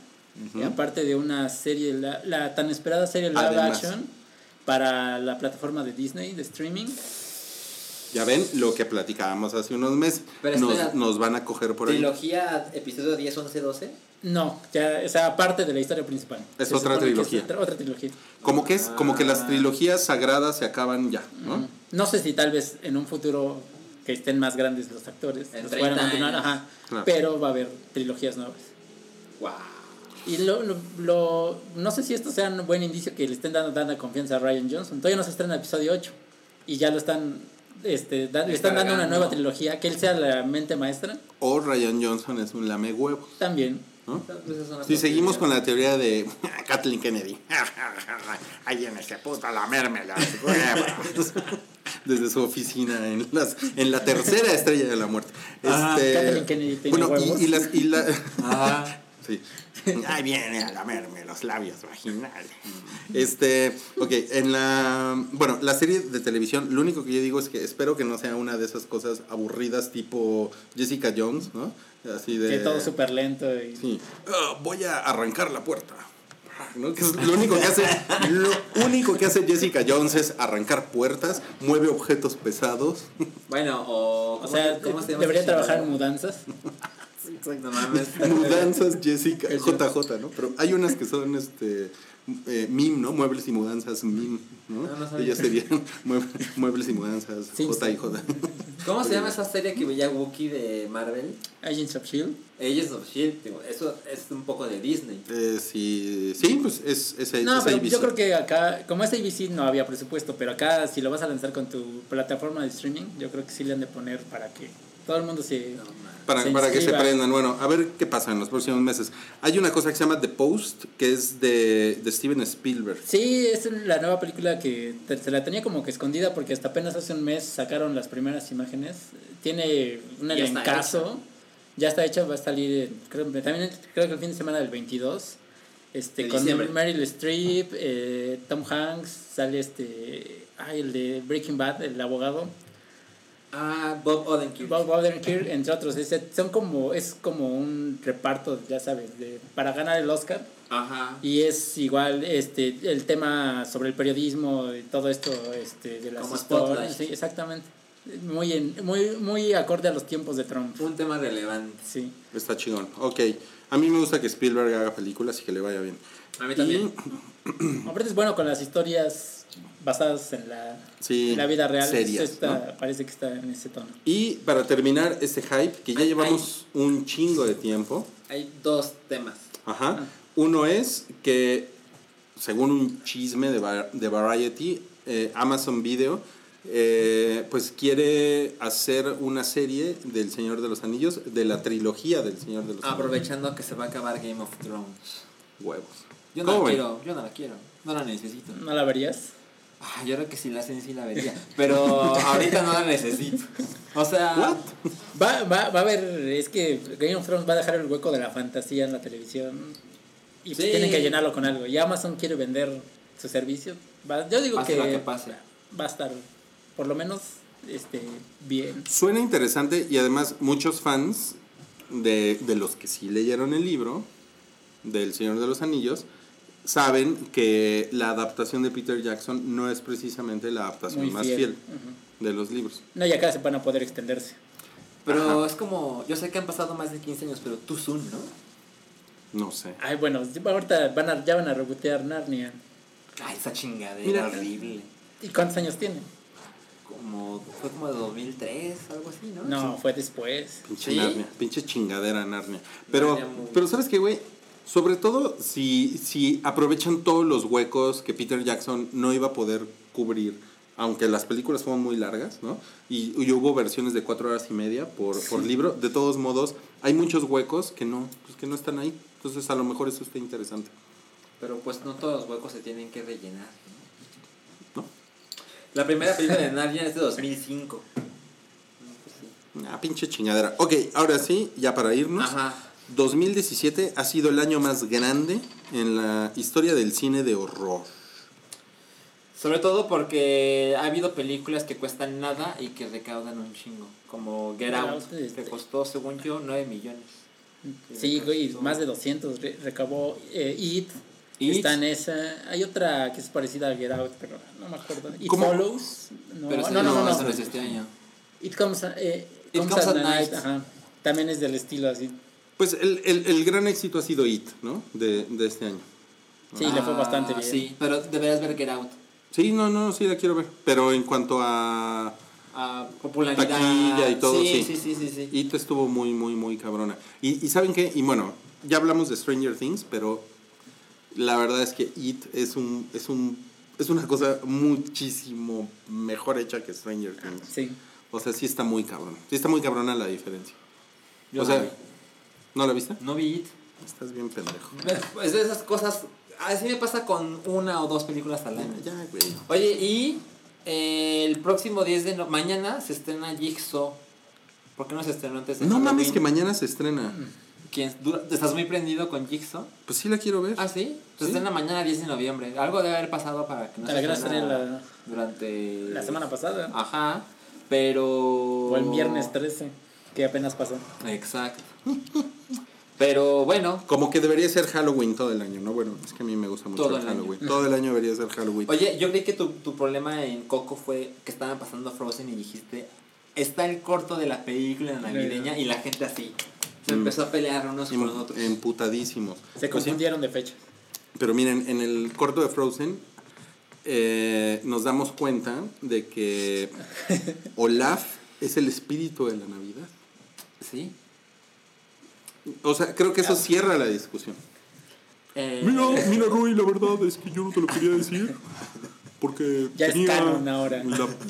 Y aparte de una serie, la, la tan esperada serie live action para la plataforma de Disney de streaming. Ya ven lo que platicábamos hace unos meses. Pero Nos, nos van a coger por ahí. Trilogía, episodio 10, 11, 12. No, ya, o sea, aparte de la historia principal. Es Se otra trilogía. otra, otra trilogía. Como que es, como que las Ah. trilogías sagradas se acaban ya, ¿no? No sé si tal vez en un futuro que estén más grandes los actores, los 30 puedan continuar, ajá, Claro. pero va a haber trilogías nuevas. Wow. Y lo, lo, lo- no sé si esto sea un buen indicio que le estén dando tanta confianza a Ryan Johnson. Todavía no se estrena el episodio 8 y ya lo están, este, da- le están dando una nueva trilogía, que él sea la mente maestra, O Ryan Johnson es un lame huevo. también. Si seguimos con la teoría de *laughs* Kathleen Kennedy. *laughs* Ahí viene ese puto a lamerme las *laughs* huevas. Desde su oficina en, las, en la tercera estrella de la muerte. Ah, Este, Kathleen Kennedy tiene bueno, y- huevos. y, las, y la, Ah, Sí. *laughs* Ahí viene a lamerme los labios vaginales. Este, ok, en la. Bueno, la serie de televisión, lo único que yo digo es que espero que no sea una de esas cosas aburridas tipo Jessica Jones, ¿no? Así de. Que todo súper lento. Y, Sí. "Ah, voy a arrancar la puerta. ¿no? Que es lo único que hace lo único que hace Jessica Jones es arrancar puertas, mueve objetos pesados. bueno, o. O ¿cómo sea, se- cómo se llama debería trabajar en mudanzas. Exacto, mames. *laughs* Mudanzas Jessica Es JJ, ¿no? Pero hay unas que son este eh, MIM, ¿no? Muebles y mudanzas MIM, ¿no? No, no. Ellas serían *laughs* mueble- muebles y mudanzas Sí, J y. J. ¿Cómo se llama esa serie que veía Wookiee de Marvel? Agents of Shield. Agents of Shield, digo, eso es un poco de Disney. Eh, sí, sí, pues es, es, No, es pero ABC. yo creo que acá, como es ABC, no había presupuesto, pero acá si lo vas a lanzar con tu plataforma de streaming, yo creo que sí le han de poner para que todo el mundo se... Para, se para que se prendan. Bueno, a ver qué pasa en los próximos meses. Hay una cosa que se llama The Post, que es de, de Steven Spielberg. Sí, es la nueva película que te- se la tenía como que escondida porque hasta apenas hace un mes sacaron las primeras imágenes. Tiene un elencazo. Ya está hecha, va a salir, creo, también creo que el fin de semana del 22. Este, De con diciembre. Meryl Streep, eh, Tom Hanks, sale este, ay, el de Breaking Bad, el abogado. Ah, Bob Odenkirk. Bob Odenkirk, entre otros. Es, son como, es como un reparto, ya sabes, de, para ganar el Oscar. Ajá. Y es igual este el tema sobre el periodismo y todo esto este de las Como historias. Sí, exactamente. Muy en, muy muy acorde a los tiempos de Trump. Un tema relevante. Sí. Está chingón. Ok. A mí me gusta que Spielberg haga películas y que le vaya bien. A mí también. Aparte es bueno con las historias basadas en la, Sí, en la vida real. serias, Esto está- Parece que está en ese tono. Y para terminar este hype, que ya Ay, llevamos un chingo de tiempo. Hay dos temas. Ajá. Uno es que, según un chisme de, de Variety, eh, Amazon Video, eh, pues quiere hacer una serie del Señor de los Anillos, de la trilogía del Señor de los Aprovechando que se va a acabar Game of Thrones. Anillos. Huevos. Yo no ¿Cómo la ven? quiero, yo no la quiero. No la necesito. ¿No la verías? Ah, yo creo que si la hacen sí la vería. Pero ahorita no la necesito. O sea. Va, va, va a haber, es que Game of Thrones va a dejar el hueco de la fantasía en la televisión y pues Sí. tienen que llenarlo con algo. Y Amazon quiere vender su servicio. Va- yo digo Pase que, lo que pase. va a estar por lo menos este bien. Suena interesante y además muchos fans de, de los que sí leyeron el libro del Señor de los Anillos saben que la adaptación de Peter Jackson no es precisamente la adaptación Muy más fiel. fiel, Ujú. de los libros. No, y acá se van a poder extenderse. Pero Ajá. es como. Yo sé que han pasado más de 15 años, pero tú Zoom, ¿no? No sé. Ay, bueno, ahorita van a, ya van a rebotear Narnia. Ay, esa chingadera Mira. horrible. ¿Y cuántos años tiene? Como. Fue como de 2003, algo así, ¿no? No, fue después. Pinche ¿Sí? Narnia, pinche chingadera Narnia. Pero, Narnia pero ¿sabes qué, güey? Sobre todo si, si aprovechan todos los huecos que Peter Jackson no iba a poder cubrir, aunque las películas fueron muy largas, ¿no? Y, y hubo versiones de cuatro horas y media por, por libro. De todos modos, hay muchos huecos que no, pues que no están ahí. Entonces a lo mejor eso está interesante. Pero pues no todos los huecos se tienen que rellenar. ¿no? ¿No? La primera película de Narnia es de 2005. Ah, pinche chingadera. Ok, ahora sí, ya para irnos. Ajá. 2017 ha sido el año más grande en la historia del cine de horror. Sobre todo porque ha habido películas que cuestan nada y que recaudan un chingo. Como Get Out, Out, este. que costó, según yo, 9 millones. Sí, güey, más de 200 re- recabó eh, It. It. Está en esa. Hay otra que es parecida a Get Out, pero no me acuerdo. It ¿Cómo? Follows. No, Pero no, no, no, este año. It Comes, eh, It Comes Comes at at Night, Night. ajá. También es del estilo así. Pues el, el, el gran éxito ha sido It, ¿no? De, de este año. Sí, le fue Ah, bastante bien. Sí, pero deberías ver Get Out. Sí, no, no, sí la quiero ver. Pero en cuanto a Ah, popularidad. Taquilla y todo, sí. sí. Sí, sí, sí, sí. It estuvo muy, muy, muy cabrona. Y, y ¿saben qué? Y bueno, ya hablamos de Stranger Things, pero la verdad es que It es un, es un, es una cosa muchísimo mejor hecha que Stranger Things. Sí. O sea, sí está muy cabrón. Sí está muy cabrona la diferencia. Yo o sea. ¿No la viste? No vi It. Estás bien pendejo. Es de esas cosas. Así me pasa con una o dos películas al año. Ya, güey. Oye, y eh, el próximo 10 de no- mañana se estrena Jigsaw. ¿Por qué no se estrenó antes de No mames que mañana se estrena. ¿Quién- dura- ¿Estás muy prendido con Jigsaw? Pues sí la quiero ver. Ah, sí. Se Sí. estrena mañana 10 de noviembre. Algo debe haber pasado para que no Para se estrena la- durante La semana pasada. Ajá. Pero. O el viernes 13, que apenas pasó. Exacto. Pero bueno. Como que debería ser Halloween todo el año, ¿no? Bueno, es que a mí me gusta mucho Todo el el año. Halloween. Todo el año debería ser Halloween. Oye, yo creí que tu, tu problema en Coco fue que estaban pasando Frozen y dijiste, está el corto de la película navideña y la gente así. Se Mm. empezó a pelear unos Em- con otros. emputadísimos. Se confundieron de fecha. pero miren, en el corto de Frozen eh, nos damos cuenta de que *laughs* Olaf es el espíritu de la Navidad. ¿Sí? O sea, creo que eso cierra la discusión. Eh, mira, *laughs* Roy, la verdad es que yo no te lo quería decir. Porque Ya es tenía canon ahora.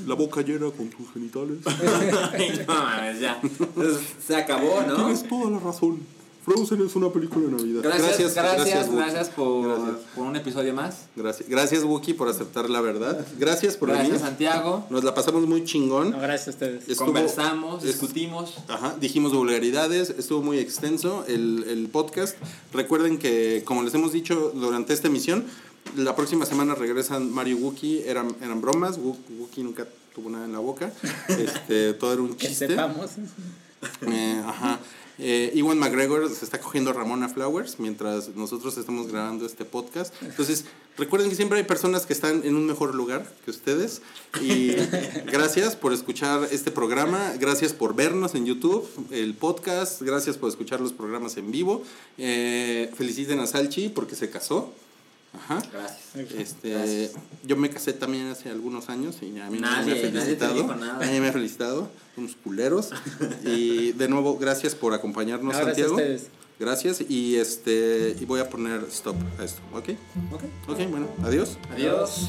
La, boca llena con tus genitales. *laughs* no mames, ya. Entonces, se acabó, ¿no? toda la razón. Frozen es una película de Navidad. Gracias, gracias, gracias, Wookie. por, Gracias. por un episodio más. Gracias, gracias Wookie por aceptar la verdad. Gracias por Gracias, venir. Santiago. Nos la pasamos muy chingón. No, gracias a ustedes. Estuvo- Conversamos, es- discutimos. Ajá, dijimos vulgaridades, estuvo muy extenso el, el podcast. Recuerden que, como les hemos dicho durante esta emisión, la próxima semana regresan Mario y Wookie, eran, eran bromas, Wo- Wookie nunca tuvo nada en la boca, *laughs* este, todo era un Que chiste. sepamos. Eh, ajá. Eh, Iwan McGregor se está cogiendo a Ramona Flowers mientras nosotros estamos grabando este podcast. Entonces, recuerden que siempre hay personas que están en un mejor lugar que ustedes. Y *laughs* gracias por escuchar este programa. Gracias por vernos en YouTube, el podcast. Gracias por escuchar los programas en vivo. Eh, feliciten a Salchi porque se casó. Ajá. Gracias. Este, Gracias. yo me casé también hace algunos años y a mí nadie, Nadie- me ha nadie felicitado. dijo nada. Nadie me ha felicitado, unos culeros. *laughs* y de nuevo, gracias por acompañarnos, No, gracias a Santiago. ustedes. Gracias y este y voy a poner stop a esto, ¿ok? Ok. Ok, bueno, adiós. Adiós.